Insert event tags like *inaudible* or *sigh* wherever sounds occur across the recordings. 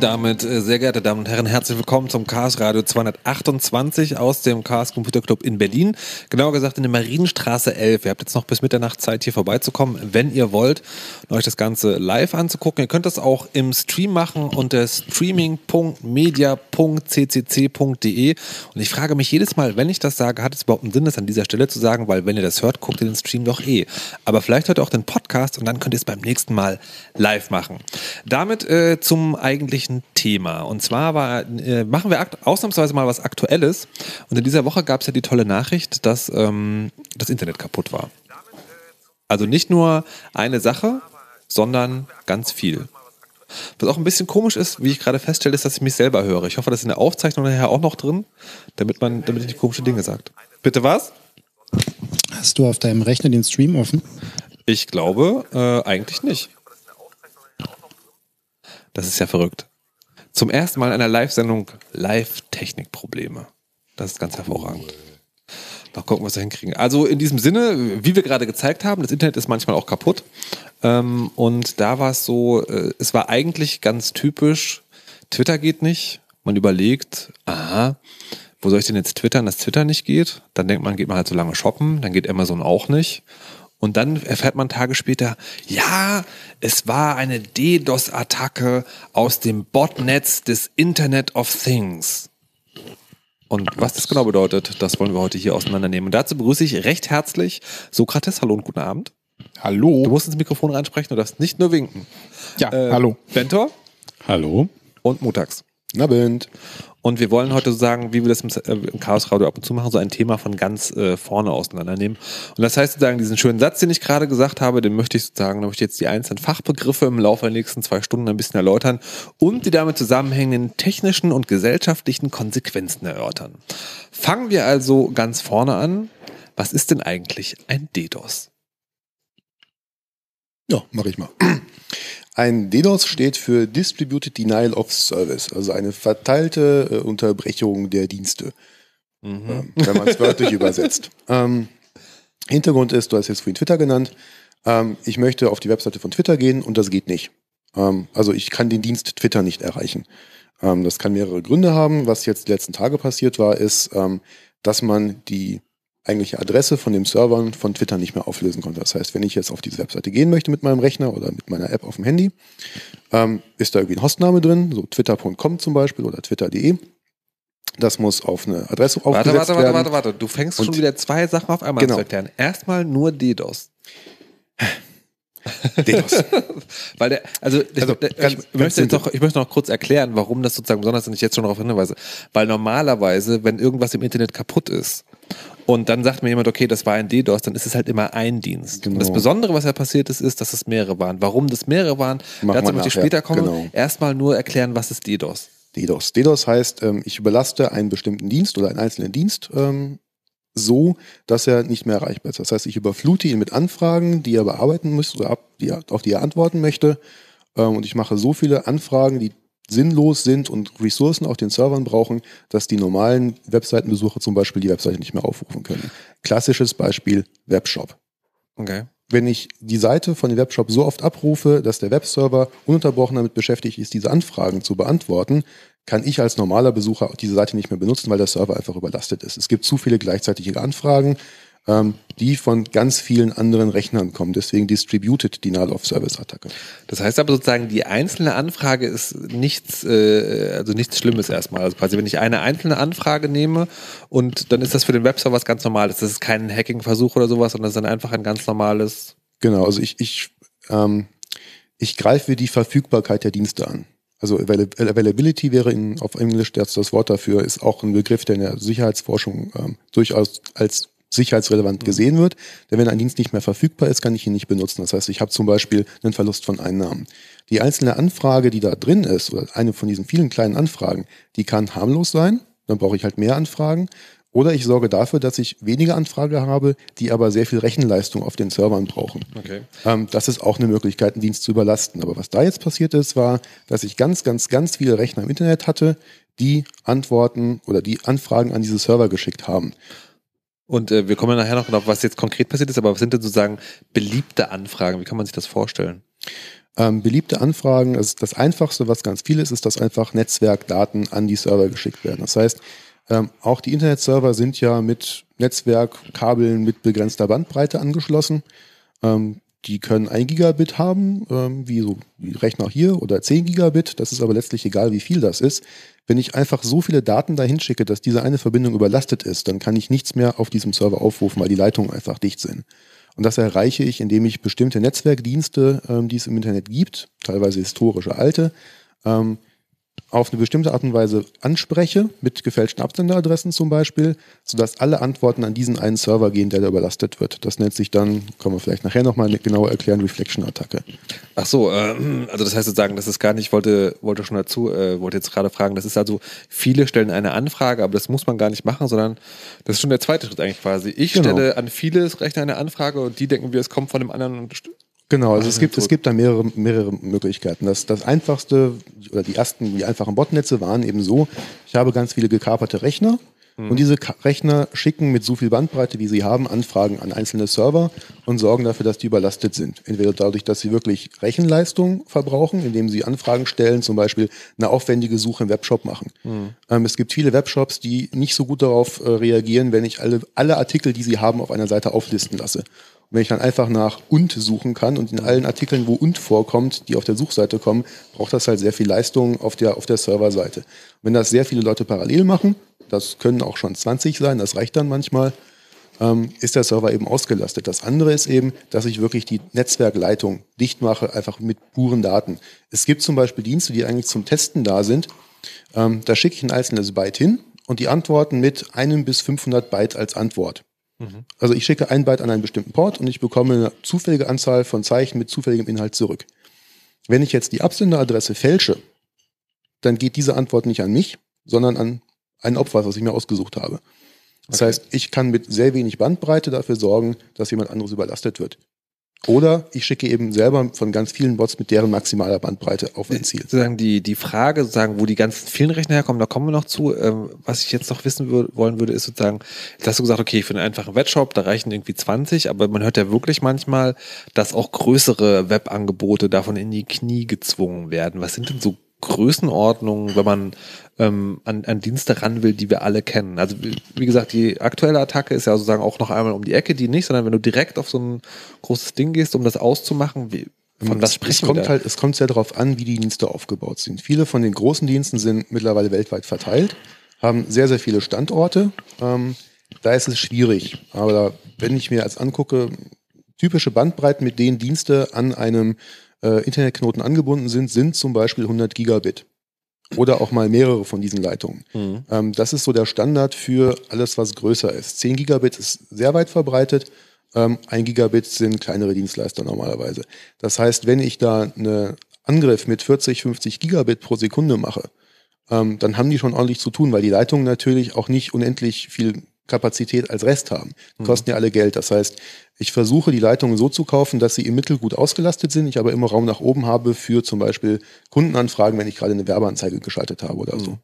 Und damit, äh, sehr geehrte Damen und Herren, herzlich willkommen zum Chaos Radio 228 aus dem Chaos Computer Club in Berlin. Genauer gesagt in der Marienstraße 11. Ihr habt jetzt noch bis Mitternacht Zeit, hier vorbeizukommen, wenn ihr wollt, euch das Ganze live anzugucken. Ihr könnt das auch im Stream machen unter streaming.media.ccc.de. Und ich frage mich jedes Mal, wenn ich das sage, hat es überhaupt einen Sinn, das an dieser Stelle zu sagen, weil wenn ihr das hört, guckt ihr den Stream doch eh. Aber vielleicht hört ihr auch den Podcast und dann könnt ihr es beim nächsten Mal live machen. Damit äh, zum eigentlichen Thema. Und zwar war, äh, machen wir ausnahmsweise mal was Aktuelles. Und in dieser Woche gab es ja die tolle Nachricht, dass ähm, das Internet kaputt war. Also nicht nur eine Sache, sondern ganz viel. Was auch ein bisschen komisch ist, wie ich gerade feststelle, ist, dass ich mich selber höre. Ich hoffe, das ist in der Aufzeichnung nachher auch noch drin, damit man, damit ich nicht komische Dinge sagt. Bitte was? Hast du auf deinem Rechner den Stream offen? Ich glaube äh, eigentlich nicht. Das ist ja verrückt. Zum ersten Mal in einer Live-Sendung Live-Technik-Probleme. Das ist ganz hervorragend. Mal gucken, was wir hinkriegen. Also in diesem Sinne, wie wir gerade gezeigt haben, das Internet ist manchmal auch kaputt. Ähm, und da war es so, äh, es war eigentlich ganz typisch, Twitter geht nicht. Man überlegt, aha, wo soll ich denn jetzt twittern, dass Twitter nicht geht? Dann denkt man, geht man halt so lange shoppen, dann geht Amazon auch nicht. Und dann erfährt man Tage später, ja, es war eine DDoS-Attacke aus dem Botnetz des Internet of Things. Und was das genau bedeutet, das wollen wir heute hier auseinandernehmen. Und dazu begrüße ich recht herzlich Sokrates. Hallo und guten Abend. Hallo. Du musst ins Mikrofon reinsprechen, du darfst nicht nur winken. Ja, äh, hallo. Bentor. Hallo. Und Mutax. Abend. Und wir wollen heute sagen, wie wir das im, äh, im Chaos Radio ab und zu machen, so ein Thema von ganz äh, vorne auseinandernehmen. Und das heißt sozusagen, diesen schönen Satz, den ich gerade gesagt habe, den möchte ich sozusagen, da möchte ich jetzt die einzelnen Fachbegriffe im Laufe der nächsten zwei Stunden ein bisschen erläutern und die damit zusammenhängenden technischen und gesellschaftlichen Konsequenzen erörtern. Fangen wir also ganz vorne an. Was ist denn eigentlich ein DDoS? Ja, mache ich mal. Ein DDoS steht für Distributed Denial of Service, also eine verteilte äh, Unterbrechung der Dienste, mhm. ähm, wenn man es wörtlich *laughs* übersetzt. Ähm, Hintergrund ist, du hast jetzt vorhin Twitter genannt, ähm, ich möchte auf die Webseite von Twitter gehen und das geht nicht. Ähm, also ich kann den Dienst Twitter nicht erreichen. Ähm, das kann mehrere Gründe haben. Was jetzt die letzten Tage passiert war, ist, ähm, dass man die eigentliche Adresse von dem Server von Twitter nicht mehr auflösen konnte. Das heißt, wenn ich jetzt auf diese Webseite gehen möchte mit meinem Rechner oder mit meiner App auf dem Handy, ähm, ist da irgendwie ein Hostname drin, so twitter.com zum Beispiel oder twitter.de. Das muss auf eine Adresse warte, aufgesetzt warte, warte, werden. Warte, warte, warte, Du fängst Und schon wieder zwei Sachen auf einmal genau. zu erklären. Erstmal nur DDoS. *laughs* DDoS. *laughs* Weil der, also, also ich, ganz, ich, möchte jetzt noch, ich möchte noch kurz erklären, warum das sozusagen besonders ist, wenn ich jetzt schon darauf hinweise. Weil normalerweise, wenn irgendwas im Internet kaputt ist, und dann sagt mir jemand, okay, das war ein DDoS, dann ist es halt immer ein Dienst. Genau. Und das genau. Besondere, was ja passiert ist, ist, dass es mehrere waren. Warum das mehrere waren, Mach dazu möchte ich später kommen. Genau. Erstmal nur erklären, was ist DDoS? DDoS. DDoS heißt, ähm, ich überlaste einen bestimmten Dienst oder einen einzelnen Dienst ähm, so, dass er nicht mehr erreichbar ist. Das heißt, ich überflute ihn mit Anfragen, die er bearbeiten muss oder auf die er antworten möchte. Ähm, und ich mache so viele Anfragen, die sinnlos sind und Ressourcen auf den Servern brauchen, dass die normalen Webseitenbesucher zum Beispiel die Webseite nicht mehr aufrufen können. Klassisches Beispiel Webshop. Okay. Wenn ich die Seite von dem Webshop so oft abrufe, dass der Webserver ununterbrochen damit beschäftigt ist, diese Anfragen zu beantworten, kann ich als normaler Besucher diese Seite nicht mehr benutzen, weil der Server einfach überlastet ist. Es gibt zu viele gleichzeitige Anfragen die von ganz vielen anderen Rechnern kommen. Deswegen Distributed Denial of Service Attacke. Das heißt aber sozusagen, die einzelne Anfrage ist nichts, äh, also nichts Schlimmes erstmal. Also quasi, wenn ich eine einzelne Anfrage nehme und dann ist das für den Webserver was ganz Normales. Das ist kein Hacking-Versuch oder sowas, sondern das ist dann einfach ein ganz normales. Genau, also ich, ich, ähm, ich greife die Verfügbarkeit der Dienste an. Also Availability wäre in, auf Englisch das, das Wort dafür, ist auch ein Begriff, der in der Sicherheitsforschung ähm, durchaus als sicherheitsrelevant gesehen wird. Denn wenn ein Dienst nicht mehr verfügbar ist, kann ich ihn nicht benutzen. Das heißt, ich habe zum Beispiel einen Verlust von Einnahmen. Die einzelne Anfrage, die da drin ist, oder eine von diesen vielen kleinen Anfragen, die kann harmlos sein. Dann brauche ich halt mehr Anfragen. Oder ich sorge dafür, dass ich weniger Anfrage habe, die aber sehr viel Rechenleistung auf den Servern brauchen. Okay. Ähm, das ist auch eine Möglichkeit, einen Dienst zu überlasten. Aber was da jetzt passiert ist, war, dass ich ganz, ganz, ganz viele Rechner im Internet hatte, die Antworten oder die Anfragen an diese Server geschickt haben. Und äh, wir kommen nachher noch drauf, was jetzt konkret passiert ist, aber was sind denn sozusagen beliebte Anfragen? Wie kann man sich das vorstellen? Ähm, beliebte Anfragen, also das Einfachste, was ganz viel ist, ist, dass einfach Netzwerkdaten an die Server geschickt werden. Das heißt, ähm, auch die Internetserver sind ja mit Netzwerkkabeln mit begrenzter Bandbreite angeschlossen. Ähm, die können 1 Gigabit haben, ähm, wie so wie Rechner hier, oder 10 Gigabit. Das ist aber letztlich egal, wie viel das ist. Wenn ich einfach so viele Daten dahin schicke, dass diese eine Verbindung überlastet ist, dann kann ich nichts mehr auf diesem Server aufrufen, weil die Leitungen einfach dicht sind. Und das erreiche ich, indem ich bestimmte Netzwerkdienste, ähm, die es im Internet gibt, teilweise historische alte, ähm, auf eine bestimmte Art und Weise anspreche, mit gefälschten Absenderadressen zum Beispiel, sodass alle Antworten an diesen einen Server gehen, der da überlastet wird. Das nennt sich dann, können wir vielleicht nachher nochmal genauer erklären, Reflection-Attacke. Ach so, äh, also das heißt sozusagen, das ist gar nicht, wollte, wollte schon dazu, äh, wollte jetzt gerade fragen, das ist also, viele stellen eine Anfrage, aber das muss man gar nicht machen, sondern das ist schon der zweite Schritt eigentlich quasi. Ich genau. stelle an viele Rechner eine Anfrage und die denken wir, es kommt von dem anderen Genau, also es gibt, es gibt da mehrere, mehrere Möglichkeiten. Das, das einfachste oder die ersten, die einfachen Botnetze waren eben so, ich habe ganz viele gekaperte Rechner. Und diese Rechner schicken mit so viel Bandbreite, wie sie haben, Anfragen an einzelne Server und sorgen dafür, dass die überlastet sind. Entweder dadurch, dass sie wirklich Rechenleistung verbrauchen, indem sie Anfragen stellen, zum Beispiel eine aufwendige Suche im Webshop machen. Mhm. Ähm, es gibt viele Webshops, die nicht so gut darauf äh, reagieren, wenn ich alle, alle Artikel, die sie haben, auf einer Seite auflisten lasse wenn ich dann einfach nach und suchen kann und in allen Artikeln, wo und vorkommt, die auf der Suchseite kommen, braucht das halt sehr viel Leistung auf der, auf der Serverseite. Wenn das sehr viele Leute parallel machen, das können auch schon 20 sein, das reicht dann manchmal, ähm, ist der Server eben ausgelastet. Das andere ist eben, dass ich wirklich die Netzwerkleitung dicht mache, einfach mit puren Daten. Es gibt zum Beispiel Dienste, die eigentlich zum Testen da sind. Ähm, da schicke ich ein einzelnes Byte hin und die antworten mit einem bis 500 Byte als Antwort. Mhm. Also ich schicke ein Byte an einen bestimmten Port und ich bekomme eine zufällige Anzahl von Zeichen mit zufälligem Inhalt zurück. Wenn ich jetzt die Absenderadresse fälsche, dann geht diese Antwort nicht an mich, sondern an ein Opfer, was ich mir ausgesucht habe. Das okay. heißt, ich kann mit sehr wenig Bandbreite dafür sorgen, dass jemand anderes überlastet wird. Oder ich schicke eben selber von ganz vielen Bots mit deren maximaler Bandbreite auf ein Ziel. Sozusagen die, die Frage, sozusagen, wo die ganzen vielen Rechner herkommen, da kommen wir noch zu. Ähm, was ich jetzt noch wissen würde, wollen würde, ist sozusagen, jetzt hast du gesagt, okay, für einen einfachen Webshop, da reichen irgendwie 20, aber man hört ja wirklich manchmal, dass auch größere Webangebote davon in die Knie gezwungen werden. Was sind denn so Größenordnungen, wenn man ähm, an, an Dienste ran will, die wir alle kennen. Also wie gesagt, die aktuelle Attacke ist ja sozusagen auch noch einmal um die Ecke, die nicht, sondern wenn du direkt auf so ein großes Ding gehst, um das auszumachen, wie, von was spricht es kommt halt, es kommt sehr darauf an, wie die Dienste aufgebaut sind. Viele von den großen Diensten sind mittlerweile weltweit verteilt, haben sehr, sehr viele Standorte. Ähm, da ist es schwierig. Aber wenn ich mir als angucke, typische Bandbreiten, mit denen Dienste an einem äh, Internetknoten angebunden sind, sind zum Beispiel 100 Gigabit. Oder auch mal mehrere von diesen Leitungen. Mhm. Ähm, das ist so der Standard für alles, was größer ist. 10 Gigabit ist sehr weit verbreitet. Ähm, 1 Gigabit sind kleinere Dienstleister normalerweise. Das heißt, wenn ich da einen Angriff mit 40, 50 Gigabit pro Sekunde mache, ähm, dann haben die schon ordentlich zu tun, weil die Leitungen natürlich auch nicht unendlich viel Kapazität als Rest haben. Die mhm. kosten ja alle Geld. Das heißt, ich versuche die Leitungen so zu kaufen, dass sie im Mittel gut ausgelastet sind, ich aber immer Raum nach oben habe für zum Beispiel Kundenanfragen, wenn ich gerade eine Werbeanzeige geschaltet habe oder so. Mhm.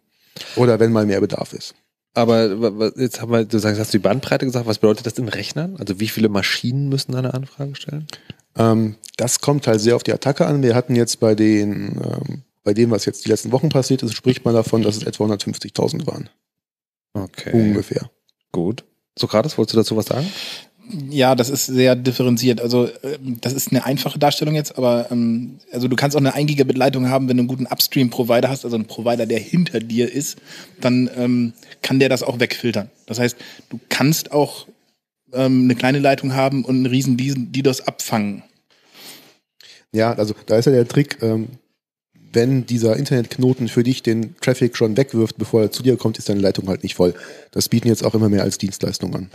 Oder wenn mal mehr Bedarf ist. Aber jetzt haben wir, du sagst, hast du die Bandbreite gesagt, was bedeutet das in Rechnern? Also wie viele Maschinen müssen eine Anfrage stellen? Ähm, das kommt halt sehr auf die Attacke an. Wir hatten jetzt bei den, ähm, bei dem, was jetzt die letzten Wochen passiert ist, spricht man davon, dass es etwa 150.000 waren. Okay. Ungefähr. Gut. Sokrates, wolltest du dazu was sagen? Ja, das ist sehr differenziert. Also äh, das ist eine einfache Darstellung jetzt, aber ähm, also du kannst auch eine 1 Gigabit Leitung haben, wenn du einen guten Upstream-Provider hast, also einen Provider, der hinter dir ist, dann ähm, kann der das auch wegfiltern. Das heißt, du kannst auch ähm, eine kleine Leitung haben und einen riesen DDoS abfangen. Ja, also da ist ja der Trick, ähm, wenn dieser Internetknoten für dich den Traffic schon wegwirft, bevor er zu dir kommt, ist deine Leitung halt nicht voll. Das bieten jetzt auch immer mehr als Dienstleistung an.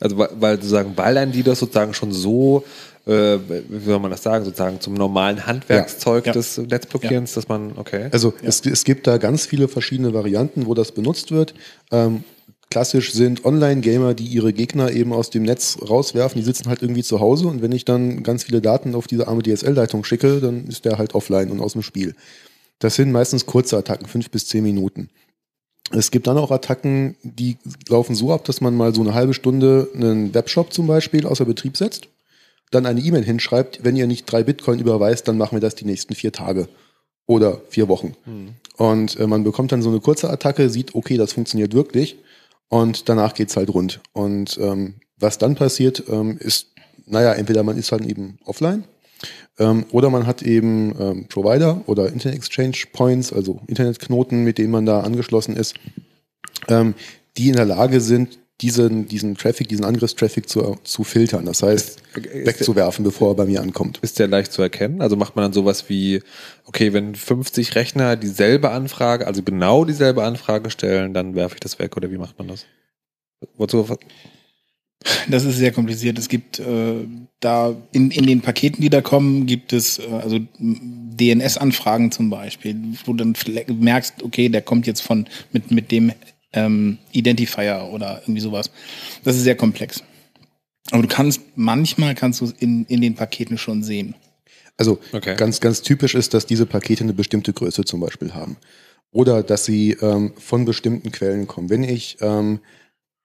Also weil sozusagen, weil ein das sozusagen schon so, äh, wie soll man das sagen, sozusagen zum normalen Handwerkszeug ja. des Netzblockierens, ja. dass man, okay. Also es, es gibt da ganz viele verschiedene Varianten, wo das benutzt wird. Ähm, klassisch sind Online-Gamer, die ihre Gegner eben aus dem Netz rauswerfen, die sitzen halt irgendwie zu Hause und wenn ich dann ganz viele Daten auf diese arme DSL-Leitung schicke, dann ist der halt offline und aus dem Spiel. Das sind meistens kurze Attacken, fünf bis zehn Minuten. Es gibt dann auch Attacken, die laufen so ab, dass man mal so eine halbe Stunde einen Webshop zum Beispiel außer Betrieb setzt. dann eine E-Mail hinschreibt, wenn ihr nicht drei Bitcoin überweist, dann machen wir das die nächsten vier Tage oder vier Wochen. Hm. Und äh, man bekommt dann so eine kurze Attacke, sieht, okay, das funktioniert wirklich und danach geht's halt rund. Und ähm, was dann passiert, ähm, ist, naja, entweder man ist halt eben offline ähm, oder man hat eben ähm, Provider oder Internet Exchange Points, also Internetknoten, mit denen man da angeschlossen ist, ähm, die in der Lage sind, diesen, diesen Traffic, diesen Angriffstraffic zu, zu filtern. Das heißt, ist, wegzuwerfen, der, bevor er bei mir ankommt. Ist der leicht zu erkennen? Also macht man dann sowas wie, okay, wenn 50 Rechner dieselbe Anfrage, also genau dieselbe Anfrage stellen, dann werfe ich das weg oder wie macht man das? Wozu? Das ist sehr kompliziert. Es gibt äh, da in, in den Paketen, die da kommen, gibt es äh, also DNS-Anfragen zum Beispiel, wo du dann merkst, okay, der kommt jetzt von mit, mit dem ähm, Identifier oder irgendwie sowas. Das ist sehr komplex. Aber du kannst, manchmal kannst du es in, in den Paketen schon sehen. Also okay. ganz, ganz typisch ist, dass diese Pakete eine bestimmte Größe zum Beispiel haben. Oder dass sie ähm, von bestimmten Quellen kommen. Wenn ich ähm,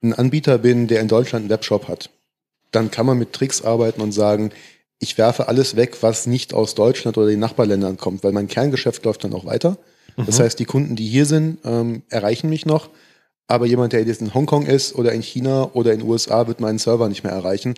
ein Anbieter bin, der in Deutschland einen Webshop hat, dann kann man mit Tricks arbeiten und sagen, ich werfe alles weg, was nicht aus Deutschland oder den Nachbarländern kommt, weil mein Kerngeschäft läuft dann auch weiter. Mhm. Das heißt, die Kunden, die hier sind, ähm, erreichen mich noch aber jemand, der jetzt in Hongkong ist oder in China oder in den USA, wird meinen Server nicht mehr erreichen.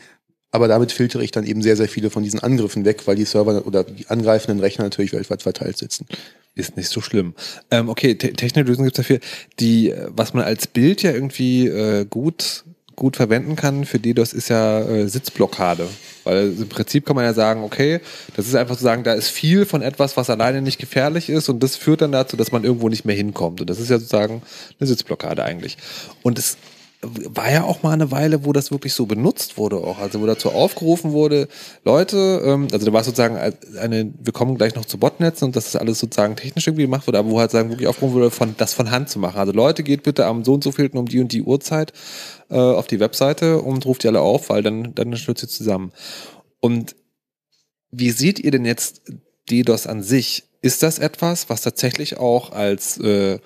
Aber damit filtere ich dann eben sehr, sehr viele von diesen Angriffen weg, weil die Server oder die angreifenden Rechner natürlich weltweit verteilt sitzen. Ist nicht so schlimm. Ähm, okay, Te Techniklösungen gibt es dafür. Die, was man als Bild ja irgendwie äh, gut gut verwenden kann für DDoS ist ja äh, Sitzblockade. Weil im Prinzip kann man ja sagen, okay, das ist einfach zu sagen, da ist viel von etwas, was alleine nicht gefährlich ist und das führt dann dazu, dass man irgendwo nicht mehr hinkommt. Und das ist ja sozusagen eine Sitzblockade eigentlich. Und es war ja auch mal eine Weile, wo das wirklich so benutzt wurde auch. Also wo dazu aufgerufen wurde, Leute, ähm, also da war sozusagen eine, wir kommen gleich noch zu Botnetzen und dass das alles sozusagen technisch irgendwie gemacht wurde, aber wo halt sagen, wirklich aufgerufen wurde, von, das von Hand zu machen. Also Leute, geht bitte am so und so vielten um die und die Uhrzeit äh, auf die Webseite und ruft die alle auf, weil dann, dann stürzt ihr zusammen. Und wie seht ihr denn jetzt DDoS an sich? Ist das etwas, was tatsächlich auch als äh,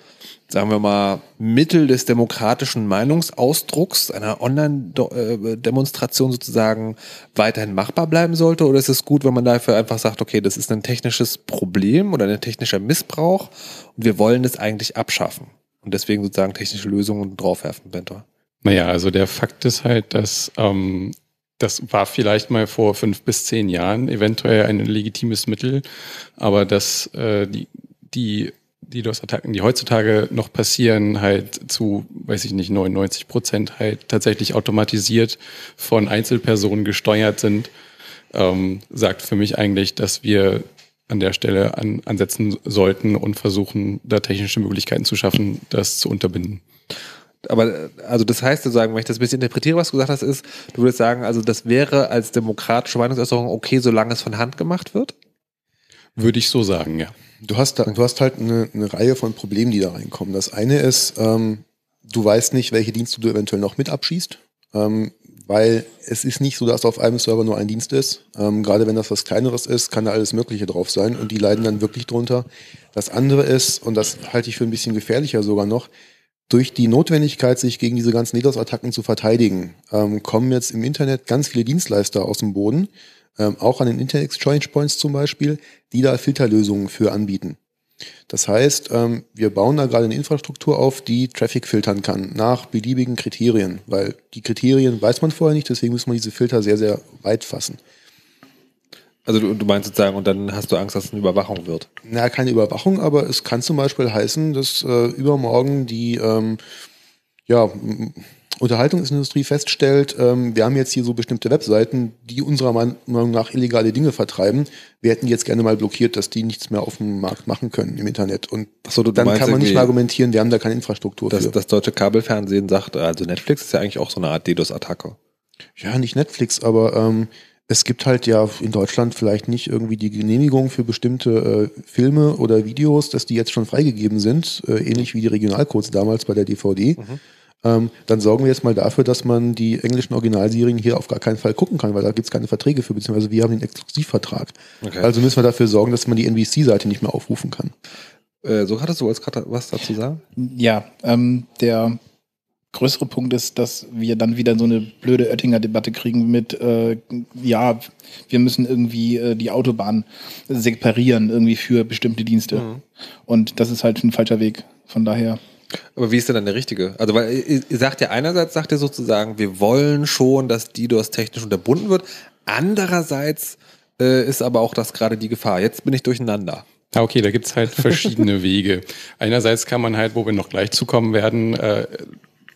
sagen wir mal, Mittel des demokratischen Meinungsausdrucks, einer Online-Demonstration sozusagen weiterhin machbar bleiben sollte? Oder ist es gut, wenn man dafür einfach sagt, okay, das ist ein technisches Problem oder ein technischer Missbrauch und wir wollen es eigentlich abschaffen und deswegen sozusagen technische Lösungen draufwerfen, Bentor? Naja, also der Fakt ist halt, dass ähm, das war vielleicht mal vor fünf bis zehn Jahren eventuell ein legitimes Mittel, aber dass äh, die, die DDoS-Attacken, die heutzutage noch passieren, halt zu, weiß ich nicht, 99 Prozent halt tatsächlich automatisiert von Einzelpersonen gesteuert sind, ähm, sagt für mich eigentlich, dass wir an der Stelle an, ansetzen sollten und versuchen, da technische Möglichkeiten zu schaffen, das zu unterbinden. Aber also das heißt sozusagen, wenn ich das ein bisschen interpretiere, was du gesagt hast, ist, du würdest sagen, also das wäre als demokratische Meinungsäußerung okay, solange es von Hand gemacht wird? Würde ich so sagen, ja. Du hast, da, du hast halt eine, eine Reihe von Problemen, die da reinkommen. Das eine ist, ähm, du weißt nicht, welche Dienste du eventuell noch mit abschießt, ähm, weil es ist nicht so, dass auf einem Server nur ein Dienst ist. Ähm, gerade wenn das was Kleineres ist, kann da alles Mögliche drauf sein und die leiden dann wirklich drunter. Das andere ist, und das halte ich für ein bisschen gefährlicher sogar noch, durch die Notwendigkeit, sich gegen diese ganzen DDoS-Attacken zu verteidigen, ähm, kommen jetzt im Internet ganz viele Dienstleister aus dem Boden, ähm, auch an den Internet Exchange Points zum Beispiel, die da Filterlösungen für anbieten. Das heißt, ähm, wir bauen da gerade eine Infrastruktur auf, die Traffic filtern kann nach beliebigen Kriterien, weil die Kriterien weiß man vorher nicht, deswegen muss man diese Filter sehr, sehr weit fassen. Also du, du meinst sozusagen, und dann hast du Angst, dass es eine Überwachung wird? Na, keine Überwachung, aber es kann zum Beispiel heißen, dass äh, übermorgen die ähm, ja, Unterhaltungsindustrie feststellt, ähm, wir haben jetzt hier so bestimmte Webseiten, die unserer Meinung nach illegale Dinge vertreiben. Wir hätten jetzt gerne mal blockiert, dass die nichts mehr auf dem Markt machen können im Internet. Und so, dann kann man nicht mehr argumentieren, wir haben da keine Infrastruktur das, für. Das deutsche Kabelfernsehen sagt, also Netflix ist ja eigentlich auch so eine Art DDoS-Attacke. Ja, nicht Netflix, aber ähm, es gibt halt ja in Deutschland vielleicht nicht irgendwie die Genehmigung für bestimmte äh, Filme oder Videos, dass die jetzt schon freigegeben sind, äh, ähnlich wie die Regionalcodes damals bei der DVD. Mhm ähm, dann sorgen wir jetzt mal dafür, dass man die englischen Originalserien hier auf gar keinen Fall gucken kann, weil da gibt es keine Verträge für, beziehungsweise wir haben den Exklusivvertrag. Okay. Also müssen wir dafür sorgen, dass man die NBC-Seite nicht mehr aufrufen kann. Äh, so hattest du als gerade was dazu sagen? Ja, ähm, der größere Punkt ist, dass wir dann wieder so eine blöde Oettinger-Debatte kriegen mit, äh, ja, wir müssen irgendwie äh, die Autobahn separieren irgendwie für bestimmte Dienste. Mhm. Und das ist halt ein falscher Weg. Von daher. Aber wie ist denn dann der richtige? Also, weil ihr, ihr sagt ja einerseits, sagt ihr sozusagen, wir wollen schon, dass DDoS technisch unterbunden wird. Andererseits äh, ist aber auch das gerade die Gefahr. Jetzt bin ich durcheinander. Okay, da gibt's halt verschiedene Wege. Einerseits kann man halt, wo wir noch gleich zukommen werden, äh,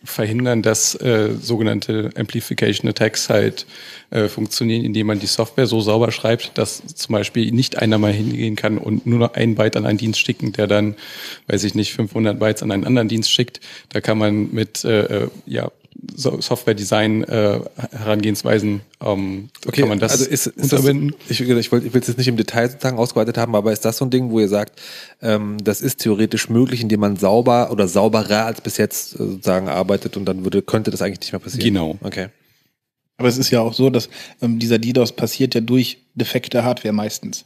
verhindern, dass äh, sogenannte Amplification Attacks halt äh, funktionieren, indem man die Software so sauber schreibt, dass zum Beispiel nicht einer mal hingehen kann und nur noch ein Byte an einen Dienst schicken, der dann, weiß ich nicht, 500 Bytes an einen anderen Dienst schickt. Da kann man mit äh, äh, ja, so Software-Design äh, Herangehensweisen ähm, Okay, kann man das also ist, ist das, ich, ich, ich will es jetzt nicht im Detail sozusagen ausgeweitet haben, aber ist das so ein Ding, wo ihr sagt, ähm, das ist theoretisch möglich, indem man sauber oder sauberer als bis jetzt äh, sozusagen arbeitet und dann würde, könnte das eigentlich nicht mehr passieren? Genau. Okay. Aber es ist ja auch so, dass ähm, dieser DDoS passiert ja durch defekte Hardware meistens.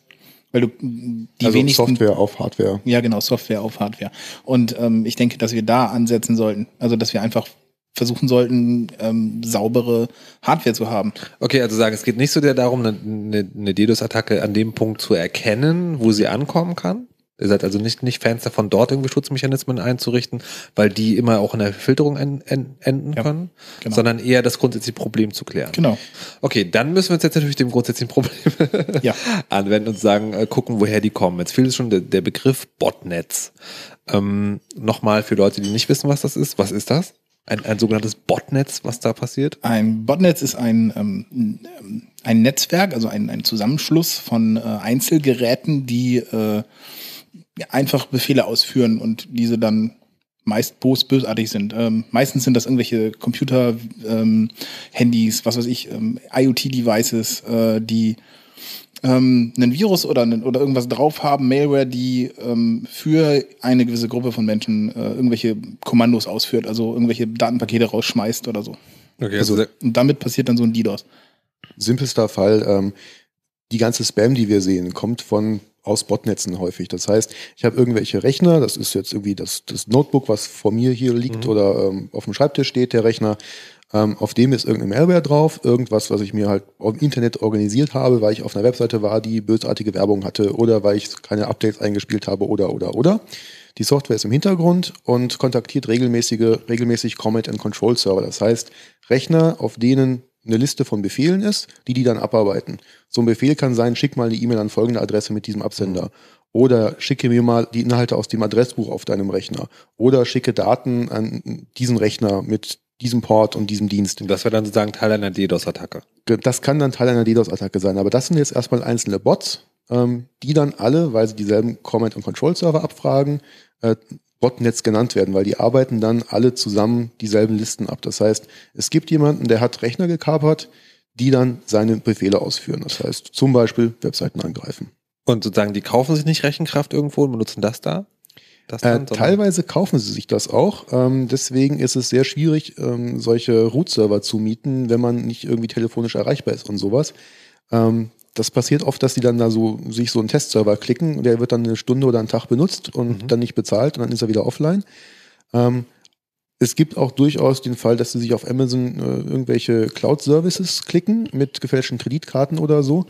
Weil du die also wenigsten. Software auf Hardware. Ja, genau, Software auf Hardware. Und ähm, ich denke, dass wir da ansetzen sollten. Also, dass wir einfach versuchen sollten, ähm, saubere Hardware zu haben. Okay, also sagen, es geht nicht so sehr darum, eine, eine, eine DDoS-Attacke an dem Punkt zu erkennen, wo sie ankommen kann. Ihr seid also nicht, nicht Fans davon, dort irgendwie Schutzmechanismen einzurichten, weil die immer auch in der Filterung en, en, enden Ja, können, genau. sondern eher das grundsätzliche Problem zu klären. Genau. Okay, dann müssen wir uns jetzt natürlich dem grundsätzlichen Problem *laughs* Ja. anwenden und sagen, äh, gucken, woher die kommen. Jetzt fehlt schon der, der Begriff Botnets. Ähm, Nochmal für Leute, die nicht wissen, was das ist. Was ist das? Ein, ein sogenanntes Botnetz, was da passiert? Ein Botnetz ist ein, ähm, ein Netzwerk, also ein, ein Zusammenschluss von äh, Einzelgeräten, die äh, einfach Befehle ausführen und diese dann meist bös bösartig sind. Ähm, meistens sind das irgendwelche Computer, ähm, Handys, was weiß ich, ähm, IoT-Devices, äh, die ähm, einen Virus oder, einen, oder irgendwas drauf haben, Malware, die ähm, für eine gewisse Gruppe von Menschen äh, irgendwelche Kommandos ausführt, also irgendwelche Datenpakete rausschmeißt oder so. Okay, also sehr- Und damit passiert dann so ein DDoS. Simpelster Fall, ähm, die ganze Spam, die wir sehen, kommt von aus Botnetzen häufig. Das heißt, ich habe irgendwelche Rechner, das ist jetzt irgendwie das, das Notebook, was vor mir hier liegt oder ähm, auf dem Schreibtisch steht, der Rechner. Ähm, auf dem ist irgendeine Malware drauf, irgendwas, was ich mir halt im Internet organisiert habe, weil ich auf einer Webseite war, die bösartige Werbung hatte oder weil ich keine Updates eingespielt habe oder oder oder. Die Software ist im Hintergrund und kontaktiert regelmäßige, regelmäßig Command and Control Server. Das heißt, Rechner, auf denen eine Liste von Befehlen ist, die die dann abarbeiten. So ein Befehl kann sein, schick mal eine E-Mail an folgende Adresse mit diesem Absender. Oder schicke mir mal die Inhalte aus dem Adressbuch auf deinem Rechner. Oder schicke Daten an diesen Rechner mit diesem Port und diesem Dienst. das wäre dann sozusagen Teil einer DDoS-Attacke. Das kann dann Teil einer DDoS-Attacke sein. Aber das sind jetzt erstmal einzelne Bots, ähm, die dann alle, weil sie dieselben Command- und Control-Server abfragen, äh, Botnets genannt werden, weil die arbeiten dann alle zusammen dieselben Listen ab. Das heißt, es gibt jemanden, der hat Rechner gekapert, die dann seine Befehle ausführen. Das heißt, zum Beispiel Webseiten angreifen. Und sozusagen, die kaufen sich nicht Rechenkraft irgendwo und benutzen das da? Das Äh, teilweise kaufen sie sich das auch. Ähm, deswegen ist es sehr schwierig, ähm, solche Root-Server zu mieten, wenn man nicht irgendwie telefonisch erreichbar ist und sowas. Ähm, das passiert oft, dass die dann da so sich so einen Testserver klicken und der wird dann eine Stunde oder einen Tag benutzt und Mhm. dann nicht bezahlt und dann ist er wieder offline. Ähm, es gibt auch durchaus den Fall, dass sie sich auf Amazon äh, irgendwelche Cloud-Services klicken mit gefälschten Kreditkarten oder so.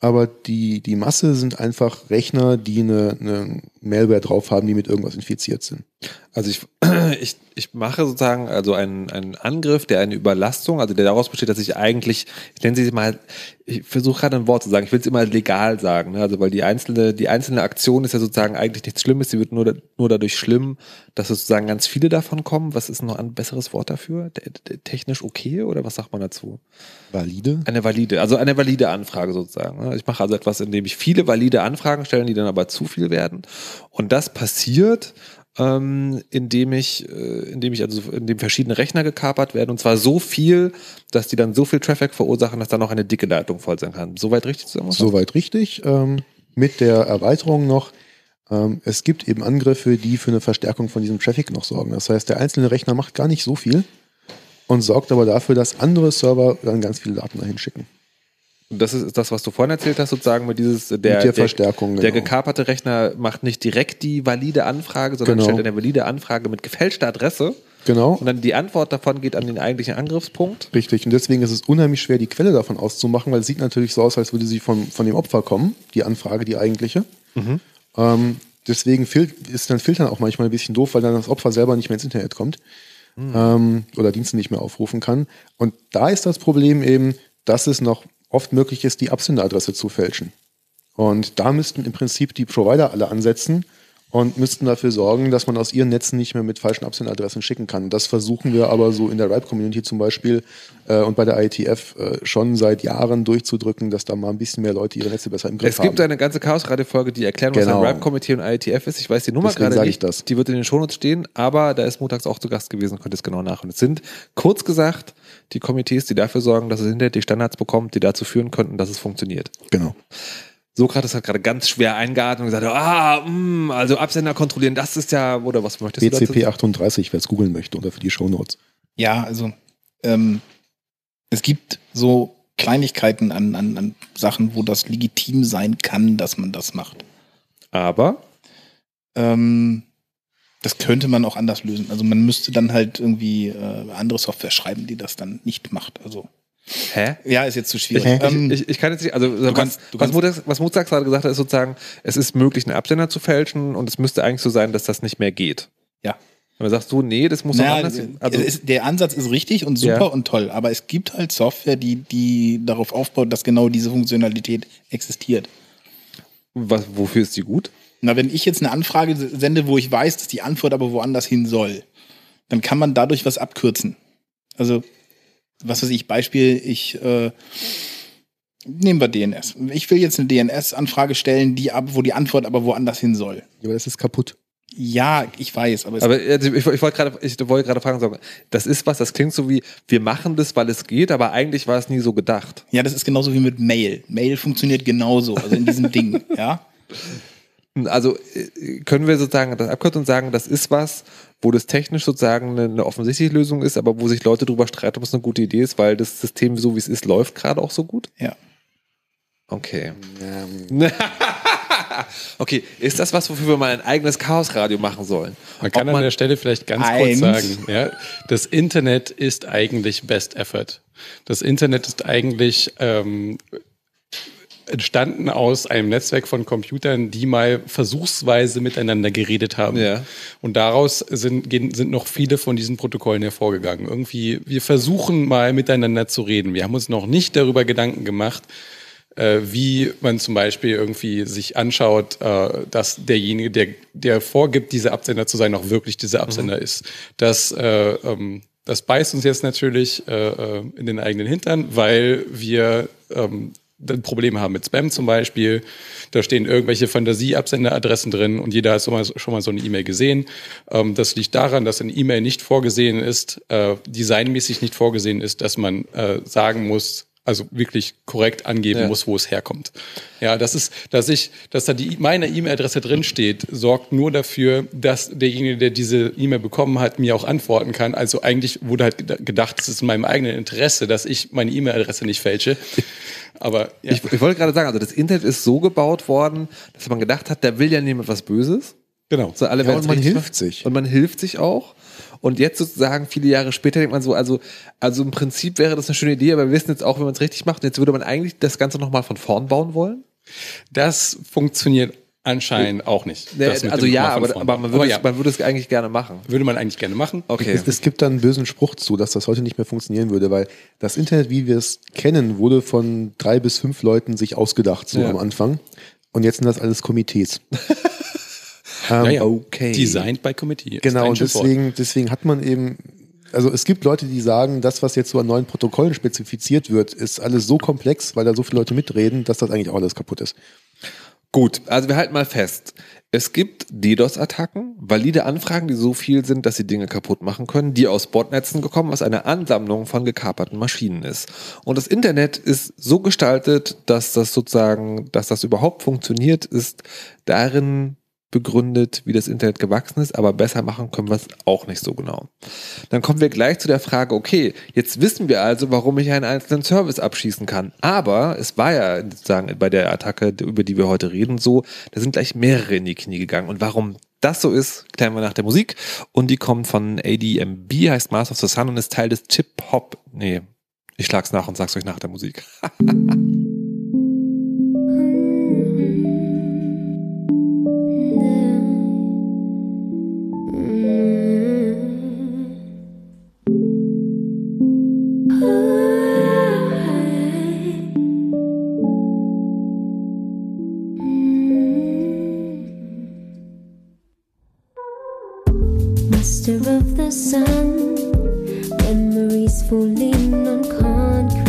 Aber die, die Masse sind einfach Rechner, die eine, eine Malware drauf haben, die mit irgendwas infiziert sind. Also ich, *clears throat* ich, ich mache sozusagen also einen, einen Angriff, der eine Überlastung, also der daraus besteht, dass ich eigentlich, ich nenne sie mal, ich versuche gerade ein Wort zu sagen, ich will es immer legal sagen, ne? also weil die einzelne, die einzelne Aktion ist ja sozusagen eigentlich nichts Schlimmes, sie wird nur, nur dadurch schlimm, dass sozusagen ganz viele davon kommen. Was ist noch ein besseres Wort dafür? Technisch okay oder was sagt man dazu? Valide? Eine valide, also eine valide Anfrage sozusagen. ne? Ich mache also etwas, in dem ich viele valide Anfragen stelle, die dann aber zu viel werden. Und das passiert, ähm, indem ich, äh, indem ich also, indem verschiedene Rechner gekapert werden und zwar so viel, dass die dann so viel Traffic verursachen, dass da noch eine dicke Leitung voll sein kann. Soweit richtig zusammengefasst? Soweit richtig. Ähm, mit der Erweiterung noch, ähm, es gibt eben Angriffe, die für eine Verstärkung von diesem Traffic noch sorgen. Das heißt, der einzelne Rechner macht gar nicht so viel und sorgt aber dafür, dass andere Server dann ganz viele Daten dahin schicken. Das ist das, was du vorhin erzählt hast, sozusagen mit dieses der, der Verstärkung, Der, der genau. gekaperte Rechner macht nicht direkt die valide Anfrage, sondern Genau. stellt eine valide Anfrage mit gefälschter Adresse Genau. und dann die Antwort davon geht an den eigentlichen Angriffspunkt. Richtig, und deswegen ist es unheimlich schwer, die Quelle davon auszumachen, weil es sieht natürlich so aus, als würde sie von, von dem Opfer kommen, die Anfrage, die eigentliche. Ähm, deswegen ist dann Filtern auch manchmal ein bisschen doof, weil dann das Opfer selber nicht mehr ins Internet kommt ähm, oder Dienste nicht mehr aufrufen kann. Und da ist das Problem eben, dass es noch oft möglich ist, die Absenderadresse zu fälschen. Und da müssten im Prinzip die Provider alle ansetzen und müssten dafür sorgen, dass man aus ihren Netzen nicht mehr mit falschen Absenderadressen schicken kann. Das versuchen wir aber so in der RIPE-Community zum Beispiel äh, und bei der IETF äh, schon seit Jahren durchzudrücken, dass da mal ein bisschen mehr Leute ihre Netze besser im Griff Es gibt haben. eine ganze Chaos-Radio-Folge, die erklären, was Genau. ein RAP-Komitee und IETF ist. Ich weiß die Nummer Deswegen gerade nicht. ich das. Die wird in den Shownotes stehen, aber da ist montags auch zu Gast gewesen, könnt ihr es genau nachhören. Es sind, kurz gesagt, die Komitees, die dafür sorgen, dass es hinterher die Standards bekommt, die dazu führen könnten, dass es funktioniert. Genau. Sokrates hat gerade ganz schwer eingeatmet und gesagt, ah, mh, also Absender kontrollieren, das ist ja, oder was möchtest du dazu BCP sagen? 38, wer es googeln möchte oder für die Shownotes. Ja, also ähm, es gibt so Kleinigkeiten an, an, an Sachen, wo das legitim sein kann, dass man das macht. Aber, Ähm, das könnte man auch anders lösen. Also man müsste dann halt irgendwie äh, andere Software schreiben, die das dann nicht macht. Also hä? ja, ist jetzt zu Ich, schwierig. Ähm, ich, ich, ich kann jetzt nicht, also was, kannst- du was, Mutax, was Mutax gerade gesagt hat, ist sozusagen, es ist möglich, einen Absender zu fälschen und es müsste eigentlich so sein, dass das nicht mehr geht. Ja. Aber sagst du, nee, das muss naja, anders also, es ist, der Ansatz ist richtig und super Ja. und toll, aber es gibt halt Software, die, die darauf aufbaut, dass genau diese Funktionalität existiert. was, wofür ist die gut? Na, wenn ich jetzt eine Anfrage sende, wo ich weiß, dass die Antwort aber woanders hin soll, dann kann man dadurch was abkürzen. Also, was weiß ich, Beispiel, ich äh, nehmen wir DNS. Ich will jetzt eine DNS-Anfrage stellen, die ab, wo die Antwort aber woanders hin soll. Ja, aber das ist kaputt. Ja, ich weiß, aber, es, Aber äh, ich, ich wollte gerade, ich wollte gerade fragen, sagen, das ist was, das klingt so wie, wir machen das, weil es geht, aber eigentlich war es nie so gedacht. ja, das ist genauso wie mit Mail. Mail funktioniert genauso, also in diesem *laughs* Ding, ja. Also äh, können wir sozusagen das abkürzen und sagen, das ist was, wo das technisch sozusagen eine, eine offensichtliche Lösung ist, aber wo sich Leute drüber streiten, ob es eine gute Idee ist, weil das System so wie es ist, läuft gerade auch so gut? Ja. Okay. *laughs* okay, ist das was, wofür wir mal ein eigenes Chaosradio machen sollen? Man kann Ob an der Stelle vielleicht ganz Eins. kurz sagen, ja, das Internet ist eigentlich Best Effort. Das Internet ist eigentlich ähm, entstanden aus einem Netzwerk von Computern, die mal versuchsweise miteinander geredet haben. Ja. Und daraus sind, sind noch viele von diesen Protokollen hervorgegangen. Irgendwie, wir versuchen mal miteinander zu reden. Wir haben uns noch nicht darüber Gedanken gemacht, äh, wie man zum Beispiel irgendwie sich anschaut, äh, dass derjenige, der, der vorgibt, dieser Absender zu sein, auch wirklich dieser Absender ist. Das, äh, ähm, das beißt uns jetzt natürlich äh, äh, in den eigenen Hintern, weil wir ähm, ein Problem haben mit Spam zum Beispiel. Da stehen irgendwelche Fantasie-Absenderadressen drin und jeder hat schon mal so eine E-Mail gesehen. Ähm, das liegt daran, dass eine E-Mail nicht vorgesehen ist, äh, designmäßig nicht vorgesehen ist, dass man äh, sagen muss, also wirklich korrekt angeben Ja. muss, wo es herkommt. Ja, das ist, dass ich, dass da die meine E-Mail-Adresse drin steht, sorgt nur dafür, dass derjenige, der diese E-Mail bekommen hat, mir auch antworten kann. Also eigentlich wurde halt geda- gedacht, es ist in meinem eigenen Interesse, dass ich meine E-Mail-Adresse nicht fälsche. Aber ja. Ich, ich wollte gerade sagen, also das Internet ist so gebaut worden, dass man gedacht hat, da will ja niemand was Böses. genau. So alle Ja, und man hilft sich. Und man hilft sich auch. Und jetzt sozusagen viele Jahre später denkt man so, also, also im Prinzip wäre das eine schöne Idee, aber wir wissen jetzt auch, wenn man es richtig macht. Jetzt würde man eigentlich das Ganze nochmal von vorn bauen wollen. Das funktioniert anscheinend auch nicht. Mit also ja, aber, aber man, würde ja, es, man würde es eigentlich gerne machen. würde man eigentlich gerne machen. Okay. Es, es gibt da einen bösen Spruch zu, dass das heute nicht mehr funktionieren würde, weil das Internet, wie wir es kennen, wurde von drei bis fünf Leuten sich ausgedacht, so Ja. am Anfang. Und jetzt sind das alles Komitees. *laughs* ähm, Ja, ja. okay. Designed by Committee. Genau, und deswegen, deswegen hat man eben, also es gibt Leute, die sagen, das, was jetzt so an neuen Protokollen spezifiziert wird, ist alles so komplex, weil da so viele Leute mitreden, dass das eigentlich auch alles kaputt ist. Gut, also wir halten mal fest. Es gibt DDoS-Attacken, valide Anfragen, die so viel sind, dass sie Dinge kaputt machen können, die aus Botnetzen gekommen, was eine Ansammlung von gekaperten Maschinen ist. Und das Internet ist so gestaltet, dass das sozusagen, dass das überhaupt funktioniert, ist darin begründet, wie das Internet gewachsen ist, aber besser machen können wir es auch nicht so genau. Dann kommen wir gleich zu der Frage, okay, jetzt wissen wir also, warum ich einen einzelnen Service abschießen kann. Aber es war ja sozusagen bei der Attacke, über die wir heute reden, so, da sind gleich mehrere in die Knie gegangen. Und warum das so ist, klären wir nach der Musik. Und die kommt von ADMB, heißt Master of the Sun und ist Teil des Chip-Hop, nee, ich schlag's nach und sag's euch nach der Musik. *laughs* on concrete.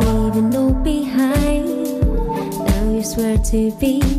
Leaving no behind, now you swear to be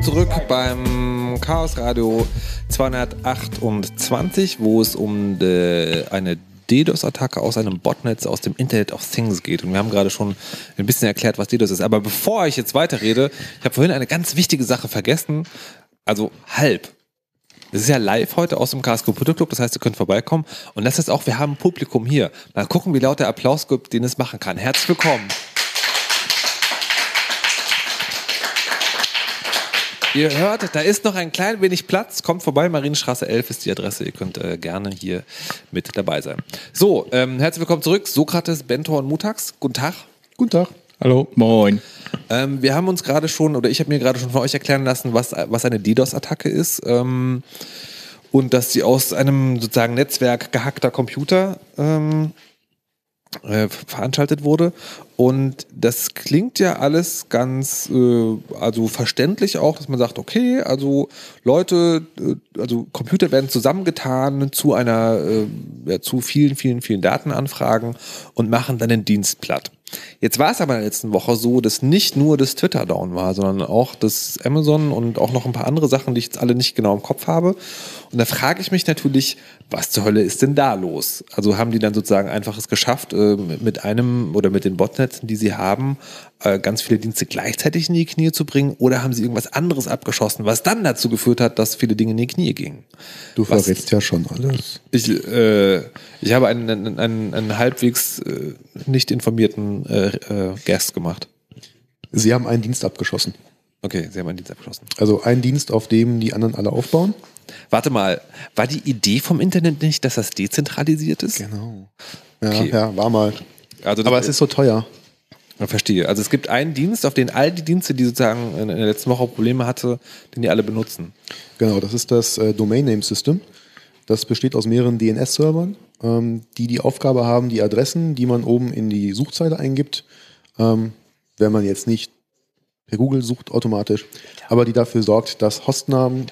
willkommen zurück beim Chaos Radio 228, wo es um de, eine DDoS-Attacke aus einem Botnetz aus dem Internet of Things geht. Und wir haben gerade schon ein bisschen erklärt, was DDoS ist. Aber bevor ich jetzt weiterrede, ich habe vorhin eine ganz wichtige Sache vergessen. Also halb. Das ist ja live heute aus dem Chaos Computer Club, das heißt, ihr könnt vorbeikommen. Und das heißt auch, wir haben ein Publikum hier. Mal gucken, wie laut der Applaus gibt, den es machen kann. Herzlich willkommen. Ihr hört, da ist noch ein klein wenig Platz. Kommt vorbei, Marienstraße 11 ist die Adresse. Ihr könnt äh, gerne hier mit dabei sein. So, ähm, herzlich willkommen zurück. Sokrates, Bentor und Mutax. Guten Tag. Guten Tag. Hallo. Moin. Ähm, wir haben uns gerade schon, oder ich habe mir gerade schon von euch erklären lassen, was, was eine DDoS-Attacke ist. Ähm, und dass sie aus einem sozusagen Netzwerk gehackter Computer ähm, äh, veranstaltet wurde. Und das klingt ja alles ganz, äh, also verständlich auch, dass man sagt, okay, also Leute, äh, also Computer werden zusammengetan zu einer, äh, ja, zu vielen, vielen, vielen Datenanfragen und machen dann den Dienst platt. Jetzt war es aber in der letzten Woche so, dass nicht nur das Twitter down war, sondern auch das Amazon und auch noch ein paar andere Sachen, die ich jetzt alle nicht genau im Kopf habe. Und da frage ich mich natürlich, was zur Hölle ist denn da los? Also haben die dann sozusagen einfach es geschafft, äh, mit einem oder mit den Botnetzen, die sie haben, äh, ganz viele Dienste gleichzeitig in die Knie zu bringen? Oder haben sie irgendwas anderes abgeschossen, was dann dazu geführt hat, dass viele Dinge in die Knie gingen? Du Was- verrätst ja schon alles. Ich, äh, ich habe einen, einen, einen, einen halbwegs äh, nicht informierten äh, äh, Guest gemacht. Sie haben einen Dienst abgeschossen. Okay, Sie haben einen Dienst abgeschlossen. Also einen Dienst, auf dem die anderen alle aufbauen. Warte mal, war die Idee vom Internet nicht, dass das dezentralisiert ist? Genau. Ja, Okay. ja, war mal. Also Aber es ist so teuer. Verstehe. Also es gibt einen Dienst, auf den all die Dienste, die sozusagen in der letzten Woche Probleme hatte, den die alle benutzen. Genau, das ist das äh, Domain Name System. Das besteht aus mehreren DNS-Servern, ähm, die die Aufgabe haben, die Adressen, die man oben in die Suchzeile eingibt, ähm, wenn man jetzt nicht per Google sucht automatisch, aber die dafür sorgt, dass Hostnamen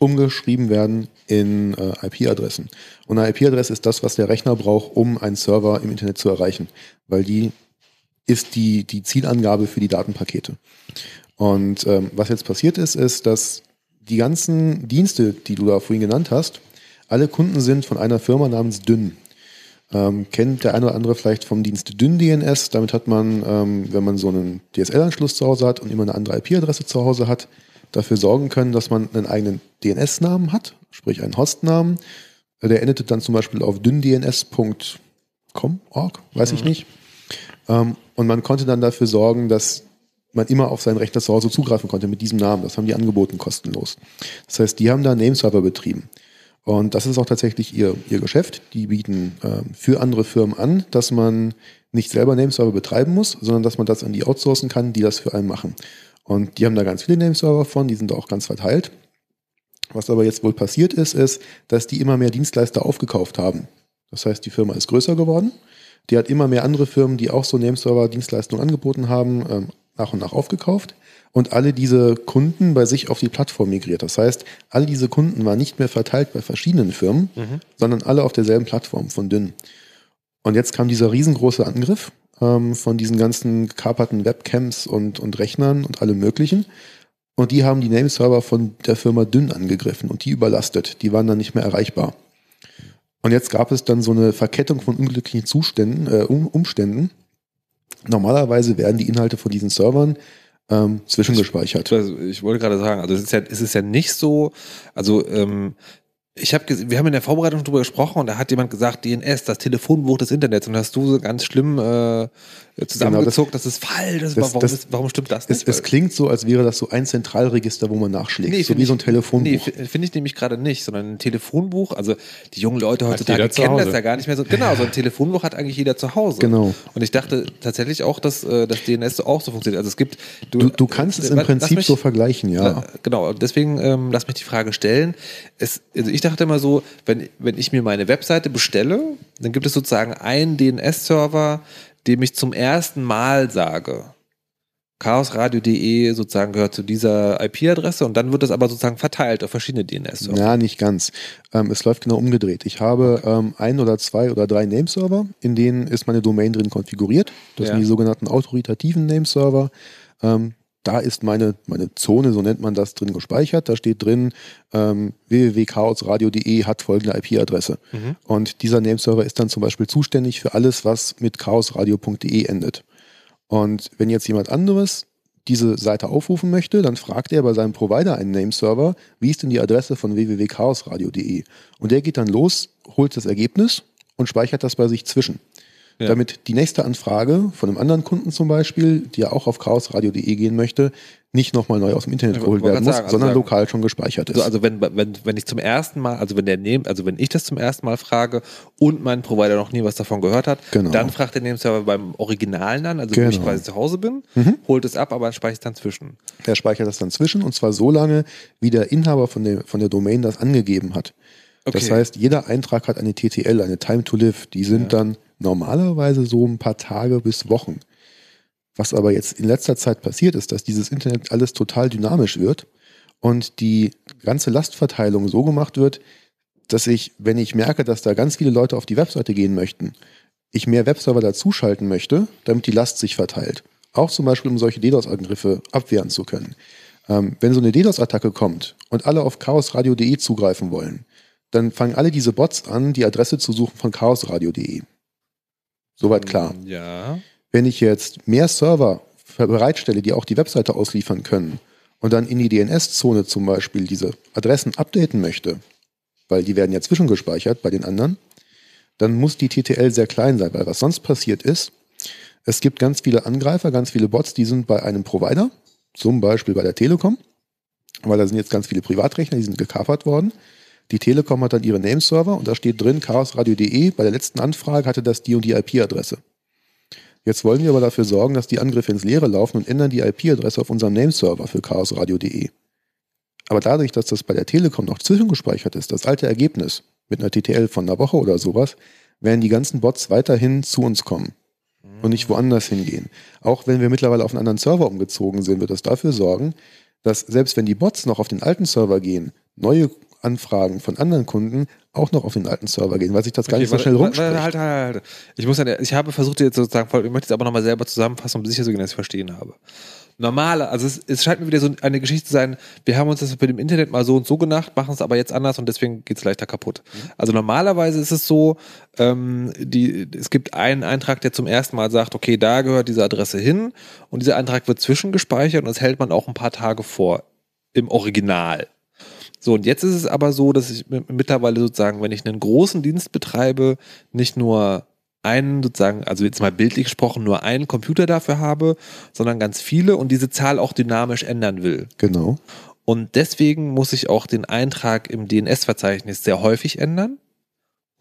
umgeschrieben werden in äh, IP-Adressen. Und eine IP-Adresse ist das, was der Rechner braucht, um einen Server im Internet zu erreichen, weil die ist die, die Zielangabe für die Datenpakete. Und ähm, was jetzt passiert ist, ist, dass die ganzen Dienste, die du da vorhin genannt hast, alle Kunden sind von einer Firma namens Dyn. Ähm, kennt der eine oder andere vielleicht vom Dienst Dyn DNS. Damit hat man, ähm, wenn man so einen DSL-Anschluss zu Hause hat und immer eine andere IP-Adresse zu Hause hat, dafür sorgen können, dass man einen eigenen DNS-Namen hat, sprich einen Hostnamen. Äh, Der endet dann zum Beispiel auf dyndns.com, org, weiß ich nicht. Ähm, und man konnte dann dafür sorgen, dass man immer auf seinen Rechner zu Hause zugreifen konnte mit diesem Namen. Das haben die angeboten kostenlos. Das heißt, die haben da Nameserver betrieben. Und das ist auch tatsächlich ihr, ihr Geschäft. Die bieten ähm, für andere Firmen an, dass man nicht selber Nameserver betreiben muss, sondern dass man das an die outsourcen kann, die das für einen machen. Und die haben da ganz viele Nameserver von, die sind da auch ganz verteilt. Was aber jetzt wohl passiert ist, ist, dass die immer mehr Dienstleister aufgekauft haben. Das heißt, die Firma ist größer geworden. Die hat immer mehr andere Firmen, die auch so Nameserver-Dienstleistungen angeboten haben, ähm, nach und nach aufgekauft und alle diese Kunden bei sich auf die Plattform migriert. Das heißt, alle diese Kunden waren nicht mehr verteilt bei verschiedenen Firmen, sondern alle auf derselben Plattform von Dynn. Und jetzt kam dieser riesengroße Angriff ähm, von diesen ganzen gekaperten Webcams und, und Rechnern und allem möglichen. Und die haben die Nameserver von der Firma Dynn angegriffen und die überlastet. Die waren dann nicht mehr erreichbar. Und jetzt gab es dann so eine Verkettung von unglücklichen Zuständen, äh, um, Umständen. Normalerweise werden die Inhalte von diesen Servern ähm, zwischengespeichert. Also ich wollte gerade sagen, also es ist ja, es ist ja nicht so, also ähm, ich habe, wir haben in der Vorbereitung darüber gesprochen und da hat jemand gesagt, DNS, das Telefonbuch des Internets. Und hast du so ganz schlimm äh, zusammengezogen, das, ist falsch, das, Genau, das- warum, das- warum stimmt das Es, nicht? es klingt so, als wäre das so ein Zentralregister, wo man nachschlägt. so find wie ich- so ein Telefonbuch. Nee, fi- finde ich nämlich gerade nicht, sondern ein Telefonbuch, also die jungen Leute heutzutage kennen das ja gar nicht mehr so. Genau, so ein Telefonbuch hat eigentlich jeder zu Hause. Genau. Und ich dachte tatsächlich auch, dass äh, das DNS so auch so funktioniert. Also es gibt du, du kannst es im Lass Prinzip mich- so vergleichen, ja. La- Genau, und deswegen ähm, lass mich die Frage stellen. Es, also ich dachte immer so, wenn, wenn ich mir meine Webseite bestelle, dann gibt es sozusagen einen DNS-Server, dem ich zum ersten Mal sage, chaosradio.de sozusagen gehört zu dieser IP-Adresse und dann wird das aber sozusagen verteilt auf verschiedene DNS-Server. Ja, nicht ganz. Ähm, es läuft genau umgedreht. Ich habe ähm, ein oder zwei oder drei Nameserver, in denen ist meine Domain drin konfiguriert. Das Ja. sind die sogenannten autoritativen Nameserver. Ähm, da ist meine, meine Zone, so nennt man das, drin gespeichert. Da steht drin, ähm, www.chaosradio.de hat folgende IP-Adresse. Mhm. Und dieser Nameserver ist dann zum Beispiel zuständig für alles, was mit chaosradio.de endet. Und wenn jetzt jemand anderes diese Seite aufrufen möchte, dann fragt er bei seinem Provider einen Nameserver, wie ist denn die Adresse von www.chaosradio.de? Und der geht dann los, holt das Ergebnis und speichert das bei sich zwischen. Ja. Damit die nächste Anfrage von einem anderen Kunden zum Beispiel, die ja auch auf chaosradio.de gehen möchte, nicht nochmal neu aus dem Internet Ja, geholt werden muss, sagen, also sondern sagen- lokal schon gespeichert ist. So, also wenn, wenn, wenn ich zum ersten Mal, also wenn der Name, also wenn ich das zum ersten Mal frage und mein Provider noch nie was davon gehört hat, Genau. dann fragt der Nameserver beim Originalen an, also Genau. ich quasi zu Hause bin, holt es ab, aber speichert es dann zwischen. Der speichert das dann zwischen und zwar so lange, wie der Inhaber von der, von der Domain das angegeben hat. Das Okay. heißt, jeder Eintrag hat eine TTL, eine Time to Live. Die sind dann normalerweise so ein paar Tage bis Wochen. Was aber jetzt in letzter Zeit passiert ist, dass dieses Internet alles total dynamisch wird und die ganze Lastverteilung so gemacht wird, dass ich, wenn ich merke, dass da ganz viele Leute auf die Webseite gehen möchten, ich mehr Webserver dazuschalten möchte, damit die Last sich verteilt. Auch zum Beispiel, um solche DDoS-Angriffe abwehren zu können. Ähm, wenn so eine DDoS-Attacke kommt und alle auf chaosradio.de zugreifen wollen, dann fangen alle diese Bots an, die Adresse zu suchen von chaosradio.de. Soweit klar. Ja. Wenn ich jetzt mehr Server bereitstelle, die auch die Webseite ausliefern können und dann in die DNS-Zone zum Beispiel diese Adressen updaten möchte, weil die werden ja zwischengespeichert bei den anderen, dann muss die TTL sehr klein sein, weil was sonst passiert ist, es gibt ganz viele Angreifer, ganz viele Bots, die sind bei einem Provider, zum Beispiel bei der Telekom, weil da sind jetzt ganz viele Privatrechner, die sind gekapert worden. Die Telekom hat dann ihre Nameserver und da steht drin chaosradio.de. Bei der letzten Anfrage hatte das die und die IP-Adresse. Jetzt wollen wir aber dafür sorgen, dass die Angriffe ins Leere laufen und ändern die IP-Adresse auf unserem Nameserver für chaosradio.de. Aber dadurch, dass das bei der Telekom noch zwischengespeichert ist, das alte Ergebnis mit einer TTL von einer Woche oder sowas, werden die ganzen Bots weiterhin zu uns kommen und nicht woanders hingehen. Auch wenn wir mittlerweile auf einen anderen Server umgezogen sind, wird das dafür sorgen, dass selbst wenn die Bots noch auf den alten Server gehen, neue Anfragen von anderen Kunden auch noch auf den alten Server gehen, weil sich das gar Okay, nicht so warte, schnell warte, rumspricht. Halt, halt, halt. Ich, muss ich habe versucht, jetzt sozusagen, ich möchte es aber nochmal selber zusammenfassen, um sicher zu gehen, dass ich verstehen habe. Normale, also es, es scheint mir wieder so eine Geschichte zu sein, wir haben uns das mit dem Internet mal so und so gedacht, machen es aber jetzt anders und deswegen geht es leichter kaputt. Also normalerweise ist es so, ähm, die, es gibt einen Eintrag, der zum ersten Mal sagt, okay, da gehört diese Adresse hin und dieser Eintrag wird zwischengespeichert und das hält man auch ein paar Tage vor im Original. So, und jetzt ist es aber so, dass ich mi- mittlerweile sozusagen, wenn ich einen großen Dienst betreibe, nicht nur einen sozusagen, also jetzt mal bildlich gesprochen, nur einen Computer dafür habe, sondern ganz viele und diese Zahl auch dynamisch ändern will. Genau. Und deswegen muss ich auch den Eintrag im DNS-Verzeichnis sehr häufig ändern.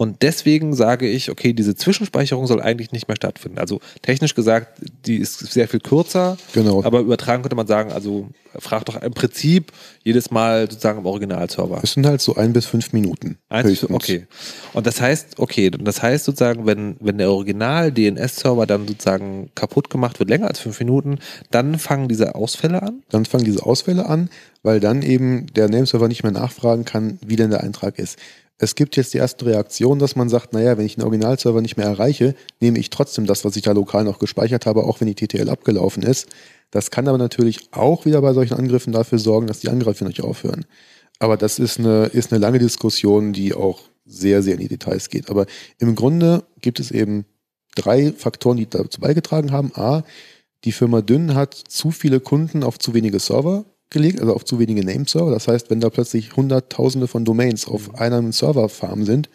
Und deswegen sage ich, okay, diese Zwischenspeicherung soll eigentlich nicht mehr stattfinden. Also technisch gesagt, die ist sehr viel kürzer. Genau. Aber übertragen könnte man sagen, also frag doch im Prinzip jedes Mal sozusagen im Originalserver. Es sind halt so ein bis fünf Minuten. Eins, okay. Und das heißt, okay, das heißt sozusagen, wenn, wenn der Original-DNS-Server dann sozusagen kaputt gemacht wird, länger als fünf Minuten, dann fangen diese Ausfälle an. Dann fangen diese Ausfälle an, weil dann eben der Nameserver nicht mehr nachfragen kann, wie denn der Eintrag ist. Es gibt jetzt die erste Reaktion, dass man sagt, naja, wenn ich den Originalserver nicht mehr erreiche, nehme ich trotzdem das, was ich da lokal noch gespeichert habe, auch wenn die TTL abgelaufen ist. Das kann aber natürlich auch wieder bei solchen Angriffen dafür sorgen, dass die Angriffe nicht aufhören. Aber das ist eine, ist eine lange Diskussion, die auch sehr, sehr in die Details geht. Aber im Grunde gibt es eben drei Faktoren, die dazu beigetragen haben. A, die Firma Dünn hat zu viele Kunden auf zu wenige Server gelegt, also auf zu wenige Nameserver. Das heißt, wenn da plötzlich Hunderttausende von Domains auf einer Serverfarm sind,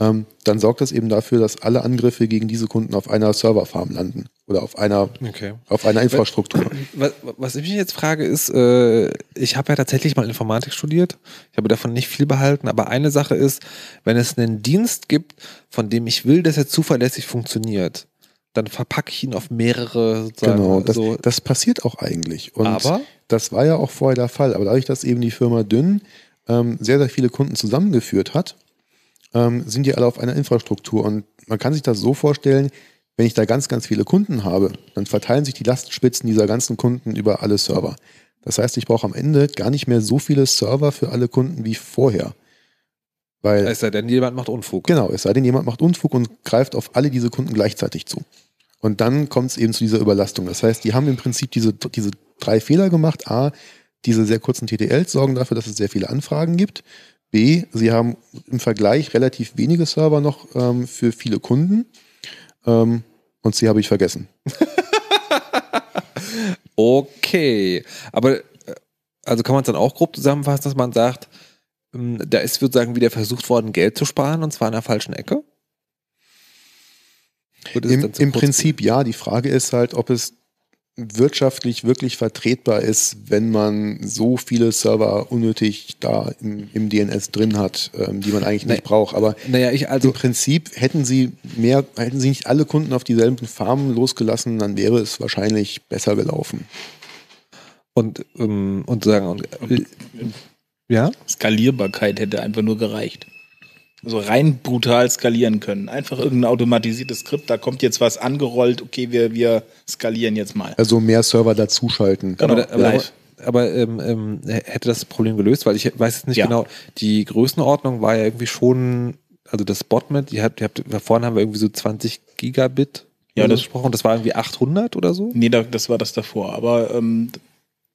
ähm, dann sorgt das eben dafür, dass alle Angriffe gegen diese Kunden auf einer Serverfarm landen oder auf einer, Okay. auf einer Infrastruktur. Was, was ich mich jetzt frage ist, äh, ich habe ja tatsächlich mal Informatik studiert. Ich habe davon nicht viel behalten, aber eine Sache ist, wenn es einen Dienst gibt, von dem ich will, dass er zuverlässig funktioniert, dann verpacke ich ihn auf mehrere sozusagen. Genau, das, so. das passiert auch eigentlich. Und Aber? Das war ja auch vorher der Fall. Aber dadurch, dass eben die Firma Dünn ähm, sehr, sehr viele Kunden zusammengeführt hat, ähm, sind die alle auf einer Infrastruktur. Und man kann sich das so vorstellen, wenn ich da ganz, ganz viele Kunden habe, dann verteilen sich die Lastspitzen dieser ganzen Kunden über alle Server. Das heißt, ich brauche am Ende gar nicht mehr so viele Server für alle Kunden wie vorher. Weil es sei denn, jemand macht Unfug. Genau, es sei denn, jemand macht Unfug und greift auf alle diese Kunden gleichzeitig zu. Und dann kommt es eben zu dieser Überlastung. Das heißt, die haben im Prinzip diese, diese drei Fehler gemacht. A, diese sehr kurzen TTLs sorgen dafür, dass es sehr viele Anfragen gibt. B, sie haben im Vergleich relativ wenige Server noch ähm, für viele Kunden. Ähm, und C habe ich vergessen. *laughs* Okay. Aber äh, also kann man es dann auch grob zusammenfassen, dass man sagt, ähm, da ist sozusagen wieder versucht worden, Geld zu sparen und zwar in der falschen Ecke? Im, im Prinzip ja. Die Frage ist halt, ob es wirtschaftlich wirklich vertretbar ist, wenn man so viele Server unnötig da im, im DNS drin hat, ähm, die man eigentlich nicht Nee. braucht. Aber Naja, ich also. im Prinzip hätten sie mehr, hätten sie nicht alle Kunden auf dieselben Farmen losgelassen, dann wäre es wahrscheinlich besser gelaufen. Und, ähm, und sagen, und, äh, ja? Skalierbarkeit hätte einfach nur gereicht. So rein brutal skalieren können. Einfach irgendein automatisiertes Skript, da kommt jetzt was angerollt, okay, wir, wir skalieren jetzt mal. Also mehr Server dazuschalten. Genau, aber, aber, live. aber ähm, ähm, hätte das Problem gelöst, weil ich weiß jetzt nicht Ja. genau, die Größenordnung war ja irgendwie schon, also das Botnet, ihr habt, ihr habt, vorhin haben wir irgendwie so 20 Gigabit Ja, das- gesprochen, das war irgendwie 800 oder so? Nee, da, das war das davor. Aber ähm,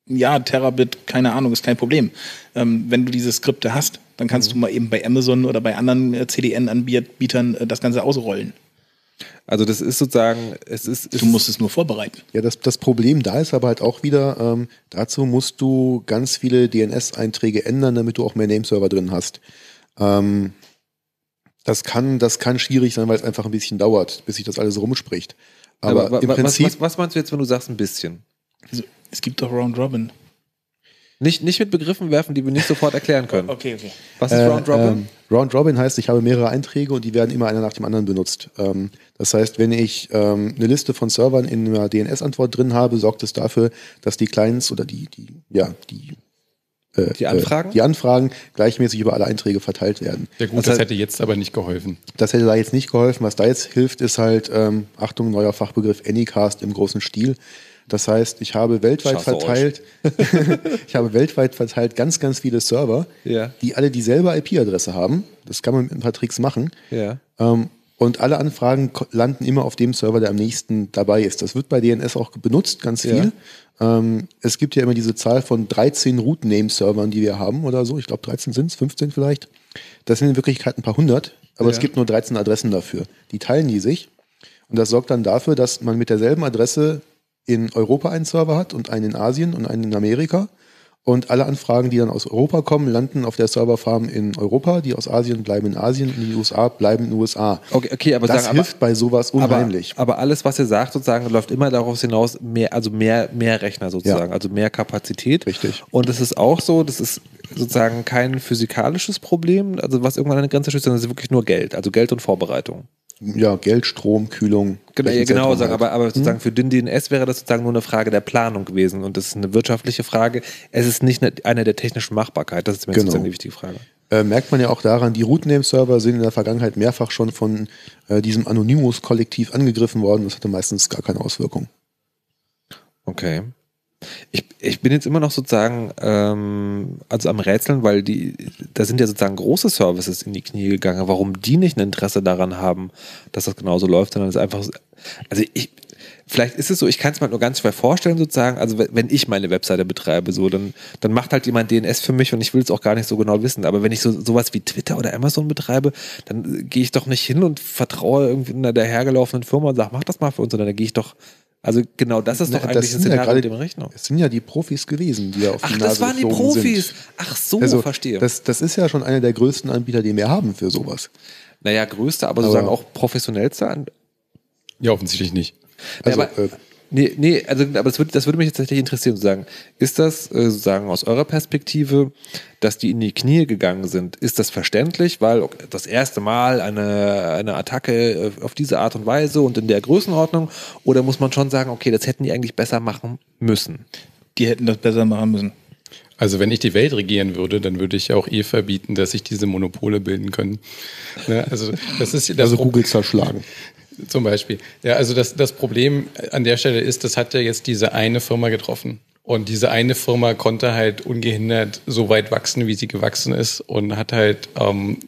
ja, Terabit, keine Ahnung, ist kein Problem. Ähm, wenn du diese Skripte hast, dann kannst du mal eben bei Amazon oder bei anderen äh, CDN-Anbietern äh, das Ganze ausrollen. Also das ist sozusagen, es ist, es Du musst es nur vorbereiten. Ja, das, das Problem da ist aber halt auch wieder, ähm, dazu musst du ganz viele DNS-Einträge ändern, damit du auch mehr Nameserver drin hast. Ähm, das kann, das kann schwierig sein, weil es einfach ein bisschen dauert, bis sich das alles rumspricht. Aber, wa- im Prinzip, was, was, was meinst du jetzt, wenn du sagst ein bisschen? Also, es gibt doch Round Robin. Nicht, nicht mit Begriffen werfen, die wir nicht sofort erklären *laughs* können. Okay, okay. Was ist Äh, Round Robin? Ähm, Round Robin heißt, ich habe mehrere Einträge und die werden immer einer nach dem anderen benutzt. Ähm, das heißt, wenn ich ähm, eine Liste von Servern in einer DNS-Antwort drin habe, sorgt es dafür, dass die Clients oder die, die, ja, die, äh, Die Anfragen? Äh, die Anfragen gleichmäßig über alle Einträge verteilt werden. Ja gut, Das das, heißt- hätte jetzt aber nicht geholfen. Das hätte da jetzt nicht geholfen. Was da jetzt hilft, ist halt, ähm, Achtung, neuer Fachbegriff, Anycast im großen Stil. Das heißt, ich habe weltweit Schaffe verteilt, *laughs* ich habe weltweit verteilt ganz, ganz viele Server, Ja. die alle dieselbe IP-Adresse haben. Das kann man mit ein paar Tricks machen. Ja. Ähm, und alle Anfragen landen immer auf dem Server, der am nächsten dabei ist. Das wird bei DNS auch benutzt, ganz Ja. viel. Ähm, es gibt ja immer diese Zahl von 13 Root-Name-Servern, die wir haben oder so. Ich glaube, 13 sind es, 15 vielleicht. Das sind in Wirklichkeit ein paar hundert, aber es Ja. gibt nur 13 Adressen dafür. Die teilen die sich. Und das sorgt dann dafür, dass man mit derselben Adresse in Europa einen Server hat und einen in Asien und einen in Amerika. Und alle Anfragen, die dann aus Europa kommen, landen auf der Serverfarm in Europa. Die aus Asien bleiben in Asien und die USA bleiben in den USA. Okay, okay aber das sagen, hilft bei sowas unheimlich. Aber, aber alles, was ihr sagt, sozusagen, läuft immer darauf hinaus, mehr, also mehr, mehr Rechner sozusagen, Ja. also mehr Kapazität. Richtig. Und es ist auch so, das ist sozusagen kein physikalisches Problem, also was irgendwann an eine Grenze stößt, sondern es ist wirklich nur Geld, also Geld und Vorbereitung. Ja, Geld, Strom, Kühlung. Genau, ja, genau sagen, aber, aber sozusagen für den DNS wäre das sozusagen nur eine Frage der Planung gewesen und das ist eine wirtschaftliche Frage. Es ist nicht eine, eine der technischen Machbarkeit, das ist mir Genau. sozusagen die wichtige Frage. Äh, merkt man ja auch daran, die Rootname-Server sind in der Vergangenheit mehrfach schon von äh, diesem Anonymous-Kollektiv angegriffen worden. Das hatte meistens gar keine Auswirkung. Okay. Ich, ich bin jetzt immer noch sozusagen ähm, also am Rätseln, weil die, da sind ja sozusagen große Services in die Knie gegangen, warum die nicht ein Interesse daran haben, dass das genauso läuft, sondern es einfach, so- also ich, vielleicht ist es so, ich kann es mir nur ganz schwer vorstellen sozusagen, also wenn- ich meine Webseite betreibe, so, dann, dann macht halt jemand DNS für mich und ich will es auch gar nicht so genau wissen, aber wenn ich so sowas wie Twitter oder Amazon betreibe, dann gehe ich doch nicht hin und vertraue irgendwie einer dahergelaufenen Firma und sage, mach das mal für uns, sondern dann gehe ich doch, also genau das ist doch Na, eigentlich das ein sind ja Szenario gerade- mit dem Rechnung. Es sind ja die Profis gewesen, die da auf Ach, die das Nase waren die Profis. Sind. Ach so, Also, verstehe. Das, das ist ja schon einer der größten Anbieter, die wir haben für sowas. naja, größte, aber sozusagen Aber- auch professionellste. An Ja, offensichtlich nicht. Also, aber- äh, Nee, nee, also aber das würde, das würde mich jetzt tatsächlich interessieren, sozusagen. Ist das äh, sozusagen aus eurer Perspektive, dass die in die Knie gegangen sind, ist das verständlich, weil okay, das erste Mal eine, eine Attacke äh, auf diese Art und Weise und in der Größenordnung? Oder muss man schon sagen, okay, das hätten die eigentlich besser machen müssen? Die hätten das besser machen müssen. Also wenn ich die Welt regieren würde, dann würde ich ja auch eh verbieten, dass sich diese Monopole bilden können. Ne? Also das ist das also Google zerschlagen. Zum Beispiel. Ja, also das, das Problem an der Stelle ist, das hat ja jetzt diese eine Firma getroffen. Und diese eine Firma konnte halt ungehindert so weit wachsen, wie sie gewachsen ist und hat halt ähm,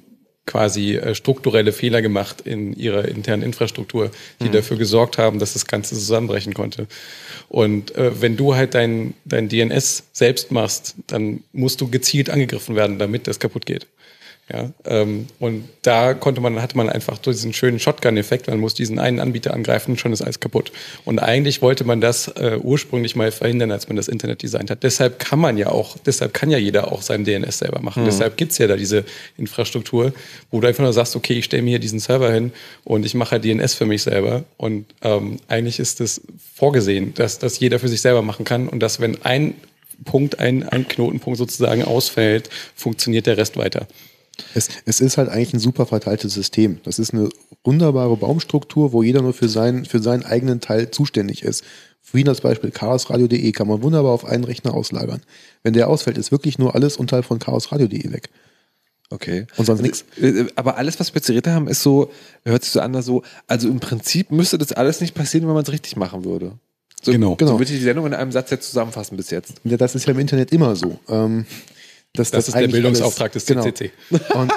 quasi äh, strukturelle Fehler gemacht in ihrer internen Infrastruktur, die dafür gesorgt haben, dass das Ganze zusammenbrechen konnte. Und äh, wenn du halt dein, dein DNS selbst machst, dann musst du gezielt angegriffen werden, damit das kaputt geht. Ja, ähm, und da konnte man, hatte man einfach so diesen schönen Shotgun-Effekt, man muss diesen einen Anbieter angreifen, schon ist alles kaputt. Und eigentlich wollte man das äh, ursprünglich mal verhindern, als man das Internet designt hat. Deshalb kann man ja auch, deshalb kann ja jeder auch sein DNS selber machen. Deshalb gibt's ja da diese Infrastruktur, wo du einfach nur sagst, okay, ich stelle mir hier diesen Server hin und ich mache halt DNS für mich selber. Und ähm, eigentlich ist es vorgesehen, dass das jeder für sich selber machen kann und dass wenn ein Punkt, ein, ein Knotenpunkt sozusagen ausfällt, funktioniert der Rest weiter. Es, es ist halt eigentlich ein super verteiltes System. Das ist eine wunderbare Baumstruktur, wo jeder nur für seinen, für seinen eigenen Teil zuständig ist. Für ihn als Beispiel chaosradio.de kann man wunderbar auf einen Rechner auslagern. Wenn der ausfällt, ist wirklich nur alles unterhalb von chaosradio.de weg. Okay. Und sonst nichts. Äh, Aber alles, was wir jetzt geredet haben, ist so, hört sich so an, so, also im Prinzip müsste das alles nicht passieren, wenn man es richtig machen würde. So, Genau. Genau. So würde ich die Sendung in einem Satz jetzt zusammenfassen bis jetzt. Ja, das ist ja im Internet immer so. Ähm, dass Das ist der Bildungsauftrag alles, des genau. CCC. Und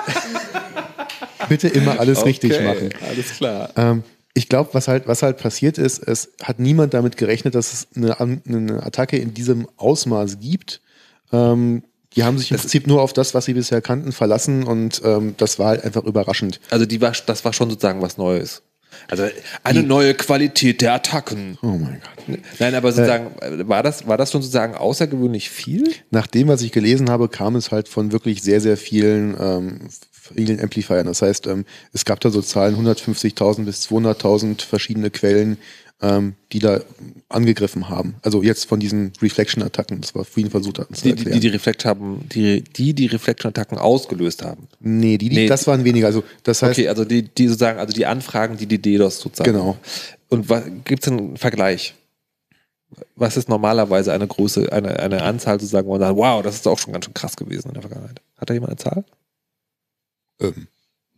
*laughs* bitte immer alles richtig machen. Alles klar. Ähm, ich glaube, was halt, was halt passiert ist, es hat niemand damit gerechnet, dass es eine, eine Attacke in diesem Ausmaß gibt. Ähm, die haben sich im Prinzip nur auf das, was sie bisher kannten, verlassen und ähm, das war halt einfach überraschend. Also die war, das war schon sozusagen was Neues. Also eine neue Qualität der Attacken. Oh mein Gott. Nein, aber sozusagen, war das, war das schon sozusagen außergewöhnlich viel? Nach dem, was ich gelesen habe, kam es halt von wirklich sehr, sehr vielen, ähm, vielen Amplifiern. Das heißt, ähm, es gab da so Zahlen 150.000 bis 200.000 verschiedene Quellen, ähm, die da angegriffen haben. Also jetzt von diesen Reflection-Attacken, das war vorhin versucht hatten zu Die, die, erklären. die die Reflect haben, die, die die Reflection-Attacken ausgelöst haben. nee, die, die, Nee. das waren weniger. Also das heißt, okay, also die, die sozusagen, also die Anfragen, die die DDoS sozusagen. Genau. Und gibt es einen Vergleich? Was ist normalerweise eine Größe, eine, eine Anzahl sozusagen, wo man sagt, wow, das ist auch schon ganz schön krass gewesen in der Vergangenheit. Hat da jemand eine Zahl? ähm,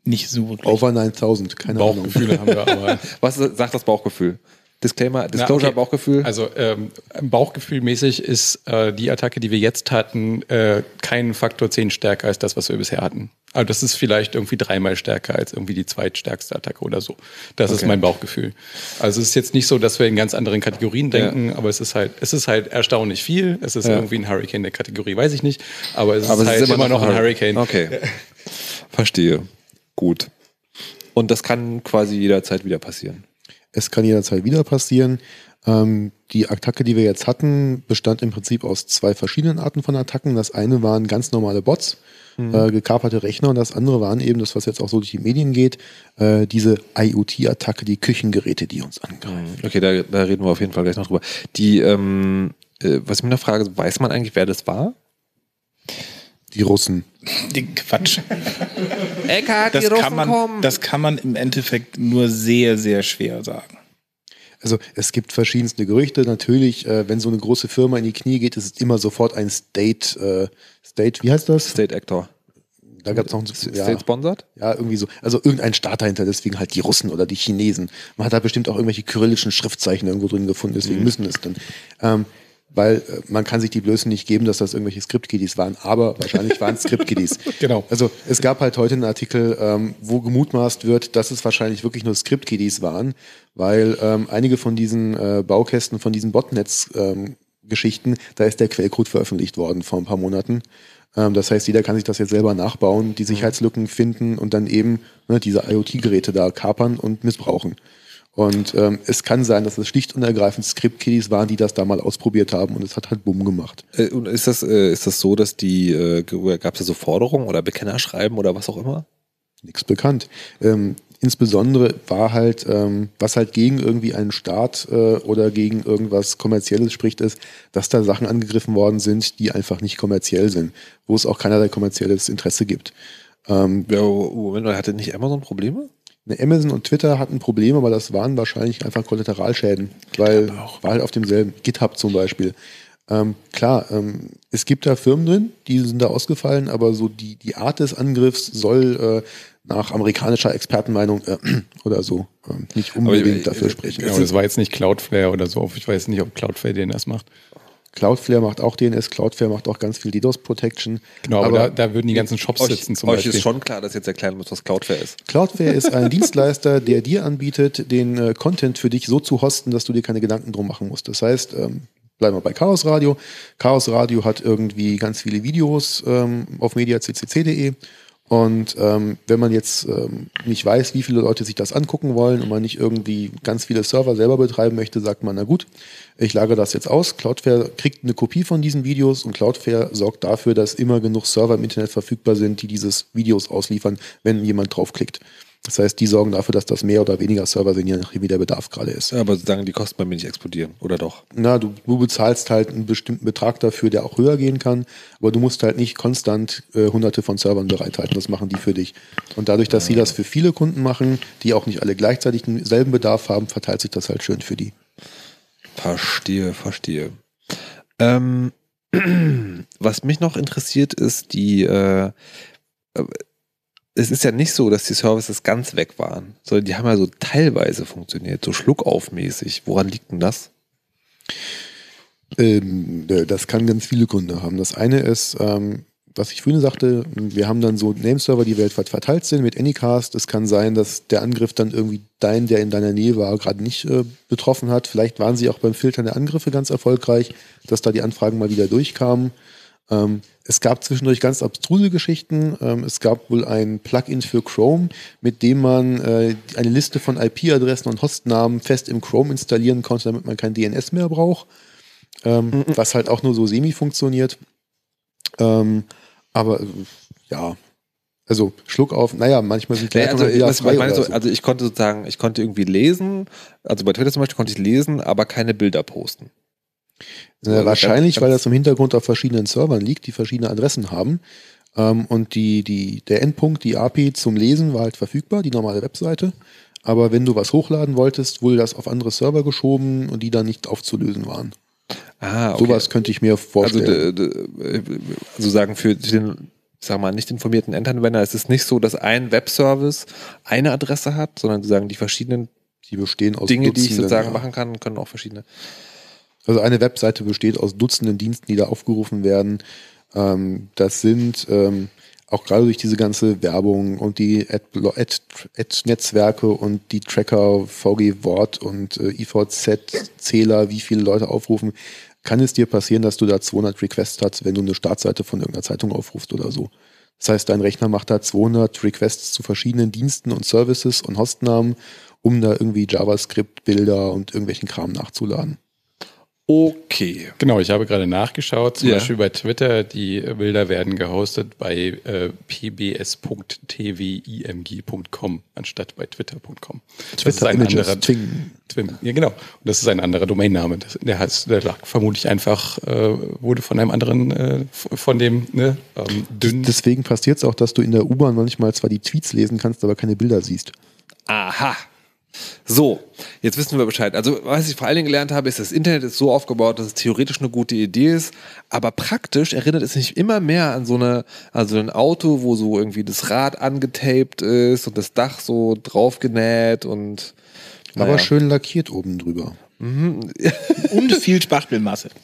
Nicht so wirklich. over 9000, keine Ahnung. Bauchgefühle haben wir aber. *laughs* Was sagt das Bauchgefühl? Disclaimer, Disclosure, okay. Bauchgefühl? Also ähm, Bauchgefühlmäßig ist äh, die Attacke, die wir jetzt hatten, äh, kein Faktor 10 stärker als das, was wir bisher hatten. Also das ist vielleicht irgendwie dreimal stärker als irgendwie die zweitstärkste Attacke oder so. Das ist Okay. mein Bauchgefühl. Also es ist jetzt nicht so, dass wir in ganz anderen Kategorien denken, aber es ist halt, es ist halt erstaunlich viel. Es ist Ja. irgendwie ein Hurricane der Kategorie, weiß ich nicht. Aber es ist Aber es halt ist immer, noch ein Hurricane. Okay. Verstehe. Gut. Und das kann quasi jederzeit wieder passieren. Es kann jederzeit wieder passieren. Ähm, die Attacke, die wir jetzt hatten, bestand im Prinzip aus zwei verschiedenen Arten von Attacken. Das eine waren ganz normale Bots, äh, gekaperte Rechner und das andere waren eben, das was jetzt auch so durch die Medien geht, äh, diese IoT-Attacke, die Küchengeräte, die uns angreifen. Okay, da, da reden wir auf jeden Fall gleich noch drüber. Die, ähm, äh, was ich mir noch frage, weiß man eigentlich, wer das war? Die Russen. Die Quatsch. Eckhard, Das kann, man, das kann man im Endeffekt nur sehr, sehr schwer sagen. Also es gibt verschiedenste Gerüchte. Natürlich, äh, wenn so eine große Firma in die Knie geht, ist es immer sofort ein State, äh, State, wie heißt das? State Actor. Da gab es noch ein State ja, sponsored? ja, irgendwie so. Also irgendein Staat dahinter, deswegen halt die Russen oder die Chinesen. Man hat da bestimmt auch irgendwelche kyrillischen Schriftzeichen irgendwo drin gefunden, deswegen Mhm. müssen es dann. Ähm, weil äh, man kann sich die Blößen nicht geben, dass das irgendwelche Script-Kiddies waren, aber wahrscheinlich waren es *laughs* Script-Kiddies. Genau. Also es gab halt heute einen Artikel, ähm, wo gemutmaßt wird, dass es wahrscheinlich wirklich nur Script-Kiddies waren, weil ähm, einige von diesen äh, Baukästen, von diesen Botnets-Geschichten, da ist der Quellcode veröffentlicht worden vor ein paar Monaten. Ähm, das heißt, jeder kann sich das jetzt selber nachbauen, die Sicherheitslücken finden und dann eben ne, diese IoT-Geräte da kapern und missbrauchen. Und ähm, es kann sein, dass es schlicht und ergreifend Script-Kiddies waren, die das da mal ausprobiert haben und es hat halt Bumm gemacht. Äh, und ist das, äh, ist das so, dass die, äh, gab es da so Forderungen oder Bekennerschreiben oder was auch immer? nichts bekannt. Ähm, insbesondere war halt, ähm, was halt gegen irgendwie einen Staat äh, oder gegen irgendwas Kommerzielles spricht, ist, dass da Sachen angegriffen worden sind, die einfach nicht kommerziell sind, wo es auch keinerlei kommerzielles Interesse gibt. Ähm, Ja, Moment, mal, hatte nicht Amazon Probleme? Amazon und Twitter hatten Probleme, aber das waren wahrscheinlich einfach Kollateralschäden, weil war halt auf demselben GitHub zum Beispiel. Ähm, klar, ähm, es gibt da Firmen drin, die sind da ausgefallen, aber so die, die Art des Angriffs soll äh, nach amerikanischer Expertenmeinung äh, *clears throat* oder so ähm, nicht unbedingt ich- dafür sprechen. Genau, das war jetzt nicht Cloudflare oder so. Ich weiß nicht, ob Cloudflare DNS macht. Cloudflare macht auch DNS, Cloudflare macht auch ganz viel DDoS Protection. Genau, aber, da, da würden die ganzen Shops Euch, sitzen zum euch Beispiel. ist schon klar, dass ihr jetzt erklären müsst, was Cloudflare ist. Cloudflare ist ein *laughs* Dienstleister, der dir anbietet, den äh, Content für dich so zu hosten, dass du dir keine Gedanken drum machen musst. Das heißt, ähm, bleiben wir bei Chaos Radio. Chaos Radio hat irgendwie ganz viele Videos ähm, auf mediaccc.de. Und ähm, wenn man jetzt ähm, nicht weiß, wie viele Leute sich das angucken wollen und man nicht irgendwie ganz viele Server selber betreiben möchte, sagt man, na gut, ich lagere das jetzt aus. Cloudflare kriegt eine Kopie von diesen Videos und Cloudflare sorgt dafür, dass immer genug Server im Internet verfügbar sind, die dieses Videos ausliefern, wenn jemand draufklickt. Das heißt, die sorgen dafür, dass das mehr oder weniger Server sind, je nachdem, wie der Bedarf gerade ist. Aber sozusagen die Kosten bei mir nicht explodieren, oder doch? Na, du, du bezahlst halt einen bestimmten Betrag dafür, der auch höher gehen kann, aber du musst halt nicht konstant äh, hunderte von Servern bereithalten. Das machen die für dich. Und dadurch, dass sie das für viele Kunden machen, die auch nicht alle gleichzeitig denselben Bedarf haben, verteilt sich das halt schön für die. Verstehe, verstehe. Ähm, *clears throat* was mich noch interessiert, ist die, äh, es ist ja nicht so, dass die Services ganz weg waren, sondern die haben ja so teilweise funktioniert, so schluckaufmäßig. Woran liegt denn das? Ähm, äh, das kann ganz viele Gründe haben. Das eine ist, ähm, was ich vorhin sagte, wir haben dann so Nameserver, die weltweit verteilt sind mit Anycast. Es kann sein, dass der Angriff dann irgendwie dein, der in deiner Nähe war, gerade nicht äh, betroffen hat. Vielleicht waren sie auch beim Filtern der Angriffe ganz erfolgreich, dass da die Anfragen mal wieder durchkamen. Ähm, es gab zwischendurch ganz abstruse Geschichten. Ähm, es gab wohl ein Plugin für Chrome, mit dem man äh, eine Liste von IP-Adressen und Hostnamen fest im Chrome installieren konnte, damit man kein DNS mehr braucht. Ähm, Was halt auch nur so semi funktioniert. Ähm, aber äh, ja, also Schluck auf, naja, manchmal sind Nee, also, eher frei ich meine, so, also ich konnte sozusagen, ich konnte irgendwie lesen, also bei Twitter zum Beispiel konnte ich lesen, aber keine Bilder posten. Äh, Also wahrscheinlich, ganz- weil das im Hintergrund auf verschiedenen Servern liegt, die verschiedene Adressen haben. Ähm, und die, die, der Endpunkt, die API zum Lesen war halt verfügbar, die normale Webseite. Aber wenn du was hochladen wolltest, wurde das auf andere Server geschoben und die dann nicht aufzulösen waren. Ah, okay. Sowas könnte ich mir also, vorstellen. d- also sagen für den, sag mal, nicht informierten Endanwender ist es nicht so, dass ein Webservice eine Adresse hat, sondern sozusagen die verschiedenen die bestehen aus Dinge, die ich Dutzenden, sozusagen ja. machen kann, können auch verschiedene. Also eine Webseite besteht aus Dutzenden Diensten, die da aufgerufen werden. Ähm, das sind ähm, auch gerade durch diese ganze Werbung und die Ad- Ad- Ad-Netzwerke und die Tracker, VG-Wort und äh, IVZ-Zähler, wie viele Leute aufrufen, kann es dir passieren, dass du da 200 Requests hast, wenn du eine Startseite von irgendeiner Zeitung aufrufst oder so. Das heißt, dein Rechner macht da 200 Requests zu verschiedenen Diensten und Services und Hostnamen, um da irgendwie JavaScript, Bilder und irgendwelchen Kram nachzuladen. Okay. Genau, ich habe gerade nachgeschaut, zum Ja. Beispiel bei Twitter, die Bilder werden gehostet bei äh, pbs.twimg.com anstatt bei twitter.com. Das ist ein Images anderer Twing. Twim. Ja, genau. Und das ist ein anderer Domainname. Das, der, heißt, der lag vermutlich einfach, äh, wurde von einem anderen, äh, von dem ne, ähm, dünn. Deswegen passiert es auch, dass du in der U-Bahn manchmal zwar die Tweets lesen kannst, aber keine Bilder siehst. Aha. So, jetzt wissen wir Bescheid. Also, was ich vor allen Dingen gelernt habe, ist, das Internet ist so aufgebaut, dass es theoretisch eine gute Idee ist, aber praktisch erinnert es mich immer mehr an so eine, also ein Auto, wo so irgendwie das Rad angetaped ist und das Dach so draufgenäht und Aber naja. schön lackiert oben drüber. Und viel Spachtelmasse. *laughs*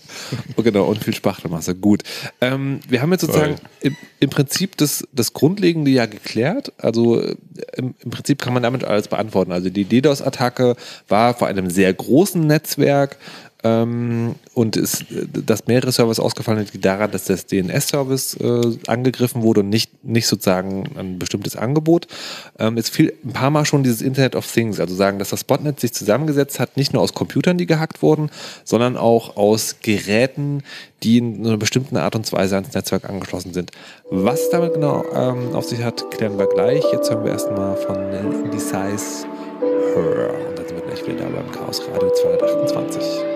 Oh, genau, und viel Spachtelmasse. Gut. Ähm, wir haben jetzt sozusagen im, im Prinzip das, das Grundlegende ja geklärt. Also äh, im, im Prinzip kann man damit alles beantworten. Also die DDoS-Attacke war vor einem sehr großen Netzwerk ähm, und ist, dass mehrere Servers ausgefallen sind, liegt daran, dass das DNS-Service äh, angegriffen wurde und nicht, nicht sozusagen ein bestimmtes Angebot. Ähm, es fiel ein paar Mal schon dieses Internet of Things, also sagen, dass das Botnet sich zusammengesetzt hat, nicht nur aus Computern, die gehackt wurden, sondern auch aus Geräten, die in einer bestimmten Art und Weise ans Netzwerk angeschlossen sind. Was damit genau ähm, auf sich hat, klären wir gleich. Jetzt hören wir erstmal von Indicize Her. Und dann sind wir gleich wieder da beim Chaos Radio 228.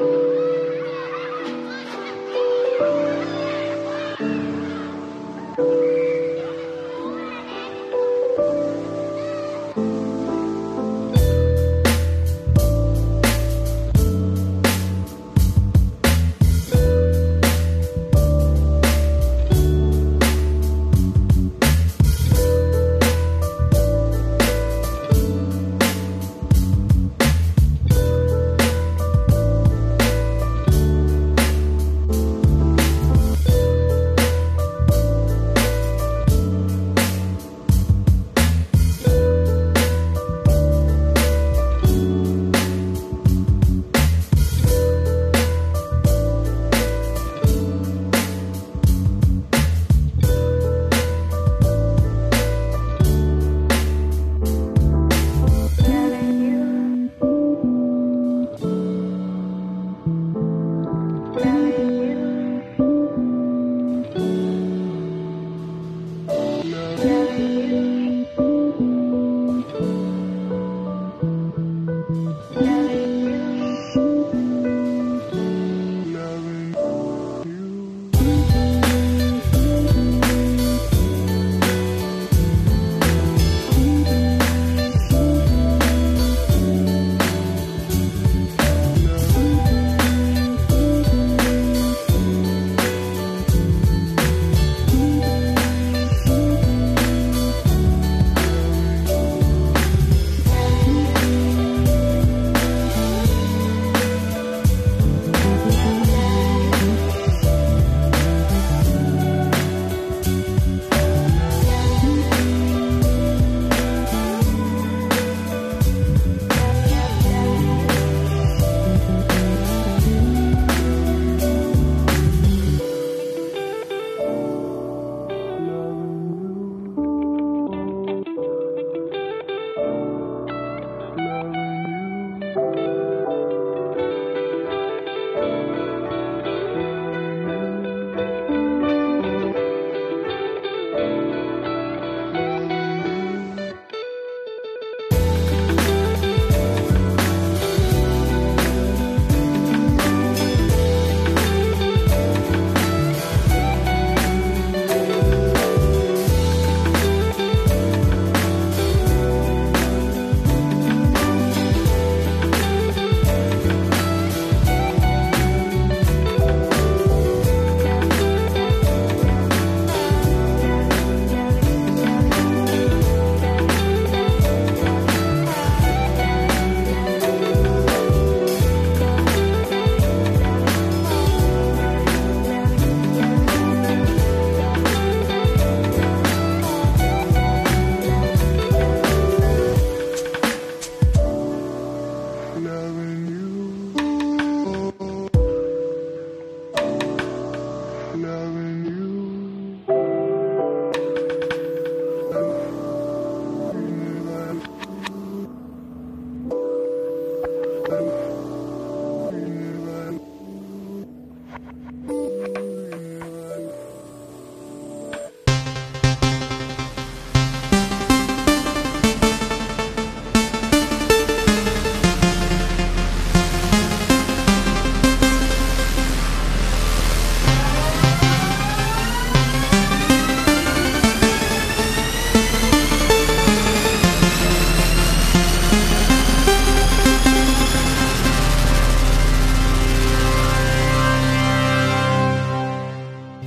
Thank you.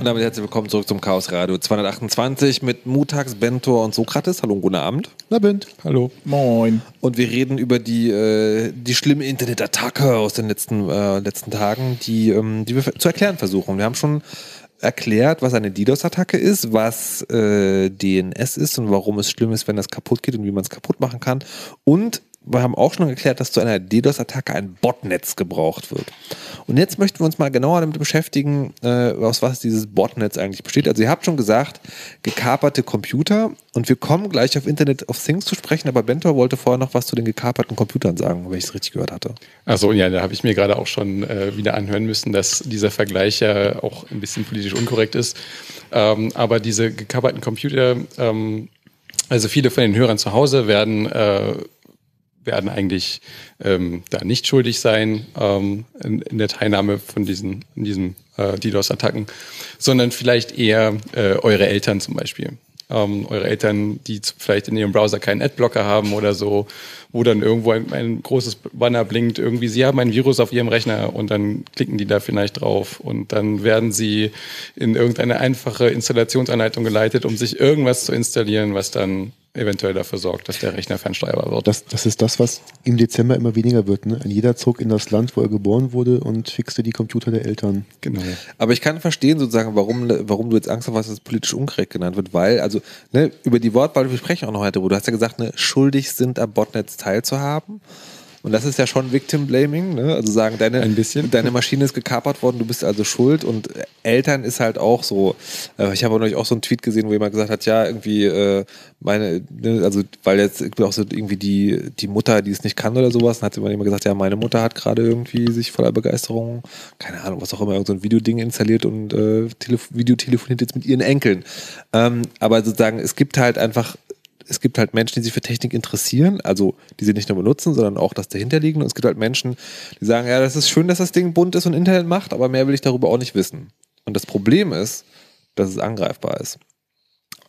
Damit herzlich willkommen zurück zum Chaos Radio 228 mit Mutags, Bentor und Sokrates. Hallo und guten Abend. Na, Bent. Hallo. Moin. Und wir reden über die, äh, die schlimme Internetattacke aus den letzten, äh, letzten Tagen, die, ähm, die wir zu erklären versuchen. Wir haben schon erklärt, was eine DDoS-Attacke ist, was äh, DNS ist und warum es schlimm ist, wenn das kaputt geht und wie man es kaputt machen kann. Und wir haben auch schon geklärt, dass zu einer DDoS-Attacke ein Botnetz gebraucht wird. Und jetzt möchten wir uns mal genauer damit beschäftigen, äh, aus was dieses Botnetz eigentlich besteht. Also ihr habt schon gesagt, gekaperte Computer und wir kommen gleich auf Internet of Things zu sprechen, aber Bentor wollte vorher noch was zu den gekaperten Computern sagen, wenn ich es richtig gehört hatte. Achso, ja, da habe ich mir gerade auch schon äh, wieder anhören müssen, dass dieser Vergleich ja auch ein bisschen politisch unkorrekt ist. Ähm, aber diese gekaperten Computer, ähm, also viele von den Hörern zu Hause werden äh, werden eigentlich ähm, da nicht schuldig sein ähm, in, in der Teilnahme von diesen in diesen äh, DDoS-Attacken, sondern vielleicht eher äh, eure Eltern zum Beispiel. Ähm, eure Eltern, die vielleicht in ihrem Browser keinen Adblocker haben oder so, wo dann irgendwo ein, ein großes Banner blinkt, irgendwie, sie haben ein Virus auf ihrem Rechner und dann klicken die da vielleicht drauf und dann werden sie in irgendeine einfache Installationsanleitung geleitet, um sich irgendwas zu installieren, was dann eventuell dafür sorgt, dass der Rechner fernsteuerbar wird. Das, das ist das, was im Dezember immer weniger wird. Ne? Ein jeder zog in das Land, wo er geboren wurde und fixte die Computer der Eltern. genau. Aber ich kann verstehen sozusagen, warum, warum du jetzt Angst hast, dass es politisch unkorrekt genannt wird, weil, also, ne, über die Wortwahl, wir sprechen auch noch heute, wo du hast ja gesagt, ne, schuldig sind am Botnetz teilzuhaben. Und das ist ja schon Victim Blaming, ne? Also sagen, deine, deine Maschine ist gekapert worden, du bist also schuld und Eltern ist halt auch so. Äh, ich habe neulich auch so einen Tweet gesehen, wo jemand gesagt hat, ja, irgendwie äh, meine, ne, also weil jetzt auch so irgendwie die, die Mutter, die es nicht kann oder sowas, dann hat immer jemand gesagt, ja, meine Mutter hat gerade irgendwie sich voller Begeisterung, keine Ahnung, was auch immer, irgend so ein Videoding installiert und äh, Telef Video telefoniert jetzt mit ihren Enkeln. Ähm, aber sozusagen, es gibt halt einfach es gibt halt Menschen, die sich für Technik interessieren, also die sie nicht nur benutzen, sondern auch das dahinterliegen. Und es gibt halt Menschen, die sagen, ja, das ist schön, dass das Ding bunt ist und Internet macht, aber mehr will ich darüber auch nicht wissen. Und das Problem ist, dass es angreifbar ist.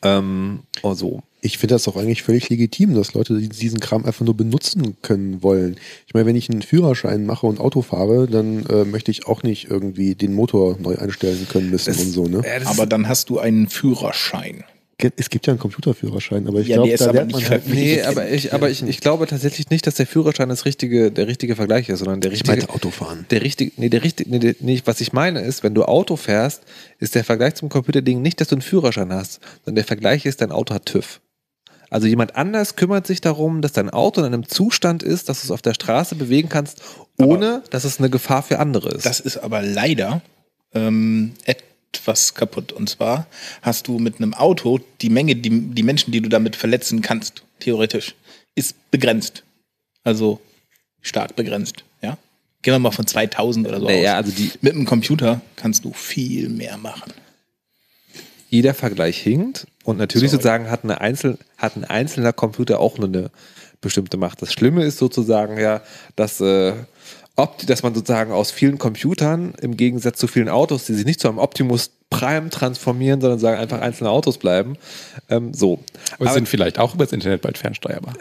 Ähm, also, Ich finde das auch eigentlich völlig legitim, dass Leute diesen Kram einfach nur benutzen können wollen. Ich meine, wenn ich einen Führerschein mache und Auto fahre, dann äh, möchte ich auch nicht irgendwie den Motor neu einstellen können müssen Das- und so. Ne? Aber dann hast du einen Führerschein. Es gibt ja einen Computerführerschein, aber ich Ja, glaube, ist da aber lernt man nicht halt nee, aber ich, aber ich, ich glaube tatsächlich nicht, dass der Führerschein das richtige, der richtige Vergleich ist, sondern der Ich richtige. meinte Autofahren. Der richtige, nee, der richtige, nee, der, nee, was ich meine ist, wenn du Auto fährst, ist der Vergleich zum Computerding nicht, dass du einen Führerschein hast, sondern der Vergleich ist, dein Auto hat TÜV. Also jemand anders kümmert sich darum, dass dein Auto in einem Zustand ist, dass du es auf der Straße bewegen kannst, ohne dass es eine Gefahr für andere ist. Das ist aber leider ähm, etwas kaputt. Und zwar hast du mit einem Auto die Menge, die, die Menschen, die du damit verletzen kannst, theoretisch, ist begrenzt. Also stark begrenzt. Ja? Gehen wir mal von 2000 oder so Naja, aus. also die- mit einem Computer kannst du viel mehr machen. jeder Vergleich hinkt und natürlich Sorry. sozusagen hat, eine Einzel hat ein einzelner Computer auch nur eine bestimmte Macht. Das Schlimme ist sozusagen ja, dass, äh, Opti dass man sozusagen aus vielen Computern im Gegensatz zu vielen Autos, die sich nicht zu einem Optimus Prime transformieren, sondern sagen einfach einzelne Autos bleiben. Ähm, so. Und Aber- sind vielleicht auch übers Internet bald fernsteuerbar.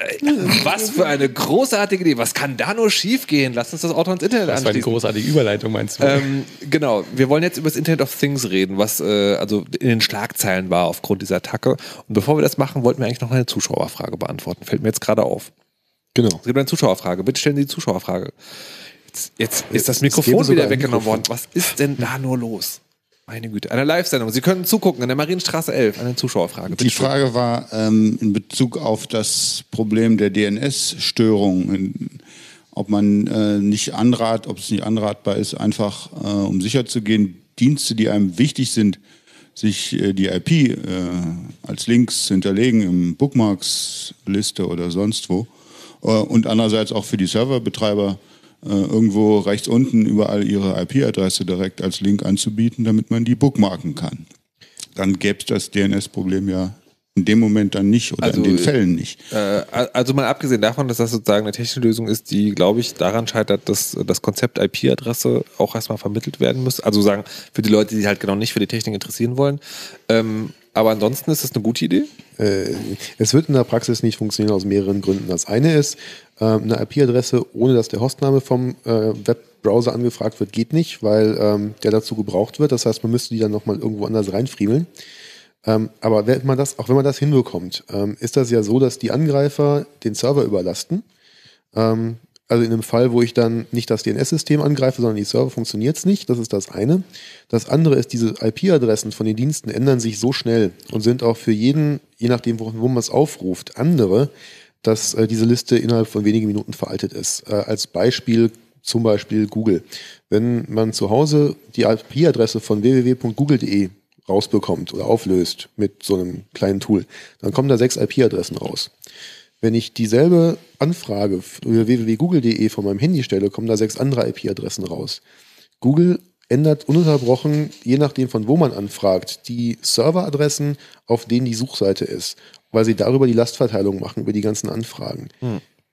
was für eine großartige Idee. Was kann da nur schief gehen? Lass uns das Auto ans Internet Das war eine anschließen. großartige Überleitung, meinst du? Ähm, genau, wir wollen jetzt über das Internet of Things reden, was äh, also in den Schlagzeilen war aufgrund dieser Attacke. Und bevor wir das machen, wollten wir eigentlich noch eine Zuschauerfrage beantworten. Fällt mir jetzt gerade auf. Genau. Es gibt eine Zuschauerfrage. Bitte stellen Sie die Zuschauerfrage. Jetzt, jetzt ist das Mikrofon wieder weggenommen worden. Was ist denn da nur los? Meine Güte. Eine Live-Sendung. Sie können zugucken in der Marienstraße 11. Eine Zuschauerfrage. Die Frage war ähm, in Bezug auf das Problem der DNS-Störung, ob man äh, nicht anrat, ob es nicht anratbar ist, einfach äh, um sicherzugehen, Dienste, die einem wichtig sind, sich äh, die IP äh, als Links hinterlegen im Bookmarks-Liste oder sonst wo. Äh, und andererseits auch für die Serverbetreiber irgendwo rechts unten überall ihre IP-Adresse direkt als Link anzubieten, damit man die bookmarken kann. Dann gäbe es das DNS-Problem ja in dem Moment dann nicht oder Also, in den Fällen nicht. Äh, also mal abgesehen davon, dass das sozusagen eine technische Lösung ist, die, glaube ich, daran scheitert, dass das Konzept IP-Adresse auch erstmal vermittelt werden muss. Also sagen, für die Leute, die sich halt genau nicht für die Technik interessieren wollen. Ähm, aber ansonsten ist das eine gute Idee. Äh, es wird in der Praxis nicht funktionieren aus mehreren Gründen. Das eine ist, ähm, eine IP-Adresse, ohne dass der Hostname vom äh, Webbrowser angefragt wird, geht nicht, weil ähm, der dazu gebraucht wird. Das heißt, man müsste die dann nochmal irgendwo anders reinfriemeln. Ähm, aber wenn man das, auch wenn man das hinbekommt, ähm, ist das ja so, dass die Angreifer den Server überlasten. Also in einem Fall, wo ich dann nicht das DNS-System angreife, sondern die Server funktioniert es nicht. Das ist das eine. Das andere ist, diese IP-Adressen von den Diensten ändern sich so schnell und sind auch für jeden, je nachdem, wo, wo man es aufruft, andere, dass äh, diese Liste innerhalb von wenigen Minuten veraltet ist. Äh, als Beispiel zum Beispiel Google. Wenn man zu Hause die IP-Adresse von www.google.de rausbekommt oder auflöst mit so einem kleinen Tool, dann kommen da sechs IP-Adressen raus. Wenn ich dieselbe Anfrage über www.google.de von meinem Handy stelle, kommen da sechs andere IP-Adressen raus. Google ändert ununterbrochen, je nachdem von wo man anfragt, die Serveradressen, auf denen die Suchseite ist, weil sie darüber die Lastverteilung machen, über die ganzen Anfragen.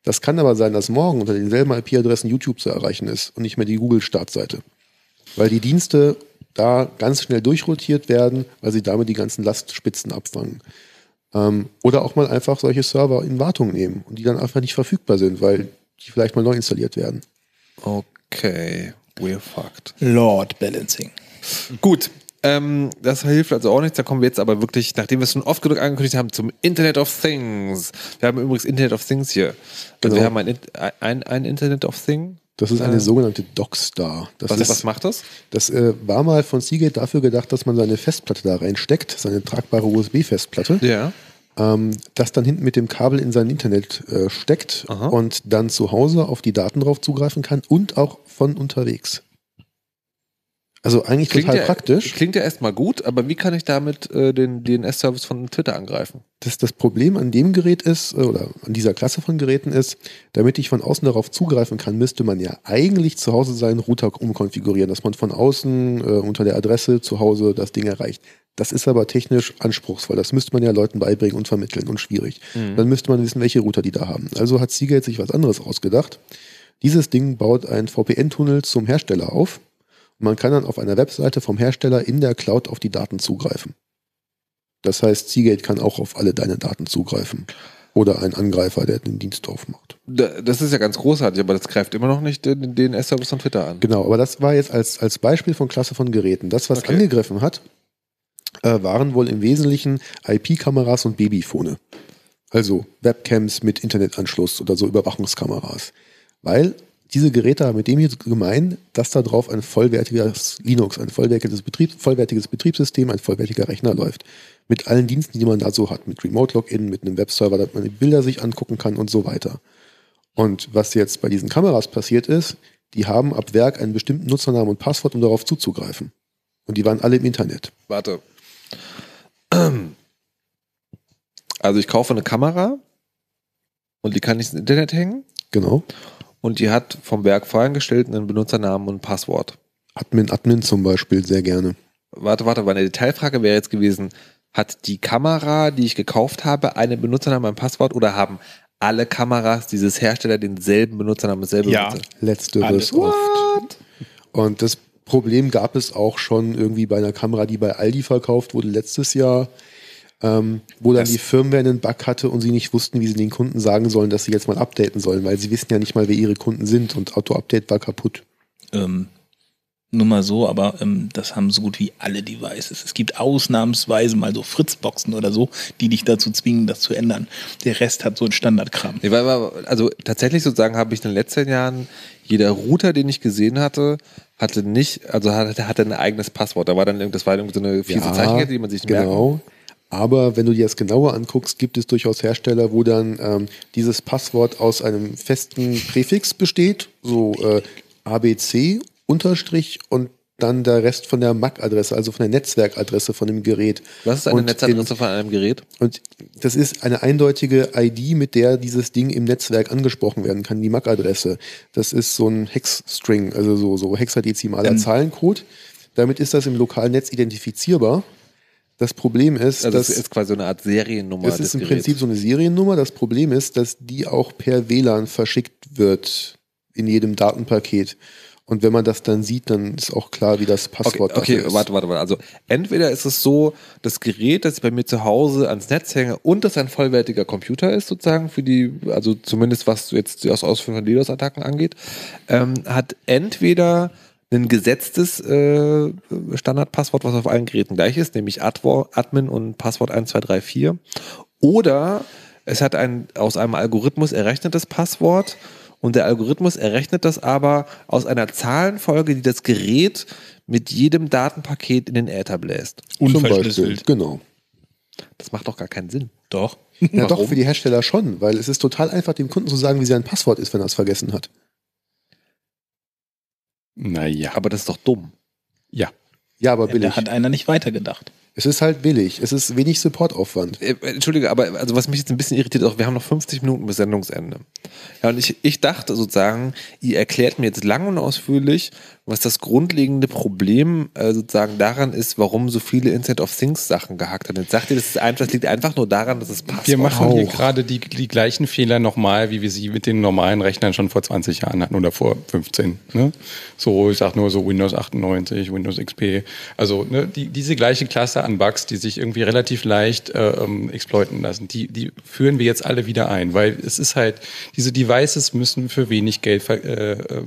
Das kann aber sein, dass morgen unter denselben IP-Adressen YouTube zu erreichen ist und nicht mehr die Google-Startseite. Weil die Dienste da ganz schnell durchrotiert werden, weil sie damit die ganzen Lastspitzen abfangen. Ähm, oder auch mal einfach solche Server in Wartung nehmen und die dann einfach nicht verfügbar sind, weil die vielleicht mal neu installiert werden. Okay, we're fucked. Lord Balancing. Gut. Ähm, das hilft also auch nichts. Da kommen wir jetzt aber wirklich, nachdem wir es schon oft genug angekündigt haben, zum Internet of Things. Wir haben übrigens Internet of Things hier. Also Genau. wir haben ein, In- ein, ein Internet of Thing. Das ist eine Äh, sogenannte Dockstar. Das, Was, ist, was macht das? das äh, war mal von Seagate dafür gedacht, dass man seine Festplatte da reinsteckt, seine tragbare USB-Festplatte, Ja. ähm, das dann hinten mit dem Kabel in sein Internet äh, steckt Aha. und dann zu Hause auf die Daten drauf zugreifen kann und auch von unterwegs. Also eigentlich total ja, praktisch. Klingt ja erstmal gut, aber wie kann ich damit äh, den DNS-Service von Twitter angreifen? Das, das Problem an dem Gerät ist, äh, oder an dieser Klasse von Geräten ist, damit ich von außen darauf zugreifen kann, müsste man ja eigentlich zu Hause seinen Router umkonfigurieren, dass man von außen äh, unter der Adresse zu Hause das Ding erreicht. Das ist aber technisch anspruchsvoll. Das müsste man ja Leuten beibringen und vermitteln und schwierig. Dann müsste man wissen, welche Router die da haben. Also hat Seagate sich was anderes ausgedacht. Dieses Ding baut einen VPN-Tunnel zum Hersteller auf. Und man kann dann auf einer Webseite vom Hersteller in der Cloud auf die Daten zugreifen. Das heißt, Seagate kann auch auf alle deine Daten zugreifen. Oder ein Angreifer, der den Dienst aufmacht. Da- Das ist ja ganz großartig, aber das greift immer noch nicht den DNS-Service von Twitter an. Genau, aber das war jetzt als, als Beispiel von Klasse von Geräten. Das, was Okay. angegriffen hat, äh, waren wohl im Wesentlichen IP-Kameras und Babyphone. Also Webcams mit Internetanschluss oder so Überwachungskameras. Weil diese Geräte haben mit dem hier gemein, dass da drauf ein vollwertiges Linux, ein vollwertiges, Betrieb, vollwertiges Betriebssystem, ein vollwertiger Rechner läuft. Mit allen Diensten, die man da so hat. Mit Remote-Login, mit einem Webserver, damit man die Bilder sich angucken kann und so weiter. Und was jetzt bei diesen Kameras passiert ist, die haben ab Werk einen bestimmten Nutzernamen und Passwort, um darauf zuzugreifen. Und die waren alle im Internet. Warte. Also ich kaufe eine Kamera und die kann ich ins Internet hängen Genau. Und die hat vom Werk vorangestellt einen Benutzernamen und ein Passwort. Admin, Admin zum Beispiel, sehr gerne. Warte, warte, meine Detailfrage wäre jetzt gewesen, hat die Kamera, die ich gekauft habe, einen Benutzernamen, ein Passwort oder haben alle Kameras dieses Hersteller denselben Benutzernamen, dasselbe Ja. Benutzer? Letzteres Alles. oft. Und das Problem gab es auch schon irgendwie bei einer Kamera, die bei Aldi verkauft wurde letztes Jahr, ähm, wo dann Das- die Firmware einen Bug hatte und sie nicht wussten, wie sie den Kunden sagen sollen, dass sie jetzt mal updaten sollen, weil sie wissen ja nicht mal, wer ihre Kunden sind und Auto-Update war kaputt. Ähm, nur mal so, aber ähm, das haben so gut wie alle Devices. Es gibt ausnahmsweise mal so Fritzboxen oder so, die dich dazu zwingen, das zu ändern. Der Rest hat so einen Standardkram. Nee, weil, also tatsächlich sozusagen habe ich in den letzten Jahren, jeder Router, den ich gesehen hatte, hatte nicht, also hatte, hatte ein eigenes Passwort. Da war dann irgend- das war irgendwie so eine fiese Zeichenkette, die man sich genau. Aber wenn du dir das genauer anguckst, gibt es durchaus Hersteller, wo dann ähm, dieses Passwort aus einem festen Präfix besteht, so äh, ABC Unterstrich und dann der Rest von der MAC-Adresse, also von der Netzwerkadresse von dem Gerät. Was ist eine Und Netzadresse von einem Gerät? Und das ist eine eindeutige ID, mit der dieses Ding im Netzwerk angesprochen werden kann, die MAC-Adresse. Das ist so ein Hex-String, also so, so hexadezimaler Ähm. Zahlencode. Damit ist das im lokalen Netz identifizierbar. Das Problem ist, Also dass das ist quasi so eine Art Seriennummer das des ist im Geräts. Prinzip so eine Seriennummer. Das Problem ist, dass die auch per WLAN verschickt wird in jedem Datenpaket. Und wenn man das dann sieht, dann ist auch klar, wie das Okay, Passwort okay dafür ist. warte, warte, warte. Also entweder ist es so, das Gerät, das ich bei mir zu Hause ans Netz hänge und das ein vollwertiger Computer ist, sozusagen, für die, also zumindest was jetzt das Ausführen von DDoS-Attacken angeht, ähm, hat entweder ein gesetztes äh, Standardpasswort, was auf allen Geräten gleich ist, nämlich Admin und Passwort 1234. Oder es hat ein aus einem Algorithmus errechnetes Passwort und der Algorithmus errechnet das aber aus einer Zahlenfolge, die das Gerät mit jedem Datenpaket in den Äther bläst. Zum Beispiel. Unverschlüsselt. Genau. Das macht doch gar keinen Sinn. Doch. Ja, doch, für die Hersteller schon, weil es ist total einfach, dem Kunden zu sagen, wie sein Passwort ist, wenn er es vergessen hat. Naja, Aber das ist doch dumm. ja. Ja, aber billig. da hat einer nicht weitergedacht. es ist halt billig. Es ist wenig Supportaufwand. Äh, Entschuldige, aber also was mich jetzt ein bisschen irritiert, auch wir haben noch 50 Minuten bis Sendungsende. Ja, und ich, ich dachte sozusagen, ihr erklärt mir jetzt lang und ausführlich, was das grundlegende Problem äh, sozusagen daran ist, warum so viele Internet of Things Sachen gehackt haben. Jetzt sagt ihr, das, ist einfach, das liegt einfach nur daran, dass es Passwort Wir machen hier auch. gerade die, die gleichen Fehler nochmal, wie wir sie mit den normalen Rechnern schon vor 20 Jahren hatten oder vor 15. Ne? So, ich sag nur so Windows 98, Windows XP. Also ne, die, diese gleiche Klasse an Bugs, die sich irgendwie relativ leicht äh, ähm, exploiten lassen, die, die führen wir jetzt alle wieder ein, weil es ist halt, diese Devices müssen für wenig Geld ver, äh, äh,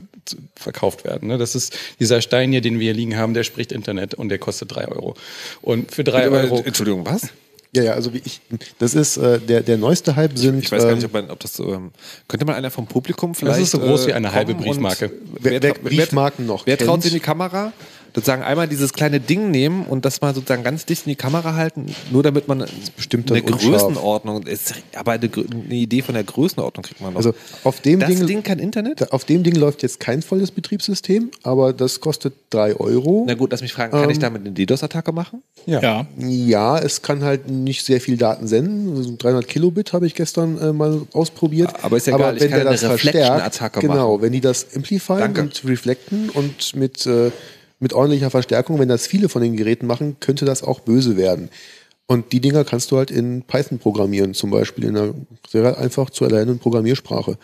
verkauft werden. Ne? Das ist dieser Stein hier, den wir hier liegen haben, der spricht Internet und der kostet drei Euro. Und für drei Euro. Entschuldigung, was? Ja, ja, also wie ich, das ist äh, der, der neueste Hype sind. Ich weiß gar nicht, ähm, ob, man, ob das so, ähm, könnte mal einer vom Publikum vielleicht. ist so groß äh, wie eine halbe Briefmarke. Wer- wer Briefmarken noch Wer traut kennt. sich in die Kamera? Sozusagen einmal dieses kleine Ding nehmen und das mal sozusagen ganz dicht in die Kamera halten, nur damit man bestimmt eine unscharf. Größenordnung, ist, aber eine, eine Idee von der Größenordnung kriegt man noch. Also auf dem das Ding, Ding, kann Internet? auf dem Ding läuft jetzt kein volles Betriebssystem, aber das kostet 3 Euro. Na gut, lass mich fragen, kann ich Ähm, damit eine DDoS-Attacke machen? Ja. Ja, es kann halt nicht sehr viel Daten senden. Also 300 Kilobit habe ich gestern äh, mal ausprobiert. Aber ist ja egal, ich wenn kann der eine das Reflection-Attacke verstärkt, genau, machen. wenn die das amplifieren und reflecten und mit, äh, mit ordentlicher Verstärkung, wenn das viele von den Geräten machen, könnte das auch böse werden. Und die Dinger kannst du halt in Python programmieren, zum Beispiel in einer sehr einfach zu erlernenden Programmiersprache.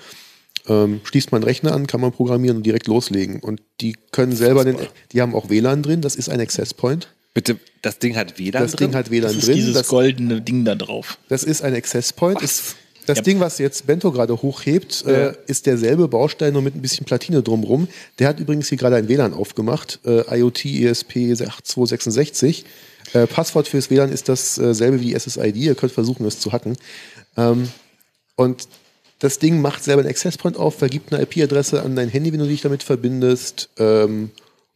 Ähm, schließt man Rechner an, kann man programmieren und direkt loslegen. Und die können selber, den, die haben auch WLAN drin, das ist ein Access Point. Bitte, das Ding hat WLAN Das drin? Ding hat WLAN Das ist drin. dieses Das, goldene Ding da drauf. das ist ein Access Point. Was? Ist, das Ja. Ding, was jetzt Bento gerade hochhebt, äh, ist derselbe Baustein, nur mit ein bisschen Platine drumrum. Der hat übrigens hier gerade ein WLAN aufgemacht, äh, IoT ESP 8266. Äh, Passwort fürs WLAN ist dasselbe wie die SSID. Ihr könnt versuchen, es zu hacken. Ähm, und das Ding macht selber einen Access Point auf, vergibt eine IP-Adresse an dein Handy, wenn du dich damit verbindest. Ähm,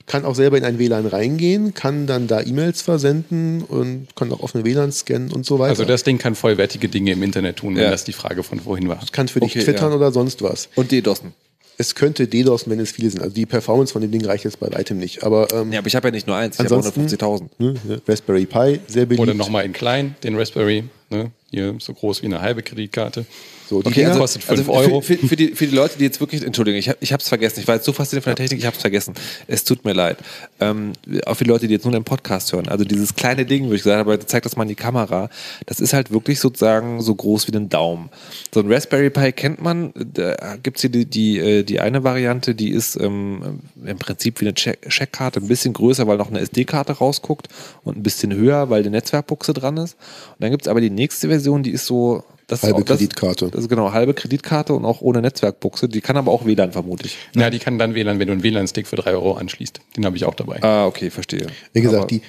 kann auch selber in ein WLAN reingehen, kann dann da E-Mails versenden und kann auch offene WLAN scannen und so weiter. Also das Ding kann vollwertige Dinge im Internet tun, wenn Ja. das die Frage von vorhin war. kann für dich Okay, twittern ja. oder sonst was. Und DDoSen. Es könnte DDoS, wenn es viele sind. Also die Performance von dem Ding reicht jetzt bei weitem nicht. Aber ähm, Ja, aber ich habe ja nicht nur eins, ich habe Ansonsten- 150.000. ne, ne, Raspberry Pi, sehr beliebt. Oder nochmal in klein, den Raspberry, ne? hier so groß wie eine halbe Kreditkarte. so, die Okay, also- kostet fünf für, Euro. Für, für, die, für die Leute, die jetzt wirklich, Entschuldigung, ich habe ich hab's vergessen. Ich war jetzt so fasziniert von der Technik, ich habe es vergessen. Es tut mir leid. Ähm, auch für die Leute, die jetzt nur den Podcast hören. Also dieses kleine Ding, wo ich gesagt habe, zeigt das mal in die Kamera. Das ist halt wirklich sozusagen so groß wie ein Daumen. So ein Raspberry Pi kennt man. Da gibt's hier die, die, äh, die eine Variante, die ist ähm, im Prinzip wie eine Check- Checkkarte, ein bisschen größer, weil noch eine SD-Karte rausguckt und ein bisschen höher, weil die Netzwerkbuchse dran ist. Und dann gibt's aber die nächste Version, die ist so. Das ist Halbe auch- das- Kreditkarte. das ist genau, halbe Kreditkarte und auch ohne Netzwerkbuchse. Die kann aber auch WLAN, vermute ich. Ja, die kann dann WLAN, wenn du einen WLAN-Stick für drei Euro anschließt. Den habe ich auch dabei. Ah, okay, verstehe. wie gesagt, Aber- die,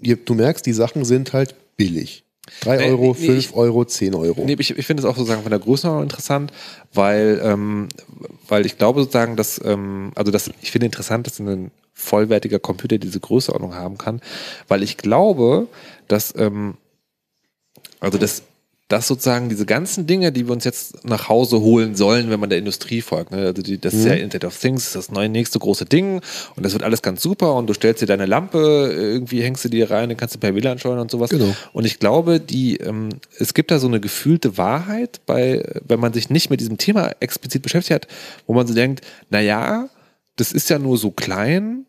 du, du merkst, die Sachen sind halt billig. 3 Nee, Euro, nee, 5 ich- Euro, 10 Euro. Nee, ich, ich finde es auch sozusagen von der Größenordnung interessant, weil, ähm, weil ich glaube sozusagen, dass, ähm, also das, ich finde interessant, dass ein vollwertiger Computer diese Größenordnung haben kann, weil ich glaube, dass, ähm, also das, dass sozusagen diese ganzen Dinge, die wir uns jetzt nach Hause holen sollen, wenn man der Industrie folgt, ne? also die, das ist ja Internet of Things, das ist das neue nächste große Ding und das wird alles ganz super und du stellst dir deine Lampe, irgendwie hängst du dir rein, dann kannst du per WLAN steuern und sowas. Genau. Und ich glaube, die, ähm, es gibt da so eine gefühlte Wahrheit, bei, wenn man sich nicht mit diesem Thema explizit beschäftigt hat, wo man so denkt, naja, das ist ja nur so klein,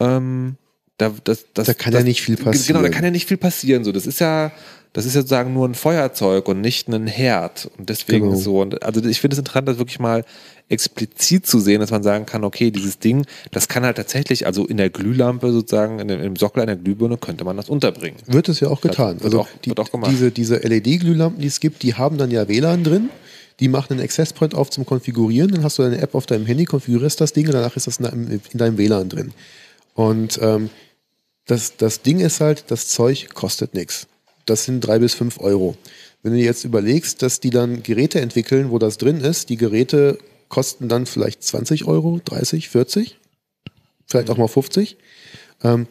ähm, da, das, das, Da kann das, ja nicht viel Genau, da passieren. kann ja nicht viel passieren. So, das ist ja, das ist sozusagen nur ein Feuerzeug und nicht ein Herd. Und deswegen Genau. so. Und also ich finde es interessant, das wirklich mal explizit zu sehen, dass man sagen kann, okay, dieses Ding, das kann halt tatsächlich, also in der Glühlampe sozusagen, in dem, im Sockel einer Glühbirne könnte man das unterbringen. Wird es ja auch getan. Wird also auch- die, auch diese, diese LED-Glühlampen, die es gibt, die haben dann ja WLAN drin. Die machen einen Access Point auf zum Konfigurieren. Dann hast du deine App auf deinem Handy, konfigurierst das Ding und danach ist das in deinem, in deinem WLAN drin. Und ähm, das, das Ding ist halt, das Zeug kostet nichts. Das sind drei bis fünf Euro. Wenn du dir jetzt überlegst, dass die dann Geräte entwickeln, wo das drin ist, die Geräte kosten dann vielleicht 20 Euro, 30, 40, vielleicht auch mal 50. Ähm,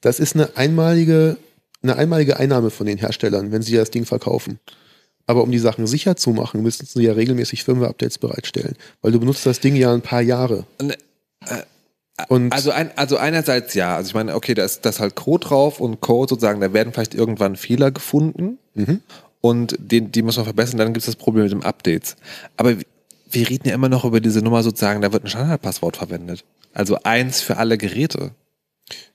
das ist eine einmalige, eine einmalige Einnahme von den Herstellern, wenn sie das Ding verkaufen. Aber um die Sachen sicher zu machen, müssen sie ja regelmäßig Firmware-Updates bereitstellen. Weil du benutzt das Ding ja ein paar Jahre. Und, Und Also, ein, also einerseits ja, also ich meine, okay, da ist, da ist halt Code drauf und Code sozusagen, da werden vielleicht irgendwann Fehler gefunden und den, die muss man verbessern, dann gibt es das Problem mit dem Updates. Aber wir reden ja immer noch über diese Nummer sozusagen, da wird ein Standardpasswort verwendet. Also eins für alle Geräte.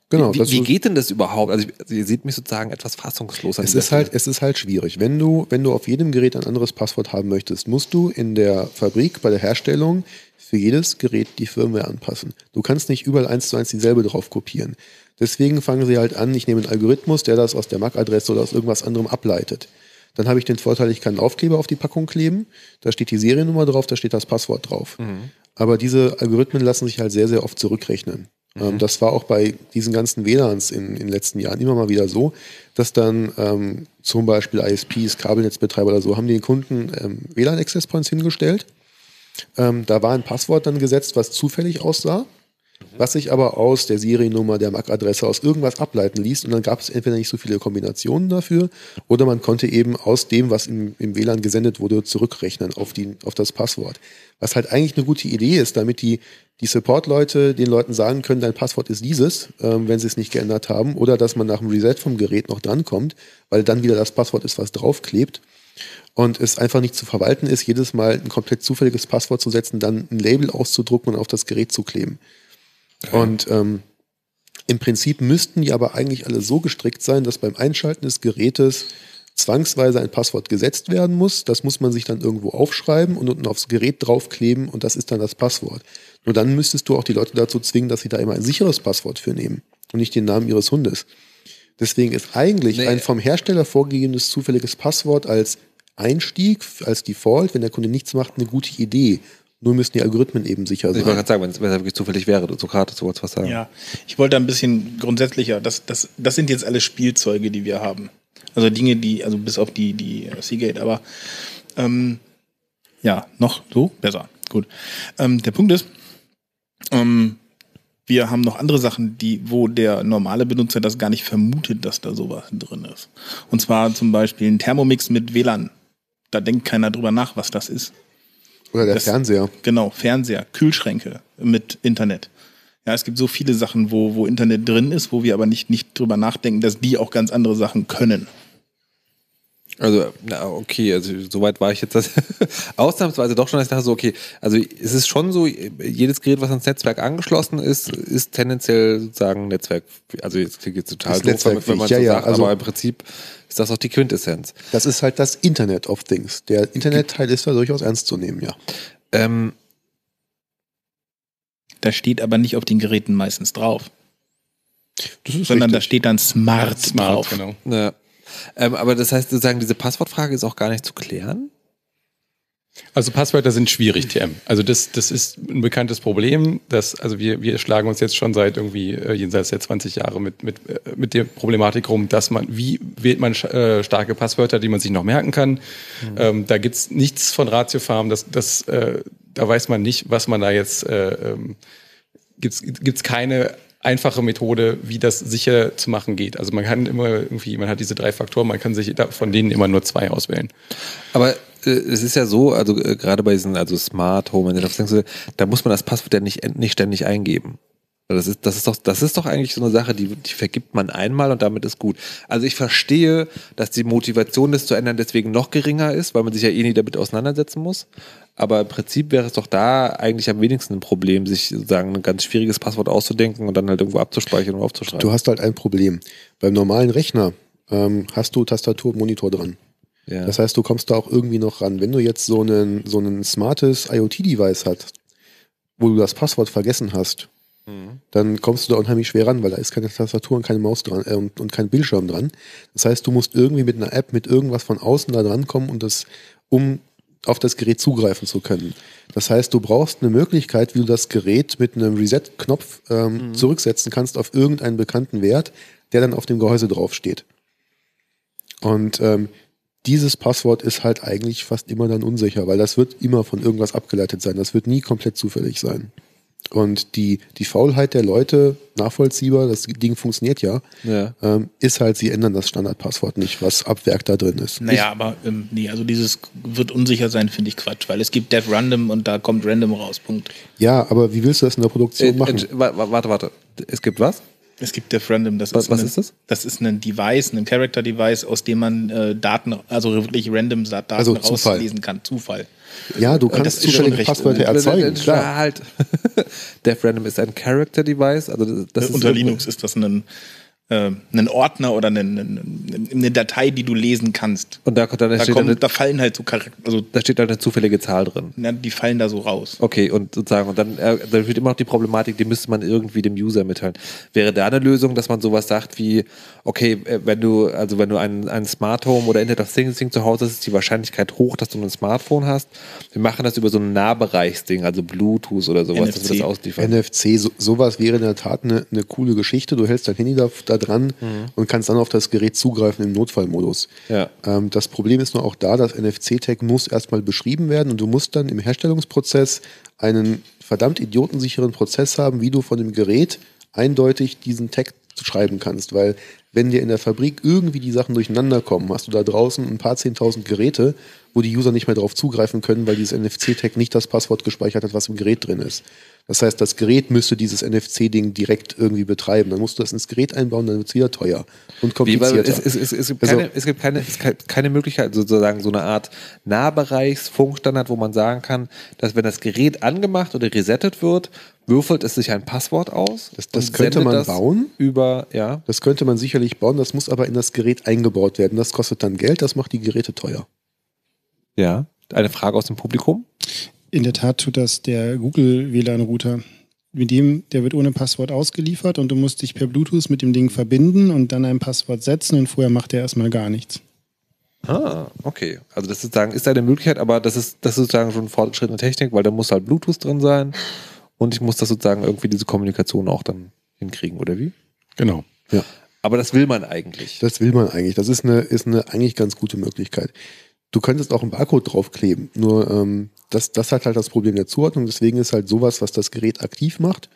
Genau, wie, wie geht denn das überhaupt? Also, ich, also ihr seht mich sozusagen etwas fassungslos an Es ist halt, es ist halt schwierig. Wenn du, wenn du auf jedem Gerät ein anderes Passwort haben möchtest, musst du in der Fabrik bei der Herstellung für jedes Gerät die Firmware anpassen. Du kannst nicht überall eins zu eins dieselbe drauf kopieren. Deswegen fangen sie halt an, ich nehme einen Algorithmus, der das aus der MAC-Adresse oder aus irgendwas anderem ableitet. Dann habe ich den Vorteil, ich kann einen Aufkleber auf die Packung kleben, da steht die Seriennummer drauf, da steht das Passwort drauf. Aber diese Algorithmen lassen sich halt sehr, sehr oft zurückrechnen. Ähm, das war auch bei diesen ganzen WLANs in, in den letzten Jahren immer mal wieder so, dass dann ähm, zum Beispiel ISPs, Kabelnetzbetreiber oder so, haben den Kunden ähm, WLAN-Access Points hingestellt. Ähm, da war ein Passwort dann gesetzt, was zufällig aussah, was sich aber aus der Seriennummer, der MAC-Adresse, aus irgendwas ableiten ließ. Und dann gab es entweder nicht so viele Kombinationen dafür oder man konnte eben aus dem, was im, im WLAN gesendet wurde, zurückrechnen auf, die, auf das Passwort. Was halt eigentlich eine gute Idee ist, damit die, die Support-Leute den Leuten sagen können, dein Passwort ist dieses, ähm, wenn sie es nicht geändert haben, oder dass man nach dem Reset vom Gerät noch drankommt, weil dann wieder das Passwort ist, was draufklebt und es einfach nicht zu verwalten ist, jedes Mal ein komplett zufälliges Passwort zu setzen, dann ein Label auszudrucken und auf das Gerät zu kleben. Und ähm, im Prinzip müssten die aber eigentlich alle so gestrickt sein, dass beim Einschalten des Gerätes zwangsweise ein Passwort gesetzt werden muss. Das muss man sich dann irgendwo aufschreiben und unten aufs Gerät draufkleben und das ist dann das Passwort. Nur dann müsstest du auch die Leute dazu zwingen, dass sie da immer ein sicheres Passwort für nehmen und nicht den Namen ihres Hundes. Deswegen ist eigentlich Nee. ein vom Hersteller vorgegebenes zufälliges Passwort als Einstieg, als Default, wenn der Kunde nichts macht, eine gute Idee. Nur müssen die Algorithmen eben sicher ich wollte sein. gerade sagen, wenn es wirklich zufällig wäre, Sokrates, du wolltest was sagen. Ja, ich wollte ein bisschen grundsätzlicher. Das, das, das sind jetzt alle Spielzeuge, die wir haben. Also Dinge, die, also bis auf die, die äh, Seagate, aber ähm, ja, noch so besser. Gut. Ähm, der Punkt ist, ähm, wir haben noch andere Sachen, die, wo der normale Benutzer das gar nicht vermutet, dass da sowas drin ist. Und zwar zum Beispiel ein Thermomix mit WLAN. Da denkt keiner drüber nach, was das ist. Oder der Das- Fernseher. Genau, Fernseher, Kühlschränke mit Internet. Ja, es gibt so viele Sachen, wo, wo Internet drin ist, wo wir aber nicht, nicht drüber nachdenken, dass die auch ganz andere Sachen können. Also, na, okay, also soweit war ich jetzt das *laughs* ausnahmsweise doch schon, dass ich dachte so, okay, also es ist schon so, jedes Gerät, was ans Netzwerk angeschlossen ist, ist tendenziell sozusagen Netzwerk, also jetzt klingt jetzt total Ist doof, wenn man- wenn man netzwerkfähig, ja, so ja, sagt, also- aber im Prinzip ist das auch die Quintessenz. Das ist halt das Internet of Things. Der Internetteil ist da durchaus ernst zu nehmen, ja. Ähm, Da steht aber nicht auf den Geräten meistens drauf, Das sondern da richtig. steht dann Smart, drauf. genau. ne, ähm, aber das heißt sozusagen, diese Passwortfrage ist auch gar nicht zu klären? Also Passwörter sind schwierig, TM. Also das, das ist ein bekanntes Problem. Dass, also wir, wir schlagen uns jetzt schon seit irgendwie äh, jenseits der 20 Jahre mit, mit, äh, mit der Problematik rum, dass man, wie wählt man äh, starke Passwörter, die man sich noch merken kann. Ähm, da gibt's nichts von Ratiofarm, das, das, äh, da weiß man nicht, was man da jetzt, äh, ähm, gibt's gibt's keine einfache Methode, wie das sicher zu machen geht. Also man kann immer irgendwie, man hat diese drei Faktoren, man kann sich von denen immer nur zwei auswählen. Aber äh, es ist ja so, also äh, gerade bei diesen, also Smart Home da muss man das Passwort ja nicht, nicht ständig eingeben. Das ist, das ist doch, das ist doch eigentlich so eine Sache, die, die vergibt man einmal und damit ist gut. Also ich verstehe, dass die Motivation, das zu ändern, deswegen noch geringer ist, weil man sich ja eh nie damit auseinandersetzen muss. Aber im Prinzip wäre es doch da eigentlich am wenigsten ein Problem, sich sozusagen ein ganz schwieriges Passwort auszudenken und dann halt irgendwo abzuspeichern und aufzuschreiben. Du hast halt ein Problem. Beim normalen Rechner ähm, hast du Tastatur und Monitor dran. Ja. Das heißt, du kommst da auch irgendwie noch ran. Wenn du jetzt so einen, so ein smartes IoT-Device hast, wo du das Passwort vergessen hast, Mhm. dann kommst du da unheimlich schwer ran, weil da ist keine Tastatur und keine Maus dran äh, und, und kein Bildschirm dran. Das heißt, du musst irgendwie mit einer App, mit irgendwas von außen da dran kommen und das, um auf das Gerät zugreifen zu können. Das heißt, du brauchst eine Möglichkeit, wie du das Gerät mit einem Reset-Knopf ähm, zurücksetzen kannst auf irgendeinen bekannten Wert, der dann auf dem Gehäuse draufsteht. Und ähm, dieses Passwort ist halt eigentlich fast immer dann unsicher, weil das wird immer von irgendwas abgeleitet sein. Das wird nie komplett zufällig sein. Und die, die Faulheit der Leute, nachvollziehbar, das Ding funktioniert ja, Ja. ähm, ist halt, sie ändern das Standardpasswort nicht, was ab Werk da drin ist. Naja, aber ähm, nee, also dieses wird unsicher sein, finde ich Quatsch, weil es gibt Dev Random und da kommt Random raus. Punkt. Ja, aber wie willst du das in der Produktion Äh, machen? äh, wa- wa- warte, warte. Es gibt was? Es gibt Dev Random, das Was- ist, was ein, ist das? Das ist ein Device, ein Character-Device, aus dem man äh, Daten, also wirklich random Daten Also Zufall. rauslesen kann. Zufall. Ja, du das kannst zufällige Passwörter erzeugen, Äh, klar. Halt. *laughs* Dev Random ist ein Character-Device. Also das, das ist Unter Linux ist das ein, äh, ein Ordner oder eine, eine, eine Datei, die du lesen kannst. Und da, da, Da, steht kommen, eine, da fallen halt so Charakter, also da steht halt eine zufällige Zahl drin. na, die fallen da so raus. Okay, und sozusagen, und dann, äh, dann wird immer noch die Problematik, die müsste man irgendwie dem User mitteilen. Wäre da eine Lösung, dass man sowas sagt wie, okay, äh, wenn du, also wenn du ein, ein Smart Home oder Internet of Things Ding zu Hause hast, ist die Wahrscheinlichkeit hoch, dass du ein Smartphone hast. Wir machen das über so ein Nahbereichsding, also Bluetooth oder sowas, dass wir NFC. das ausliefern. NFC, so, sowas wäre in der Tat eine, eine coole Geschichte. Du hältst dein Handy da, da dran und kannst dann auf das Gerät zugreifen im Notfallmodus. Ja. Ähm, das Problem ist nur auch da, das NFC-Tag muss erstmal beschrieben werden und du musst dann im Herstellungsprozess einen verdammt idiotensicheren Prozess haben, wie du von dem Gerät eindeutig diesen Tag schreiben kannst, weil wenn dir in der Fabrik irgendwie die Sachen durcheinander kommen, hast du da draußen ein paar zehntausend Geräte, wo die User nicht mehr darauf zugreifen können, weil dieses NFC-Tag nicht das Passwort gespeichert hat, was im Gerät drin ist. Das heißt, das Gerät müsste dieses NFC-Ding direkt irgendwie betreiben. Dann musst du das ins Gerät einbauen, dann wird es wieder teuer und komplizierter. es, es, es, es, gibt Also- keine, es gibt keine, es gibt keine Möglichkeit, sozusagen so eine Art Nahbereichsfunkstandard, wo man sagen kann, dass wenn das Gerät angemacht oder resettet wird, würfelt es sich ein Passwort aus. Das- das könnte man das bauen. Über, ja. Das könnte man sicherlich bauen, das muss aber in das Gerät eingebaut werden. Das kostet dann Geld, das macht die Geräte teuer. Ja. Eine Frage aus dem Publikum? In der Tat tut das der Google WLAN-Router. Mit dem, der wird ohne Passwort ausgeliefert und du musst dich per Bluetooth mit dem Ding verbinden und dann ein Passwort setzen und vorher macht er erstmal gar nichts. Ah, okay. Also das ist sozusagen, ist eine Möglichkeit, aber das ist, das ist sozusagen schon fortgeschrittene Technik, weil da muss halt Bluetooth drin sein und ich muss das sozusagen irgendwie diese Kommunikation auch dann hinkriegen, oder wie? Genau. Aber das will man eigentlich. Das will man eigentlich. Das ist eine, ist eine eigentlich ganz gute Möglichkeit. Du könntest auch einen Barcode draufkleben, nur ähm, das, das hat halt das Problem der Zuordnung. Deswegen ist halt sowas, was das Gerät aktiv macht,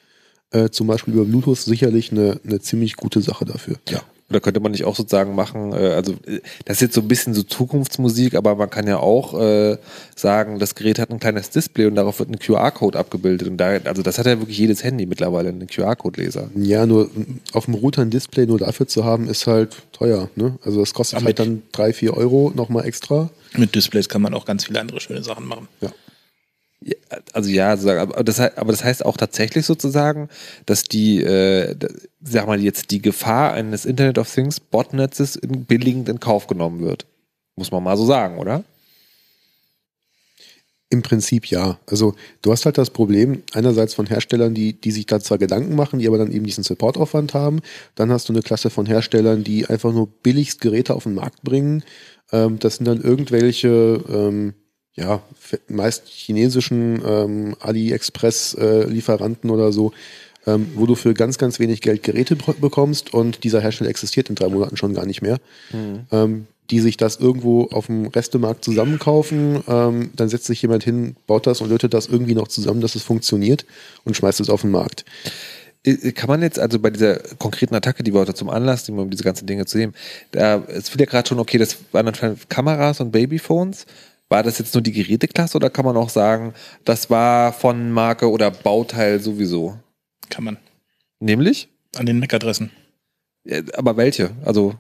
äh, zum Beispiel über Bluetooth, sicherlich eine, eine ziemlich gute Sache dafür. Ja. Oder könnte man nicht auch sozusagen machen, äh, also äh, das ist jetzt so ein bisschen so Zukunftsmusik, aber man kann ja auch äh, sagen, das Gerät hat ein kleines Display und darauf wird ein QR-Code abgebildet. Und da, also das hat ja wirklich jedes Handy mittlerweile, einen QR-Code-Leser. Ja, nur auf dem Router ein Display nur dafür zu haben, ist halt teuer. Ne? Also das kostet Aber halt dann drei, vier Euro nochmal extra. Mit Displays kann man auch ganz viele andere schöne Sachen machen. Ja. Ja, Also ja, aber das, aber das heißt auch tatsächlich sozusagen, dass die, äh, sag mal jetzt die Gefahr eines Internet of Things Botnetzes in billigend in Kauf genommen wird. Muss man mal so sagen, oder? Im Prinzip ja. Also du hast halt das Problem einerseits von Herstellern, die, die sich da zwar Gedanken machen, die aber dann eben diesen Supportaufwand haben. Dann hast du eine Klasse von Herstellern, die einfach nur billigst Geräte auf den Markt bringen. Ähm, das sind dann irgendwelche, ähm, ja, meist chinesischen ähm, AliExpress-Lieferanten oder so, ähm, wo du für ganz, ganz wenig Geld Geräte bekommst und dieser Hersteller existiert in drei Monaten schon gar nicht mehr ähm, die sich das irgendwo auf dem Restemarkt zusammenkaufen. Ähm, dann setzt sich jemand hin, baut das und lötet das irgendwie noch zusammen, dass es funktioniert und schmeißt es auf den Markt. Äh, Kann man jetzt also bei dieser konkreten Attacke, die wir heute zum Anlass nehmen, um diese ganzen Dinge zu nehmen, da, es fiel ja gerade schon, okay, das waren anscheinend Kameras und Babyphones. War das jetzt nur die Geräteklasse oder kann man auch sagen, das war von Marke oder Bauteil sowieso? Kann man. Nämlich? An den MAC-Adressen. Äh, Aber welche? Also,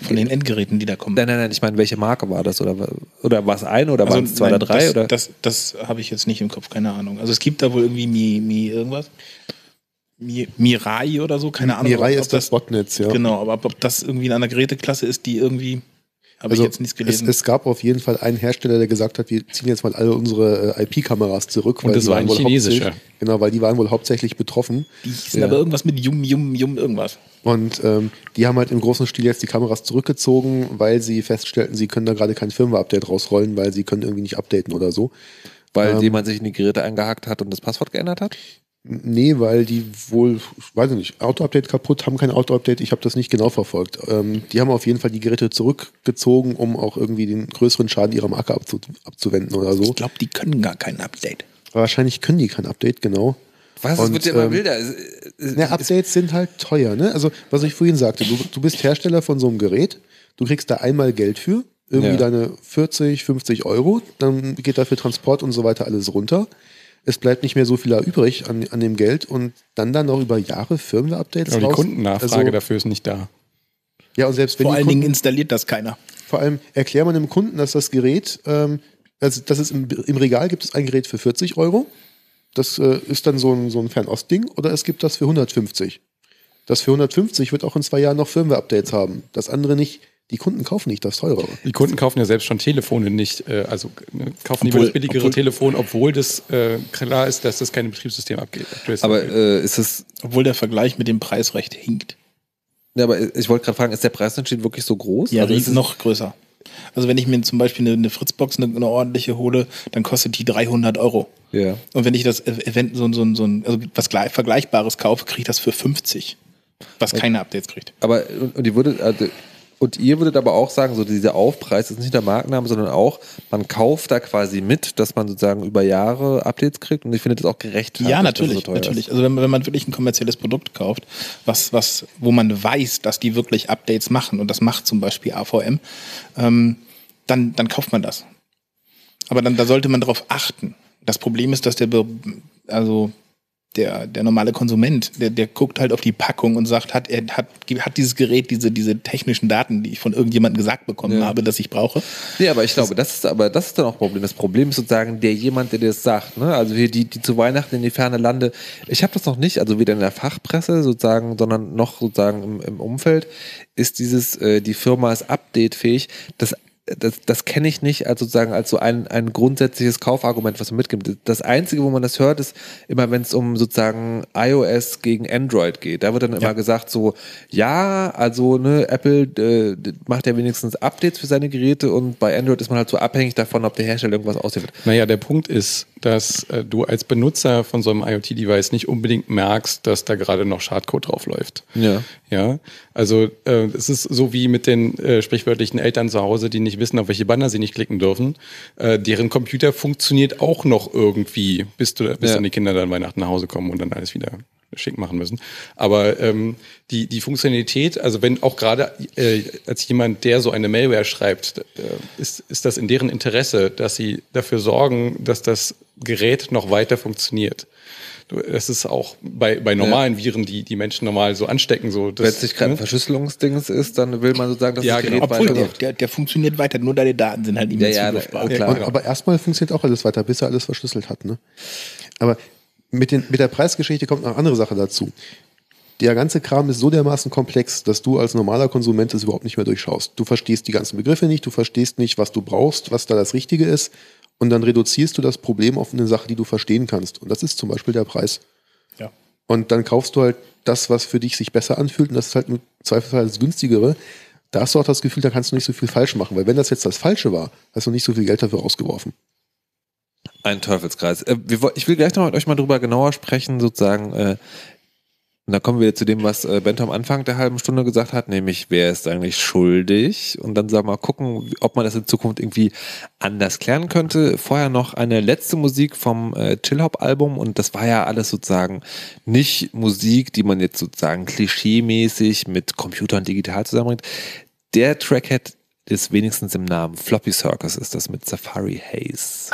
Von den Endgeräten, die da kommen. nein, nein, nein, ich meine, welche Marke war das? Oder, oder war es eine oder waren es zwei nein, oder drei? Das, oder? das, das habe ich jetzt nicht im Kopf, keine Ahnung. Also es gibt da wohl irgendwie Mi, Mi irgendwas. Mi Mirai oder so, keine Ahnung. Mirai ob ist das Botnetz, ja. Genau, aber ob, ob das irgendwie in einer Geräteklasse ist, die irgendwie, habe Also ich jetzt nichts gelesen. Es, es gab auf jeden Fall einen Hersteller, der gesagt hat, wir ziehen jetzt mal alle unsere äh, IP-Kameras zurück. Und das war ein chinesischer. Genau, weil die waren wohl hauptsächlich betroffen. die hießen aber irgendwas mit Yum, Yum, Yum, irgendwas. Und ähm, die haben halt im großen Stil jetzt die Kameras zurückgezogen, weil sie feststellten, sie können da gerade kein Firmware-Update rausrollen, weil sie können irgendwie nicht updaten oder so. Weil Ähm. jemand sich in die Geräte eingehackt hat und das Passwort geändert hat? Nee, weil die wohl, ich weiß ich nicht, Auto-Update kaputt, haben kein Auto-Update, ich habe das nicht genau verfolgt. Ähm, die haben auf jeden Fall die Geräte zurückgezogen, um auch irgendwie den größeren Schaden ihrer Marke abzu abzuwenden oder so. Ich glaube, die können gar kein Update. Aber wahrscheinlich können die kein Update, genau. Was? Und, es wird ja immer ähm, wilder. Ne, Updates sind halt teuer, ne? Also, was ich vorhin sagte, du, du bist Hersteller von so einem Gerät, du kriegst da einmal Geld für, irgendwie Ja. deine 40, 50 Euro, dann geht dafür Transport und so weiter alles runter. Es bleibt nicht mehr so viel da übrig an, an dem Geld und dann dann noch über Jahre Firmware-Updates Aber die raus. Kundennachfrage Also, dafür ist nicht da. Ja, und selbst wenn Vor allen Kunden, Dingen installiert das keiner. vor allem erklär man dem Kunden, dass das Gerät, ähm, also das ist im, im Regal gibt es ein Gerät für 40 Euro. Das äh, ist dann so ein, so ein Fernost-Ding oder es gibt das für 150. Das für 150 wird auch in zwei Jahren noch Firmware-Updates haben. Das andere nicht. Die Kunden kaufen nicht das teurere. Die Kunden kaufen ja selbst schon Telefone nicht, äh, also ne, kaufen lieber Obwohl- das billigere obwohl- Telefon, obwohl das äh, klar ist, dass das keine Betriebssystem abgeht. aber äh, ist es. Obwohl der Vergleich mit dem Preis recht hinkt. Ja, aber ich wollte gerade fragen, ist der Preisunterschied wirklich so groß? Ja, also ist noch größer. Also wenn ich mir zum Beispiel eine, eine Fritzbox, eine, eine ordentliche hole, dann kostet die 300 Euro. Ja. Und wenn ich das E- Event so, ein- so, ein- so ein, also was gleich, Vergleichbares kaufe, kriege ich das für 50. Was keine Updates kriegt. Aber und, und die würde, also, und ihr würdet aber auch sagen, so dieser Aufpreis ist nicht der Markenname, sondern auch, man kauft da quasi mit, dass man sozusagen über Jahre Updates kriegt und ich finde das auch gerechtfertigt. Ja, natürlich, so natürlich. Ist. Also wenn, man- wenn man wirklich ein kommerzielles Produkt kauft, was, was, wo man weiß, dass die wirklich Updates machen und das macht zum Beispiel AVM, ähm, dann, dann kauft man das. Aber dann, da sollte man darauf achten. Das Problem ist, dass der, also der, der normale Konsument, der, der guckt halt auf die Packung und sagt, hat, er hat, hat dieses Gerät diese, diese technischen Daten, die ich von irgendjemandem gesagt bekommen Ja. habe, dass ich brauche. Nee, aber ich glaube, das ist aber das ist dann auch ein Problem. Das Problem ist sozusagen der jemand, der das sagt. Ne? Also hier die, die zu Weihnachten in die ferne Lande. Ich habe das noch nicht, also weder in der Fachpresse sozusagen, sondern noch sozusagen im, im Umfeld ist dieses, äh, die Firma ist updatefähig. Das das, das kenne ich nicht als sozusagen als so ein, ein grundsätzliches Kaufargument, was man mitgibt. Das Einzige, wo man das hört, ist immer, wenn es um sozusagen iOS gegen Android geht. Da wird dann immer gesagt so, ja, also ne, Apple äh, macht ja wenigstens Updates für seine Geräte und bei Android ist man halt so abhängig davon, ob der Hersteller irgendwas ausliefert. Naja, der Punkt ist, dass äh, du als Benutzer von so einem IoT-Device nicht unbedingt merkst, dass da gerade noch Schadcode drauf läuft. Ja. Ja, also äh, es ist so wie mit den äh, sprichwörtlichen Eltern zu Hause, die nicht wissen, auf welche Banner sie nicht klicken dürfen. Äh, deren Computer funktioniert auch noch irgendwie, bis, du, bis Ja. dann die Kinder dann Weihnachten nach Hause kommen und dann alles wieder schick machen müssen. Aber ähm, die, die Funktionalität, also wenn auch gerade äh, als jemand, der so eine Malware schreibt, äh, ist, ist das in deren Interesse, dass sie dafür sorgen, dass das Gerät noch weiter funktioniert. Das ist auch bei, bei normalen Viren, die die Menschen normal so anstecken. So, Wenn es nicht gerade ein ne? Verschlüsselungsdings ist, dann will man sozusagen, dass Ja, das genau. Gerät Obwohl, der, der, der funktioniert weiter, nur deine Daten sind halt nicht mehr Ja, ja, zugriffbar. klar. Und, aber erstmal funktioniert auch alles weiter, bis er alles verschlüsselt hat. Ne? Aber mit, den, mit der Preisgeschichte kommt noch eine andere Sache dazu. Der ganze Kram ist so dermaßen komplex, dass du als normaler Konsument es überhaupt nicht mehr durchschaust. Du verstehst die ganzen Begriffe nicht, du verstehst nicht, was du brauchst, was da das Richtige ist. Und dann reduzierst du das Problem auf eine Sache, die du verstehen kannst. Und das ist zum Beispiel der Preis. Ja. Und dann kaufst du halt das, was für dich sich besser anfühlt. Und das ist halt im Zweifelsfall das günstigere. Da hast du auch das Gefühl, da kannst du nicht so viel falsch machen. Weil wenn das jetzt das Falsche war, hast du nicht so viel Geld dafür rausgeworfen. Ein Teufelskreis. Äh, ich will gleich noch mit euch mal drüber genauer sprechen, sozusagen. Und da kommen wir zu dem, was äh, Bento am Anfang der halben Stunde gesagt hat, nämlich wer ist eigentlich schuldig? Und dann sagen wir mal gucken, ob man das in Zukunft irgendwie anders klären könnte. Vorher noch eine letzte Musik vom äh, Chill-Hop-Album und das war ja alles sozusagen nicht Musik, die man jetzt sozusagen klischeemäßig mit Computer und digital zusammenbringt. Der Trackhead ist wenigstens im Namen. Floppy Circus ist das mit Safari Haze.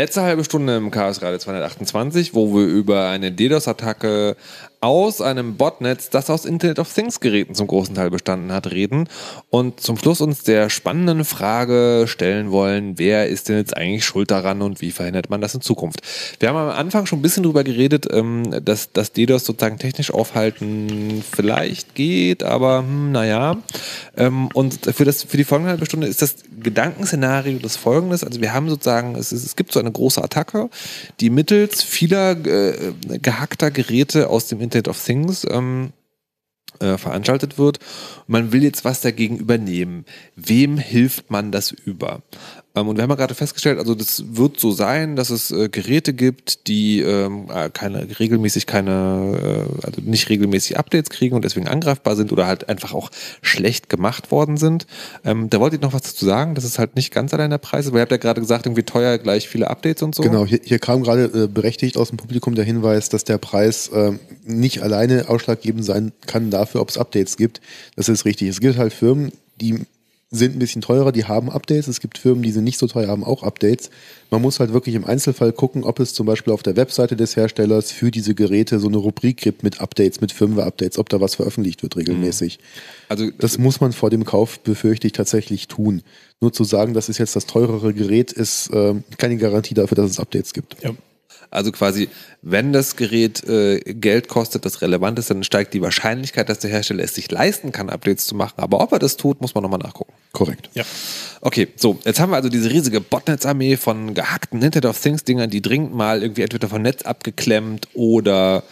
Letzte halbe Stunde im Chaos Radio 228, wo wir über eine DDoS-Attacke aus einem Botnetz, das aus Internet of Things Geräten zum großen Teil bestanden hat, reden und zum Schluss uns der spannenden Frage stellen wollen, wer ist denn jetzt eigentlich schuld daran und wie verhindert man das in Zukunft? Wir haben am Anfang schon ein bisschen drüber geredet, ähm, dass das DDoS sozusagen technisch aufhalten vielleicht geht, aber hm, naja. Ähm, und für, das, für die folgende halbe Stunde ist das Gedankenszenario das folgendes. Also wir haben sozusagen, es, ist, es gibt so eine große Attacke, die mittels vieler äh, gehackter Geräte aus dem Internet of Things ähm, äh, veranstaltet wird. Man will jetzt was dagegen übernehmen. Wem hilft man das über? Ähm, und wir haben ja gerade festgestellt, also das wird so sein, dass es äh, Geräte gibt, die ähm, äh, keine regelmäßig keine, äh, also nicht regelmäßig Updates kriegen und deswegen angreifbar sind oder halt einfach auch schlecht gemacht worden sind. Ähm, da wollte ich noch was dazu sagen, das ist halt nicht ganz allein der Preis, aber ihr habt ja gerade gesagt, irgendwie teuer gleich viele Updates und so. Genau, hier, hier kam gerade äh, berechtigt aus dem Publikum der Hinweis, dass der Preis ähm, nicht alleine ausschlaggebend sein kann dafür, ob es Updates gibt. Das ist richtig. Es gibt halt Firmen, die sind ein bisschen teurer, die haben Updates. Es gibt Firmen, die sind nicht so teuer, haben auch Updates. Man muss halt wirklich im Einzelfall gucken, ob es zum Beispiel auf der Webseite des Herstellers für diese Geräte so eine Rubrik gibt mit Updates, mit Firmware-Updates, ob da was veröffentlicht wird regelmäßig. Also Das muss man vor dem Kauf, befürchte ich, tatsächlich tun. Nur zu sagen, das ist jetzt das teurere Gerät, ist ähm, keine Garantie dafür, dass es Updates gibt. Ja. Also quasi, wenn das Gerät äh, Geld kostet, das relevant ist, dann steigt die Wahrscheinlichkeit, dass der Hersteller es sich leisten kann, Updates zu machen. Aber ob er das tut, muss man nochmal nachgucken. Korrekt. Ja. Okay, so, jetzt haben wir also diese riesige Botnetz-Armee von gehackten Internet of Things-Dingern, die dringend mal irgendwie entweder vom Netz abgeklemmt oder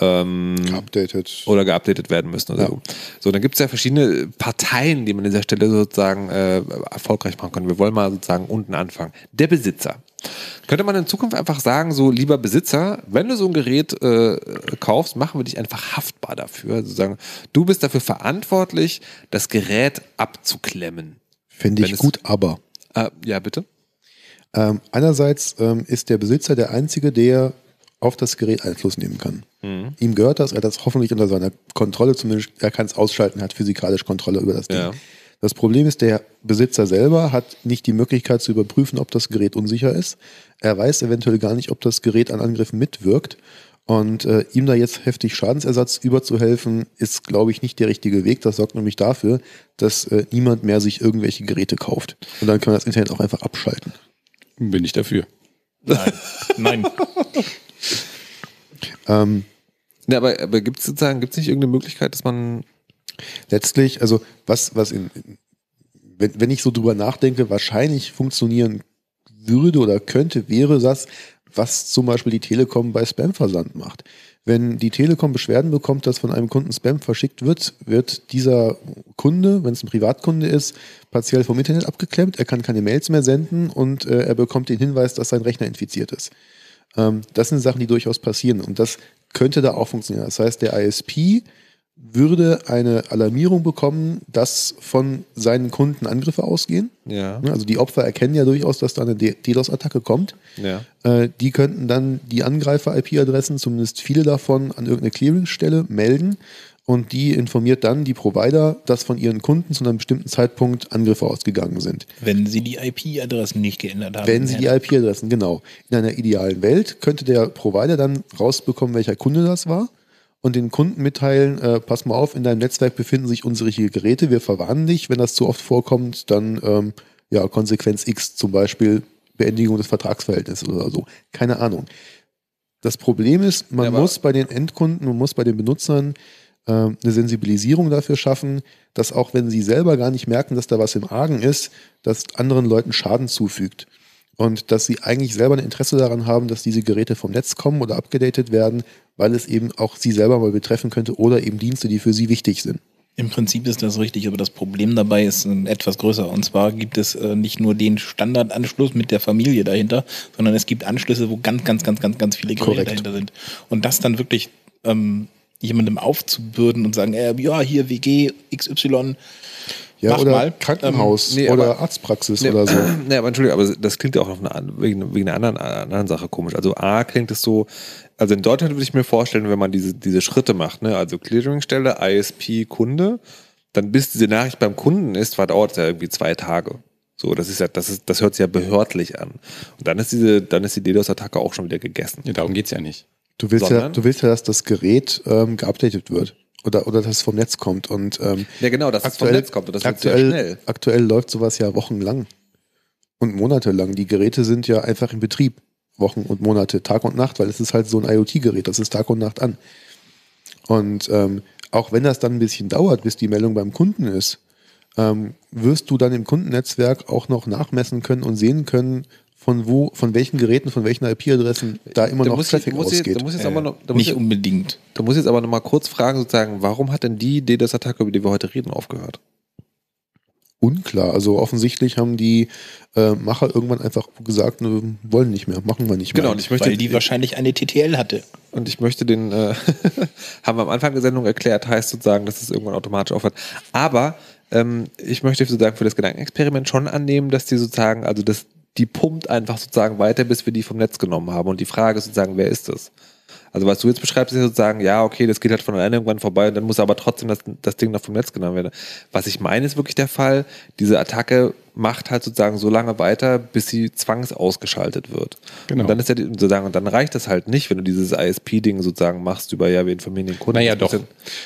ähm, Geupdatet. oder geupdatet werden müssen oder Ja. so. So, dann gibt es ja verschiedene Parteien, die man an dieser Stelle sozusagen äh, erfolgreich machen kann. Wir wollen mal sozusagen unten anfangen. Der Besitzer. Könnte man in Zukunft einfach sagen, so lieber Besitzer, wenn du so ein Gerät äh, kaufst, machen wir dich einfach haftbar dafür. Also sagen, du bist dafür verantwortlich, das Gerät abzuklemmen. Finde ich gut, aber Äh, ja, bitte. ähm, einerseits ähm, ist der Besitzer der Einzige, der auf das Gerät Einfluss nehmen kann. Ihm gehört das, er hat das hoffentlich unter seiner Kontrolle, zumindest er kann es ausschalten, er hat physikalisch Kontrolle über das Ding. Ja. Das Problem ist, der Besitzer selber hat nicht die Möglichkeit zu überprüfen, ob das Gerät unsicher ist. Er weiß eventuell gar nicht, ob das Gerät an Angriffen mitwirkt. Und äh, ihm da jetzt heftig Schadensersatz überzuhelfen, ist, glaube ich, nicht der richtige Weg. Das sorgt nämlich dafür, dass äh, niemand mehr sich irgendwelche Geräte kauft. Und dann kann man das Internet auch einfach abschalten. Bin ich dafür. Nein. Nein. *laughs* Ähm, Ja, aber aber gibt es sozusagen, gibt es nicht irgendeine Möglichkeit, dass man letztlich, also was, was in, wenn, wenn ich so drüber nachdenke, wahrscheinlich funktionieren würde oder könnte, wäre das, was zum Beispiel die Telekom bei Spam-Versand macht. Wenn die Telekom Beschwerden bekommt, dass von einem Kunden Spam verschickt wird, wird dieser Kunde, wenn es ein Privatkunde ist, partiell vom Internet abgeklemmt. Er kann keine Mails mehr senden und äh, er bekommt den Hinweis, dass sein Rechner infiziert ist. Ähm, das sind Sachen, die durchaus passieren und das könnte da auch funktionieren. Das heißt, der ISP würde eine Alarmierung bekommen, dass von seinen Kunden Angriffe ausgehen. ja, Ne, Also die Opfer erkennen ja durchaus, dass da eine DDoS-Attacke kommt. ja. Äh, die könnten dann die Angreifer-IP-Adressen, zumindest viele davon, an irgendeine Clearingstelle melden und die informiert dann die Provider, dass von ihren Kunden zu einem bestimmten Zeitpunkt Angriffe ausgegangen sind. Wenn sie die IP-Adressen nicht geändert haben. Wenn sie die IP-Adressen, genau. In einer idealen Welt könnte der Provider dann rausbekommen, welcher Kunde das war und den Kunden mitteilen, äh, pass mal auf, in deinem Netzwerk befinden sich unsichere Geräte, wir verwarnen dich, wenn das zu oft vorkommt, dann ähm, ja, Konsequenz X, zum Beispiel Beendigung des Vertragsverhältnisses oder so. Keine Ahnung. Das Problem ist, man Ja, muss bei den Endkunden, man muss bei den Benutzern ähm, eine Sensibilisierung dafür schaffen, dass auch wenn sie selber gar nicht merken, dass da was im Argen ist, das anderen Leuten Schaden zufügt. Und dass sie eigentlich selber ein Interesse daran haben, dass diese Geräte vom Netz kommen oder abgedatet werden, weil es eben auch sie selber mal betreffen könnte oder eben Dienste, die für sie wichtig sind. Im Prinzip ist das richtig, aber das Problem dabei ist äh, etwas größer. Und zwar gibt es äh, nicht nur den Standardanschluss mit der Familie dahinter, sondern es gibt Anschlüsse, wo ganz, ganz, ganz, ganz, ganz viele Geräte Korrekt. dahinter sind. Und das dann wirklich ähm, jemandem aufzubürden und sagen, äh, ja, hier WG XY, Ja, Mach oder mal. Krankenhaus Ähm, nee, oder aber- Arztpraxis Nee, oder so. *clears throat* Nee, aber Entschuldigung, aber das klingt ja auch auf eine, wegen, wegen einer anderen, anderen Sache komisch. Also A klingt es so, also in Deutschland würde ich mir vorstellen, wenn man diese, diese Schritte macht, ne? also Clearingstelle, ISP, Kunde, dann bis diese Nachricht beim Kunden ist, war dauert es ja irgendwie zwei Tage. So, das ist ja, das ist, das hört sich ja behördlich an. Und dann ist diese, dann ist die DDoS-Attacke auch schon wieder gegessen. Ja, darum geht's ja nicht. Du willst, ja, Sondern? du willst ja, dass das Gerät ähm, geupdatet wird. Oder, oder dass es vom Netz kommt. Und ähm, Ja, genau, dass es vom Netz kommt und das wird sehr aktuell, schnell. aktuell läuft sowas ja wochenlang und monatelang. Die Geräte sind ja einfach in Betrieb. Wochen und Monate, Tag und Nacht, weil es ist halt so ein IoT-Gerät, das ist Tag und Nacht an. Und ähm, auch wenn das dann ein bisschen dauert, bis die Meldung beim Kunden ist, ähm, wirst du dann im Kundennetzwerk auch noch nachmessen können und sehen können, von wo, von welchen Geräten, von welchen IP-Adressen da immer Da noch muss, ich, Traffic muss, ich, ausgeht. da muss jetzt aber noch, da muss nicht ich, unbedingt. da muss ich jetzt aber noch mal kurz fragen, sozusagen, warum hat denn die DDoS-Attacke, über die wir heute reden, aufgehört? unklar. Also offensichtlich haben die äh, Macher irgendwann einfach gesagt, ne, wollen nicht mehr, machen wir nicht mehr. Genau, und ich möchte, Weil die wahrscheinlich eine TTL hatte. und ich möchte den, äh, *laughs* haben wir am Anfang der Sendung erklärt, heißt sozusagen, dass es irgendwann automatisch aufhört. Aber ähm, ich möchte sozusagen für das Gedankenexperiment schon annehmen, dass die sozusagen, also das, die pumpt einfach sozusagen weiter, bis wir die vom Netz genommen haben. Und die Frage ist sozusagen, wer ist das? Also was du jetzt beschreibst, ist ja sozusagen, ja, okay, das geht halt von alleine irgendwann vorbei und dann muss aber trotzdem das, das Ding noch vom Netz genommen werden. Was ich meine, ist wirklich der Fall, diese Attacke macht halt sozusagen so lange weiter, bis sie zwangsausgeschaltet wird. Genau. Und dann ist ja sozusagen, und dann reicht das halt nicht, wenn du dieses ISP-Ding sozusagen machst über, ja, wir informieren den Kunden. Naja, doch. ist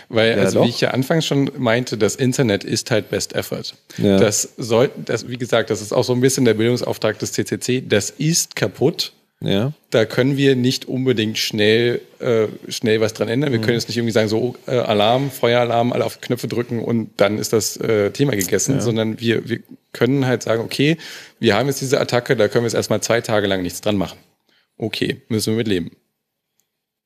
Weil, Ja, also doch. wie ich ja anfangs schon meinte, das Internet ist halt Best Effort. Ja. Das soll, das, wie gesagt, das ist auch so ein bisschen der Bildungsauftrag des CCC. Das ist kaputt. Ja. Da können wir nicht unbedingt schnell, äh, schnell was dran ändern. Wir können jetzt nicht irgendwie sagen, so äh, Alarm, Feueralarm, alle auf Knöpfe drücken und dann ist das äh, Thema gegessen, sondern wir, wir können halt sagen, okay, wir haben jetzt diese Attacke, da können wir jetzt erstmal zwei Tage lang nichts dran machen. Okay, müssen wir mit leben.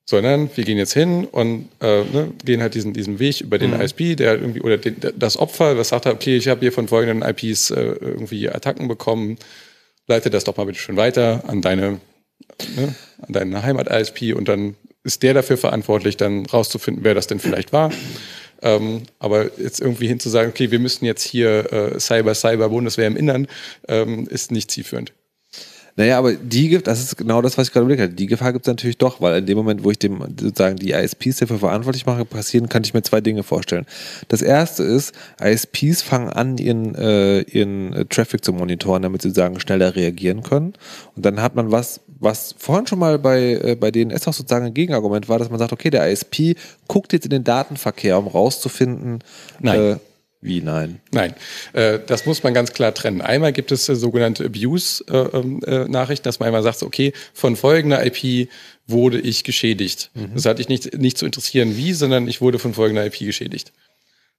Sondern wir gehen jetzt hin und äh, ne, gehen halt diesen, diesen Weg über den ISP, der irgendwie, oder den, das Opfer, was sagt halt, okay, ich habe hier von folgenden IPs äh, irgendwie Attacken bekommen, leite das doch mal bitte schön weiter an deine, ne, an deine Heimat-ISP und dann ist der dafür verantwortlich, dann rauszufinden, wer das denn vielleicht war. Ähm, aber jetzt irgendwie hinzusagen, okay, wir müssen jetzt hier äh, Cyber, Cyber, Bundeswehr im Innern, ähm, ist nicht zielführend. Naja, aber die gibt, das ist genau das, was ich gerade überlegt habe. Die Gefahr gibt es natürlich doch, weil in dem Moment, wo ich dem sozusagen die ISPs dafür verantwortlich mache, passieren, kann ich mir zwei Dinge vorstellen. Das erste ist, ISPs fangen an, ihren, äh, ihren äh, Traffic zu monitoren, damit sie sozusagen schneller reagieren können. Und dann hat man was, was vorhin schon mal bei, äh, bei DNS auch sozusagen ein Gegenargument war, dass man sagt, okay, der ISP guckt jetzt in den Datenverkehr, um rauszufinden, Nein. Äh, wie nein. Nein, äh, das muss man ganz klar trennen. Einmal gibt es äh, sogenannte Abuse-Nachrichten, dass man einmal sagt, okay, von folgender IP wurde ich geschädigt. Das hat dich nicht, nicht zu interessieren, wie, sondern ich wurde von folgender IP geschädigt.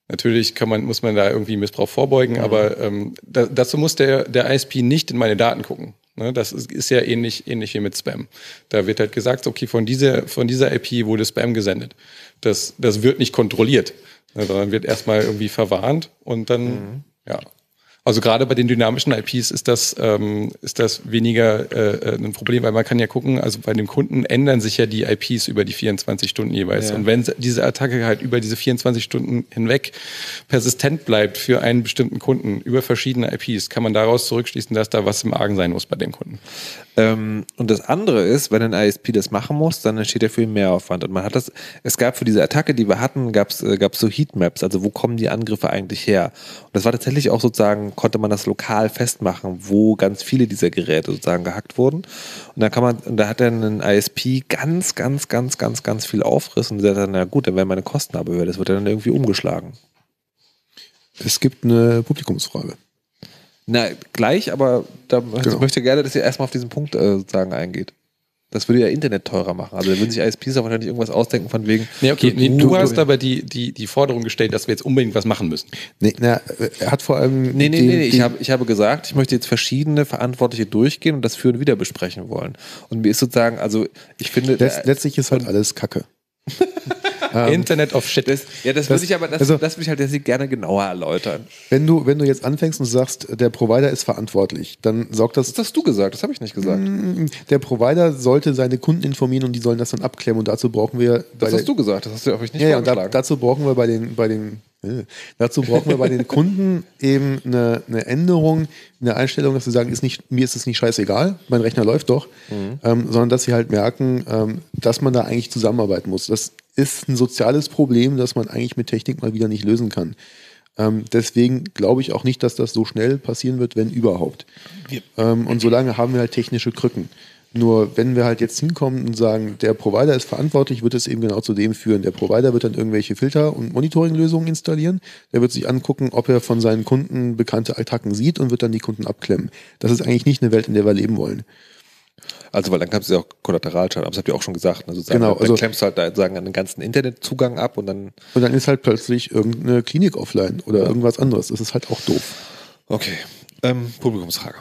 Natürlich kann man, muss man da irgendwie Missbrauch vorbeugen, aber ähm, da, dazu muss der, der ISP nicht in meine Daten gucken. Ne, das ist, ist ja ähnlich, ähnlich wie mit Spam. Da wird halt gesagt, okay, von dieser, von dieser IP wurde Spam gesendet. Das, das wird nicht kontrolliert, ne, sondern wird erstmal irgendwie verwarnt und dann, ja. Also gerade bei den dynamischen IPs ist das, ähm, ist das weniger äh, ein Problem, weil man kann ja gucken, also bei dem Kunden ändern sich ja die IPs über die 24 Stunden jeweils. Ja. Und wenn diese Attacke halt über diese 24 Stunden hinweg persistent bleibt für einen bestimmten Kunden über verschiedene IPs, kann man daraus zurückschließen, dass da was im Argen sein muss bei dem Kunden. Ähm, und das andere ist, wenn ein ISP das machen muss, dann entsteht ja viel Mehraufwand. Und man hat das, es gab für diese Attacke, die wir hatten, gab es äh, so Heatmaps, also wo kommen die Angriffe eigentlich her? Und das war tatsächlich auch sozusagen, konnte man das lokal festmachen, wo ganz viele dieser Geräte sozusagen gehackt wurden. Und da kann man, und da hat dann ein ISP ganz, ganz, ganz, ganz, ganz viel Aufriss und sagt dann, na gut, dann werden meine Kosten aber höher. Das wird dann irgendwie umgeschlagen. Es gibt eine Publikumsfrage. Na, gleich, aber da Genau. ich möchte gerne, dass ihr erstmal auf diesen Punkt äh, sozusagen eingeht. Das würde ja Internet teurer machen. Also da würden sich ISPs auch wahrscheinlich irgendwas ausdenken von wegen. Nee, okay, nee, du, du- hast aber die, die, die Forderung gestellt, dass wir jetzt unbedingt was machen müssen. Nee, na, er hat vor allem. Nee, nee, den- nee, nee. Ich, hab, ich habe gesagt, ich möchte jetzt verschiedene Verantwortliche durchgehen und das Führen wieder besprechen wollen. Und mir ist sozusagen, also ich finde. Letz, letztlich ist halt alles Kacke. Internet of Shit. das, ja, das, Das- würde ich aber, das, also- das würde ich halt jetzt gerne genauer erläutern. Wenn du, wenn du jetzt anfängst und sagst, der Provider ist verantwortlich, dann sorgt das. Das hast du gesagt, das habe ich nicht gesagt. Mm, Der Provider sollte seine Kunden informieren und die sollen das dann abklemmen. Und dazu brauchen wir. Das der- hast du gesagt, das hast du auch nicht Ja, ja, und da, dazu brauchen wir bei den, bei den, dazu brauchen wir bei den Kunden eben eine, eine Änderung, eine Einstellung, dass sie sagen, ist nicht, mir ist es nicht scheißegal, mein Rechner läuft doch, ähm, sondern dass sie halt merken, ähm, dass man da eigentlich zusammenarbeiten muss. Das ist ein soziales Problem, das man eigentlich mit Technik mal wieder nicht lösen kann. Ähm, deswegen glaube ich auch nicht, dass das so schnell passieren wird, wenn überhaupt. Ähm, und solange haben wir halt technische Krücken. Nur wenn wir halt jetzt hinkommen und sagen, der Provider ist verantwortlich, wird es eben genau zu dem führen. Der Provider wird dann irgendwelche Filter- und Monitoringlösungen installieren. Der wird sich angucken, ob er von seinen Kunden bekannte Attacken sieht und wird dann die Kunden abklemmen. Das ist eigentlich nicht eine Welt, in der wir leben wollen. Also, weil dann kannst du ja auch Kollateralschaden, aber das habt ihr auch schon gesagt. Ne? Sozusagen, Genau, dann also- klemmst du halt da sagen, den ganzen Internetzugang ab und dann. Und dann ist halt plötzlich irgendeine Klinik offline oder irgendwas anderes. Das ist halt auch doof. Okay. Ähm, Publikumsfrage.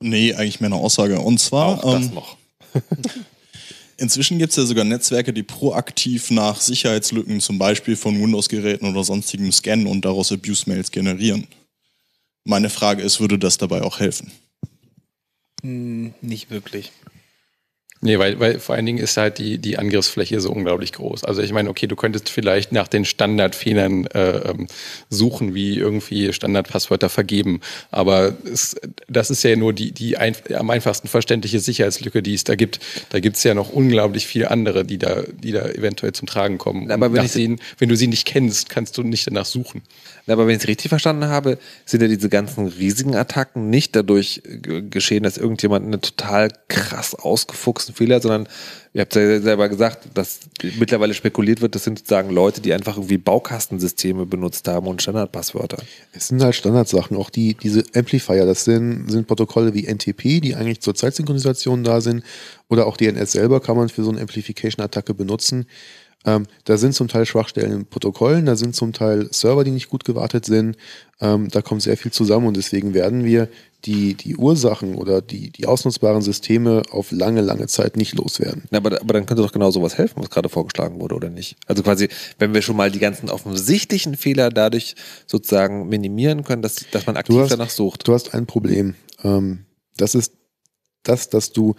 Nee, eigentlich mehr eine Aussage. Und zwar, Auch das ähm, noch. *laughs* inzwischen gibt es ja sogar Netzwerke, die proaktiv nach Sicherheitslücken, zum Beispiel von Windows-Geräten oder sonstigem scannen und daraus Abuse-Mails generieren. Meine Frage ist, würde das dabei auch helfen? Hm, nicht wirklich. Nee, weil, weil vor allen Dingen ist halt die, die Angriffsfläche so unglaublich groß. Also ich meine, okay, du könntest vielleicht nach den Standardfehlern äh, ähm, suchen, wie irgendwie Standardpasswörter vergeben. Aber es, das ist ja nur die, die ein, am einfachsten verständliche Sicherheitslücke, die es da gibt. Da gibt's ja noch unglaublich viele andere, die da, die da eventuell zum Tragen kommen. Aber wenn ich- denen, wenn du sie nicht kennst, kannst du nicht danach suchen. Aber wenn ich es richtig verstanden habe, sind ja diese ganzen riesigen Attacken nicht dadurch äh, geschehen, dass irgendjemand einen total krass ausgefuchsten Fehler hat, sondern ihr habt ja selber gesagt, dass mittlerweile spekuliert wird, das sind sozusagen Leute, die einfach irgendwie Baukastensysteme benutzt haben und Standardpasswörter. Es sind halt Standardsachen. Auch die, diese Amplifier, das sind, sind Protokolle wie NTP, die eigentlich zur Zeitsynchronisation da sind. Oder auch DNS selber kann man für so eine Amplification-Attacke benutzen. Ähm, da sind zum Teil Schwachstellen in Protokollen, da sind zum Teil Server, die nicht gut gewartet sind. Ähm, da kommt sehr viel zusammen und deswegen werden wir die, die Ursachen oder die, die ausnutzbaren Systeme auf lange, lange Zeit nicht loswerden. Na, aber, aber dann könnte doch genau sowas helfen, was gerade vorgeschlagen wurde, oder nicht? Also quasi, wenn wir schon mal die ganzen offensichtlichen Fehler dadurch sozusagen minimieren können, dass, dass man aktiv hast- danach sucht. Du hast ein Problem. Ähm, das ist das, dass du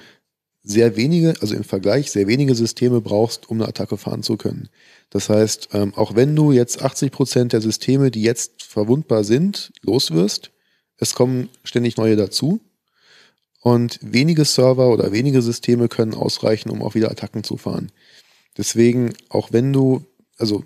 sehr wenige, also im Vergleich sehr wenige Systeme brauchst, um eine Attacke fahren zu können. Das heißt, ähm, auch wenn du jetzt 80 Prozent der Systeme, die jetzt verwundbar sind, loswirst, es kommen ständig neue dazu. Und wenige Server oder wenige Systeme können ausreichen, um auch wieder Attacken zu fahren. Deswegen, auch wenn du, also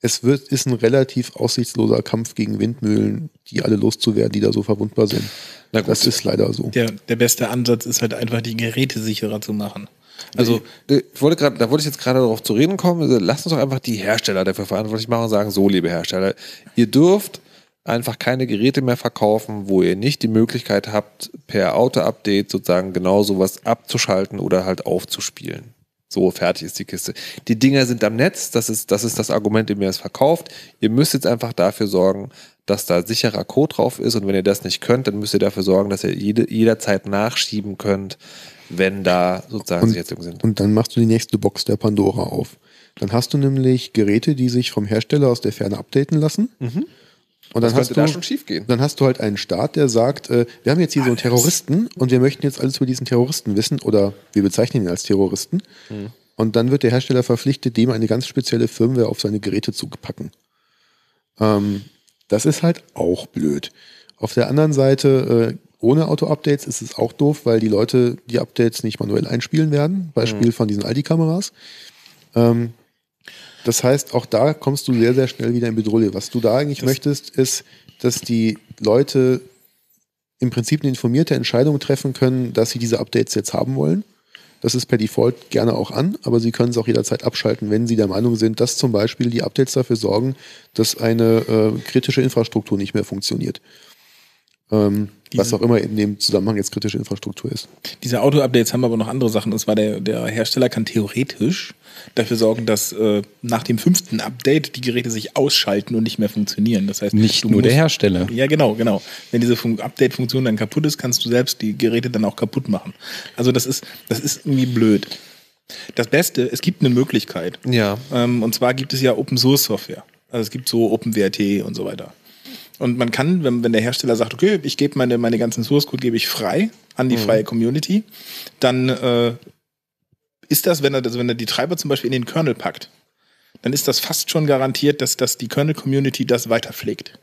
es wird, ist ein relativ aussichtsloser Kampf gegen Windmühlen, die alle loszuwerden, die da so verwundbar sind. Na gut. Das ist leider so. Der, der beste Ansatz ist halt einfach, die Geräte sicherer zu machen. Also, Äh, ich wollte gerade, da wollte ich jetzt gerade darauf zu reden kommen. Also Lasst uns doch einfach die Hersteller dafür verantwortlich machen und sagen, so, liebe Hersteller, ihr dürft einfach keine Geräte mehr verkaufen, wo ihr nicht die Möglichkeit habt, per Auto-Update sozusagen genau sowas abzuschalten oder halt aufzuspielen. So, fertig ist die Kiste. Die Dinger sind am Netz, das ist, das ist das Argument, dem ihr es verkauft. Ihr müsst jetzt einfach dafür sorgen, dass da sicherer Code drauf ist und wenn ihr das nicht könnt, dann müsst ihr dafür sorgen, dass ihr jede, jederzeit nachschieben könnt, wenn da sozusagen Und- Sicherheitslücken sind. Und dann machst du die nächste Box der Pandora auf. Dann hast du nämlich Geräte, die sich vom Hersteller aus der Ferne updaten lassen. Und dann hast du, da dann hast du halt einen Staat, der sagt, äh, wir haben jetzt hier so einen Terroristen und wir möchten jetzt alles über diesen Terroristen wissen oder wir bezeichnen ihn als Terroristen. Und dann wird der Hersteller verpflichtet, dem eine ganz spezielle Firmware auf seine Geräte zu packen. Ähm, das ist halt auch blöd. Auf der anderen Seite, äh, ohne Auto-Updates ist es auch doof, weil die Leute die Updates nicht manuell einspielen werden. Beispiel von diesen Aldi-Kameras. Ähm, das heißt, auch da kommst du sehr, sehr schnell wieder in Bedrohung. Was du da eigentlich möchtest, ist, dass die Leute im Prinzip eine informierte Entscheidung treffen können, dass sie diese Updates jetzt haben wollen. Das ist per Default gerne auch an, aber sie können es auch jederzeit abschalten, wenn sie der Meinung sind, dass zum Beispiel die Updates dafür sorgen, dass eine äh, kritische Infrastruktur nicht mehr funktioniert. Ähm, was Diese- auch immer in dem Zusammenhang jetzt kritische Infrastruktur ist. Diese Auto-Updates haben aber noch andere Sachen. Und zwar der, der Hersteller kann theoretisch dafür sorgen, dass äh, nach dem fünften Update die Geräte sich ausschalten und nicht mehr funktionieren. Das heißt, Nicht nur der musst- Hersteller. Ja, genau, genau. Wenn diese Fun- Update-Funktion dann kaputt ist, kannst du selbst die Geräte dann auch kaputt machen. Also das ist, das ist irgendwie blöd. Das Beste, es gibt eine Möglichkeit. Ja. Ähm, und zwar gibt es ja Open Source Software. Also es gibt so OpenWrt und so weiter. Und man kann, wenn, wenn der Hersteller sagt, okay, ich gebe meine, meine ganzen Source Code gebe ich frei an die freie Community, dann äh, ist das, wenn er, das, wenn er die Treiber zum Beispiel in den Kernel packt, dann ist das fast schon garantiert, dass, dass die Kernel Community das weiterpflegt.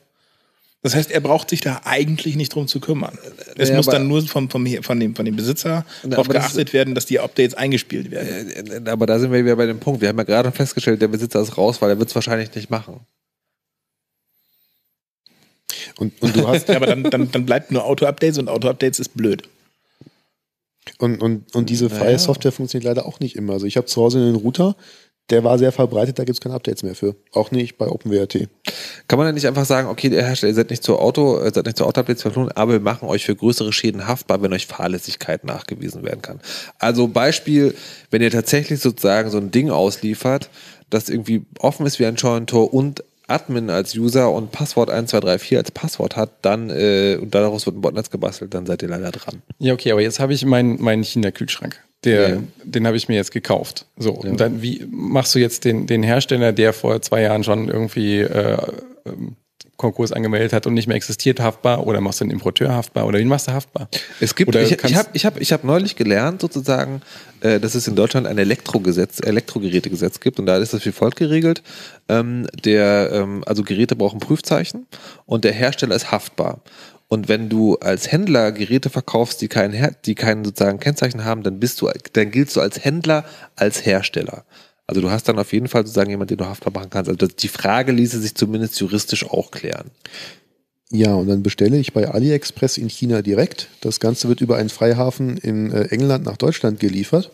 Das heißt, er braucht sich da eigentlich nicht drum zu kümmern. Es Ja, muss dann nur vom, vom, von, dem, von dem Besitzer Na, darauf geachtet werden, dass die Updates eingespielt werden. Äh, Aber da sind wir wieder bei dem Punkt. Wir haben ja gerade festgestellt, der Besitzer ist raus, weil er wird es wahrscheinlich nicht machen. Und, und du hast *laughs* Ja, aber dann, dann, dann bleibt nur Auto-Updates und Auto-Updates ist blöd. Und, und, und diese freie Naja. Software funktioniert leider auch nicht immer. Also ich habe zu Hause einen Router, der war sehr verbreitet, da gibt es keine Updates mehr für. Auch nicht bei OpenWrt. Kann man dann nicht einfach sagen, okay, der Hersteller, ihr seid nicht zur Auto, ihr seid nicht zur Auto-Updates verpflichtet, aber wir machen euch für größere Schäden haftbar, wenn euch Fahrlässigkeit nachgewiesen werden kann. Also Beispiel, wenn ihr tatsächlich sozusagen so ein Ding ausliefert, das irgendwie offen ist wie ein Scheunentor und Admin als User und Passwort 1234 als Passwort hat, dann äh, und daraus wird ein Botnetz gebastelt, dann seid ihr leider dran. Ja, okay, aber jetzt habe ich meinen meinen China-Kühlschrank. Der, Ja. Den habe ich mir jetzt gekauft. So, und dann, wie machst du jetzt den, den Hersteller, der vor zwei Jahren schon irgendwie äh, ähm, Konkurs angemeldet hat und nicht mehr existiert, haftbar? Oder machst du den Importeur haftbar? Oder wen machst du haftbar? Es gibt, Oder ich, ich habe ich hab, ich hab neulich gelernt, sozusagen, äh, dass es in Deutschland ein Elektrogesetz, Elektrogerätegesetz gibt und da ist das wie folgt geregelt. Ähm, der, ähm, also Geräte brauchen Prüfzeichen und der Hersteller ist haftbar. Und wenn du als Händler Geräte verkaufst, die kein, Her die kein sozusagen Kennzeichen haben, dann bist du, dann giltst du als Händler, als Hersteller. Also du hast dann auf jeden Fall sozusagen jemanden, den du haftbar machen kannst. Also die Frage ließe sich zumindest juristisch auch klären. Ja, und dann bestelle ich bei AliExpress in China direkt. Das Ganze wird über einen Freihafen in äh, England nach Deutschland geliefert.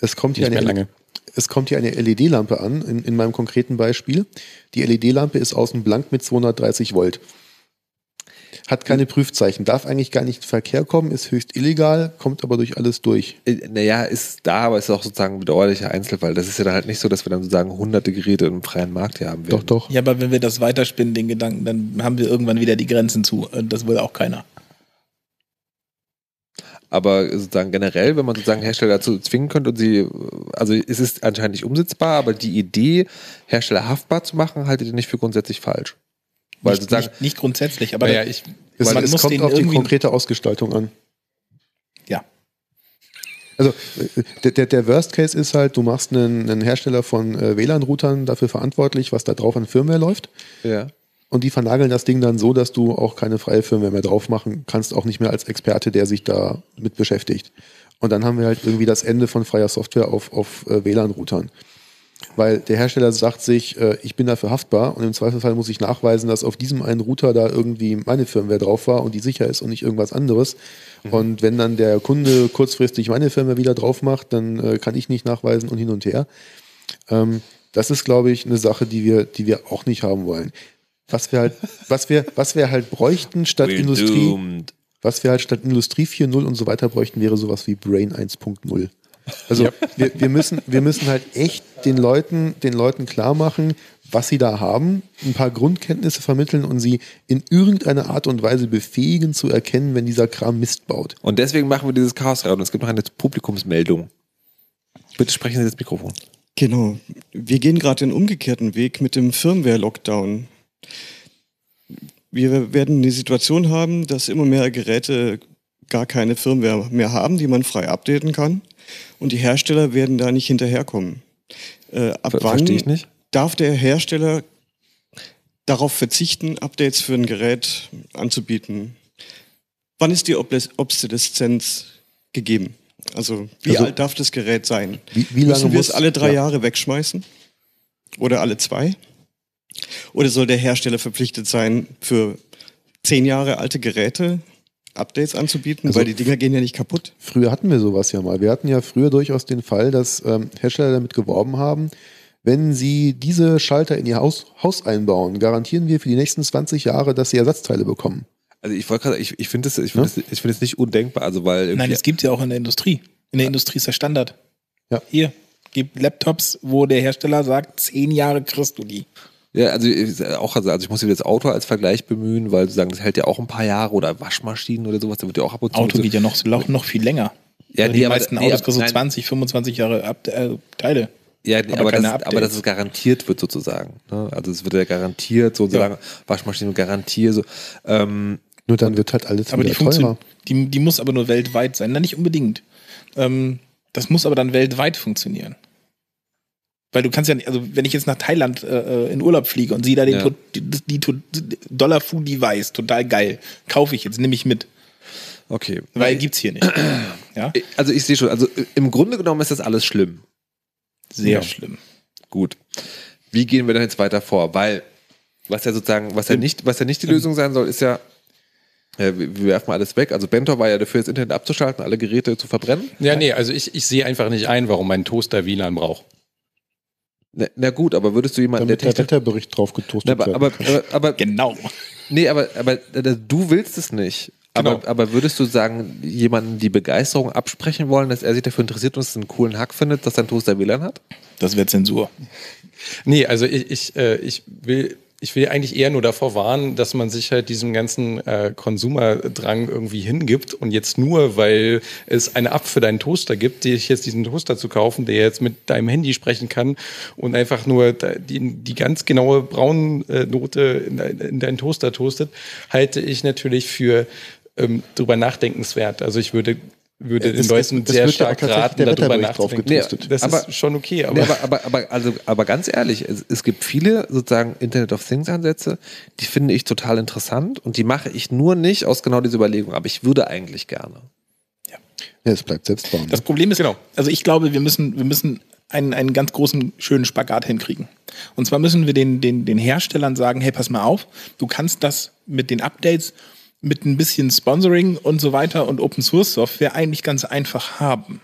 Es kommt hier Nicht eine lange. Es kommt hier eine LED-Lampe an, in, in meinem konkreten Beispiel. Die LED-Lampe ist außen blank mit 230 Volt. Hat keine Prüfzeichen, darf eigentlich gar nicht in Verkehr kommen, ist höchst illegal, kommt aber durch alles durch. Äh, Naja, ist da, aber ist auch sozusagen ein bedauerlicher Einzelfall. Das ist ja dann halt nicht so, dass wir dann sozusagen hunderte Geräte im freien Markt hier haben werden. Doch, doch. Ja, aber wenn wir das weiterspinnen, den Gedanken, dann haben wir irgendwann wieder die Grenzen zu. Und Das will auch keiner. Aber sozusagen generell, wenn man sozusagen Hersteller dazu zwingen könnte und sie, also es ist anscheinend nicht umsetzbar, aber die Idee, Hersteller haftbar zu machen, haltet ihr nicht für grundsätzlich falsch. Weil nicht, sozusagen, nicht, nicht grundsätzlich, aber Naja, ich, Es, man es muss kommt auf die konkrete Ausgestaltung an. ja. Also der, der, der Worst Case ist halt, du machst einen, einen Hersteller von äh, WLAN-Routern dafür verantwortlich, was da drauf an Firmware läuft. ja. Und die vernageln das Ding dann so, dass du auch keine freie Firmware mehr drauf machen kannst, auch nicht mehr als Experte, der sich da mit beschäftigt. Und dann haben wir halt irgendwie das Ende von freier Software auf, auf äh, WLAN-Routern. Weil der Hersteller sagt sich, äh, ich bin dafür haftbar und im Zweifelsfall muss ich nachweisen, dass auf diesem einen Router da irgendwie meine Firmware drauf war und die sicher ist und nicht irgendwas anderes. Und wenn dann der Kunde kurzfristig meine Firmware wieder drauf macht, dann äh, kann ich nicht nachweisen und hin und her. Ähm, das ist, glaube ich, eine Sache, die wir, die wir auch nicht haben wollen. Was wir halt, *laughs* was wir, was wir halt bräuchten statt We're Industrie, doomed. was wir halt statt Industrie 4.0 und so weiter bräuchten, wäre sowas wie Brain 1.0. Also wir, wir, müssen, wir müssen halt echt den Leuten, den Leuten klar machen, was sie da haben, ein paar Grundkenntnisse vermitteln und sie in irgendeiner Art und Weise befähigen zu erkennen, wenn dieser Kram Mist baut. Und deswegen machen wir dieses Chaos. Und es gibt noch eine Publikumsmeldung. Bitte sprechen Sie ins Mikrofon. Genau. Wir gehen gerade den umgekehrten Weg mit dem Firmware-Lockdown. Wir werden die Situation haben, dass immer mehr Geräte gar keine Firmware mehr haben, die man frei updaten kann. Und die Hersteller werden da nicht hinterherkommen. Äh, ab Ver- wann darf der Hersteller darauf verzichten, Updates für ein Gerät anzubieten? Wann ist die Obs- Obsoleszenz gegeben? Also wie Also- alt darf das Gerät sein? Wie, wie lange Müssen wir es alle drei ja. Jahre wegschmeißen? Oder alle zwei? Oder soll der Hersteller verpflichtet sein, für zehn Jahre alte Geräte Updates anzubieten? Also weil die Dinger gehen ja nicht kaputt. Früher hatten wir sowas ja mal. Wir hatten ja früher durchaus den Fall, dass ähm, Hersteller damit geworben haben, wenn sie diese Schalter in ihr Haus, Haus einbauen, garantieren wir für die nächsten 20 Jahre, dass sie Ersatzteile bekommen. Also ich wollte gerade, ich, ich finde es, ich finde es, ich finde es nicht undenkbar, also weil Nein, es gibt ja auch in der Industrie. In der Industrie ist der Standard. Ja. Hier, gibt Laptops, wo der Hersteller sagt, zehn Jahre kriegst du die. Ja, also ich- auch, also ich muss das Auto als Vergleich bemühen, weil sie sagen, das hält ja auch ein paar Jahre oder Waschmaschinen oder sowas, da wird ja auch ab und zu. Auto geht ja noch, noch, noch viel länger. Ja, also nee, die meisten nee, Autos aber- kriegst du nein. 20, 25 Jahre Ab äh, Teile. Ja, aber aber, keine das, aber dass es garantiert wird sozusagen. Ne? Also es wird ja garantiert, so und so Ja. lange Waschmaschine garantiert. So. Ähm, Nur dann wird halt alles Aber die, teurer. die, die muss aber nur weltweit sein. Na, nicht unbedingt. Ähm, das muss aber dann weltweit funktionieren. Weil du kannst ja nicht, also wenn ich jetzt nach Thailand äh, in Urlaub fliege und sehe da den Ja. die, die, to- Dollar Food Device, total geil, kaufe ich jetzt, nehme ich mit. okay. Weil gibt's hier nicht. Ja? Also ich sehe schon, also im Grunde genommen ist das alles schlimm. Sehr Ja. schlimm. Gut. Wie gehen wir dann jetzt weiter vor? Weil, was ja sozusagen, was ja nicht, was ja nicht die Lösung sein soll, ist ja, äh, wir wir werfen alles weg. Also Bentor war ja dafür, das Internet abzuschalten, alle Geräte zu verbrennen. Ja, nee, also ich, ich sehe einfach nicht ein, warum mein Toaster WLAN braucht. Na, na gut, aber würdest du jemanden, der Damit der Technik... Wetterbericht drauf Na, getoastet aber, werden aber, kann. aber, aber, Genau. nee, aber, aber äh, du willst es nicht. Aber, Genau. aber würdest du sagen, jemanden die Begeisterung absprechen wollen, dass er sich dafür interessiert und es einen coolen Hack findet, dass sein Toaster WLAN hat? Das wäre Zensur. Nee, also ich, ich, äh, ich will. Ich will eigentlich eher nur davor warnen, dass man sich halt diesem ganzen äh, Konsumerdrang irgendwie hingibt und jetzt nur, weil es eine App für deinen Toaster gibt, ich jetzt diesen Toaster zu kaufen, der jetzt mit deinem Handy sprechen kann und einfach nur die, die ganz genaue Braunnote in, dein- in deinen Toaster toastet, halte ich natürlich für ähm, drüber nachdenkenswert. Also ich würde würde Es- den Leuten es sehr wird ja auch stark tatsächlich raten, der darüber nachzudenken. getoastet. das Aber- ist schon okay, aber, Nee, aber, aber, aber, also, aber ganz ehrlich, es, es gibt viele sozusagen Internet of Things Ansätze, die finde ich total interessant und die mache ich nur nicht aus genau dieser Überlegung, aber ich würde eigentlich gerne. Ja, es bleibt selbstbauend. Das Problem ist, also ich glaube, wir müssen, wir müssen einen, einen ganz großen, schönen Spagat hinkriegen. Und zwar müssen wir den, den, den Herstellern sagen, hey, pass mal auf, du kannst das mit den Updates, mit ein bisschen Sponsoring und so weiter und Open Source Software eigentlich ganz einfach haben.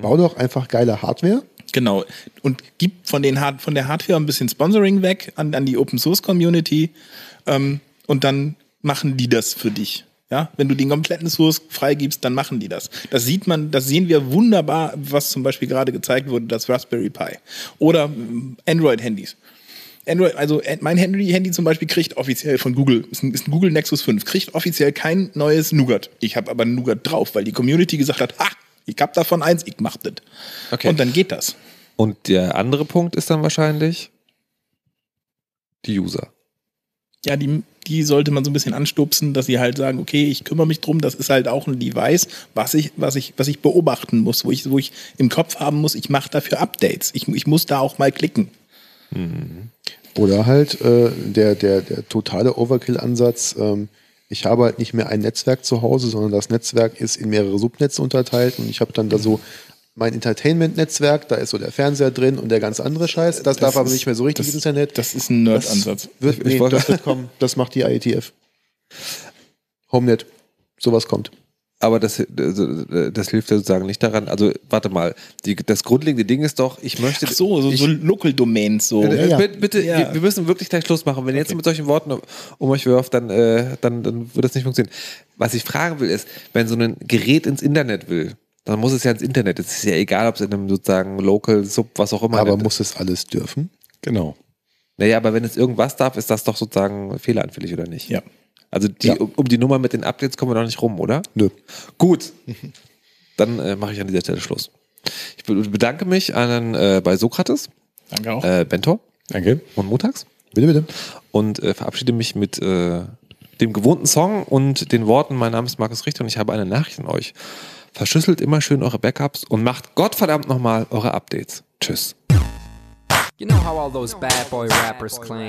Bau doch einfach geile Hardware. Genau. Und gib von, den Hard von der Hardware ein bisschen Sponsoring weg an, an die Open Source Community ähm, und dann machen die das für dich. Ja, wenn du den kompletten Source freigibst, dann machen die das. Das sieht man, das sehen wir wunderbar, was zum Beispiel gerade gezeigt wurde, das Raspberry Pi oder ähm, Android-Handys. Android, also äh, mein Handy, Handy zum Beispiel kriegt offiziell von Google, ist ein, ist ein Google Nexus 5, kriegt offiziell kein neues Nougat. Ich habe aber Nougat drauf, weil die Community gesagt hat, ha, ich hab davon eins, ich mach das. Okay. Und dann geht das. Und der andere Punkt ist dann wahrscheinlich die User. ja, die, die sollte man so ein bisschen anstupsen, dass sie halt sagen, okay, ich kümmere mich drum, das ist halt auch ein Device, was ich, was ich, was ich beobachten muss, wo ich, wo ich im Kopf haben muss, ich mache dafür Updates. Ich, ich muss da auch mal klicken. Oder halt äh, der, der, der totale Overkill-Ansatz. Ähm, ich habe halt nicht mehr ein Netzwerk zu Hause, sondern das Netzwerk ist in mehrere Subnetze unterteilt und ich habe dann da so mein Entertainment-Netzwerk, da ist so der Fernseher drin und der ganz andere Scheiß. Das, darf aber ist- nicht mehr so richtig das- ins Internet. Das ist ein Nerd-Ansatz. Nee, das wird kommen. Das macht die IETF. *laughs* HomeNet. Sowas kommt. Aber das, das, das hilft ja sozusagen nicht daran. Also, warte mal, die, das grundlegende Ding ist doch, ich möchte. Ach so, so, ich, so Local Domains, so. Äh, ja. Bitte, bitte Ja. wir, wir müssen wirklich gleich Schluss machen. Wenn ihr jetzt mit solchen Worten um, um euch wirft, dann, äh, dann, dann wird das nicht funktionieren. Was ich fragen will, ist, wenn so ein Gerät ins Internet will, dann muss es ja ins Internet. Es ist ja egal, ob es in einem sozusagen Local, Sub, was auch immer. Aber muss es alles dürfen? genau. Naja, aber wenn es irgendwas darf, ist das doch sozusagen fehleranfällig, oder nicht? Ja. Also die, Ja. um, um die Nummer mit den Updates kommen wir noch nicht rum, oder? Nö. Gut. *laughs* Dann äh, mache ich an dieser Stelle Schluss. Ich be- bedanke mich an, äh, bei Sokrates, Danke auch. äh, Bentor Danke. und Montags Bitte, bitte. und äh, verabschiede mich mit äh, dem gewohnten Song und den Worten, mein Name ist Markus Richter und ich habe eine Nachricht an euch. Verschlüsselt immer schön eure Backups und macht Gottverdammt nochmal eure Updates. Tschüss. You know how all those bad boy rappers claim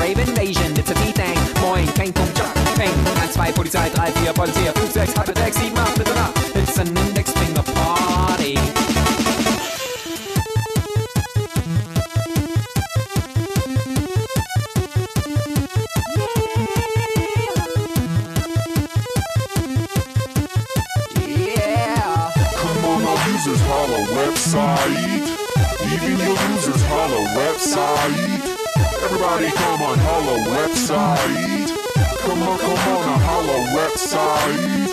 Rave invasion, it's a V-Thing. Moin, kein Punkt, Jump, Peng. 1, 2, Polizei, 3, 4, Polizei, 5, 6, halbe 6, 7, 8, bitte nach. It's an index finger party. Website. Even your users holla website. Everybody come on, holla website. Come on, come on, a holla website.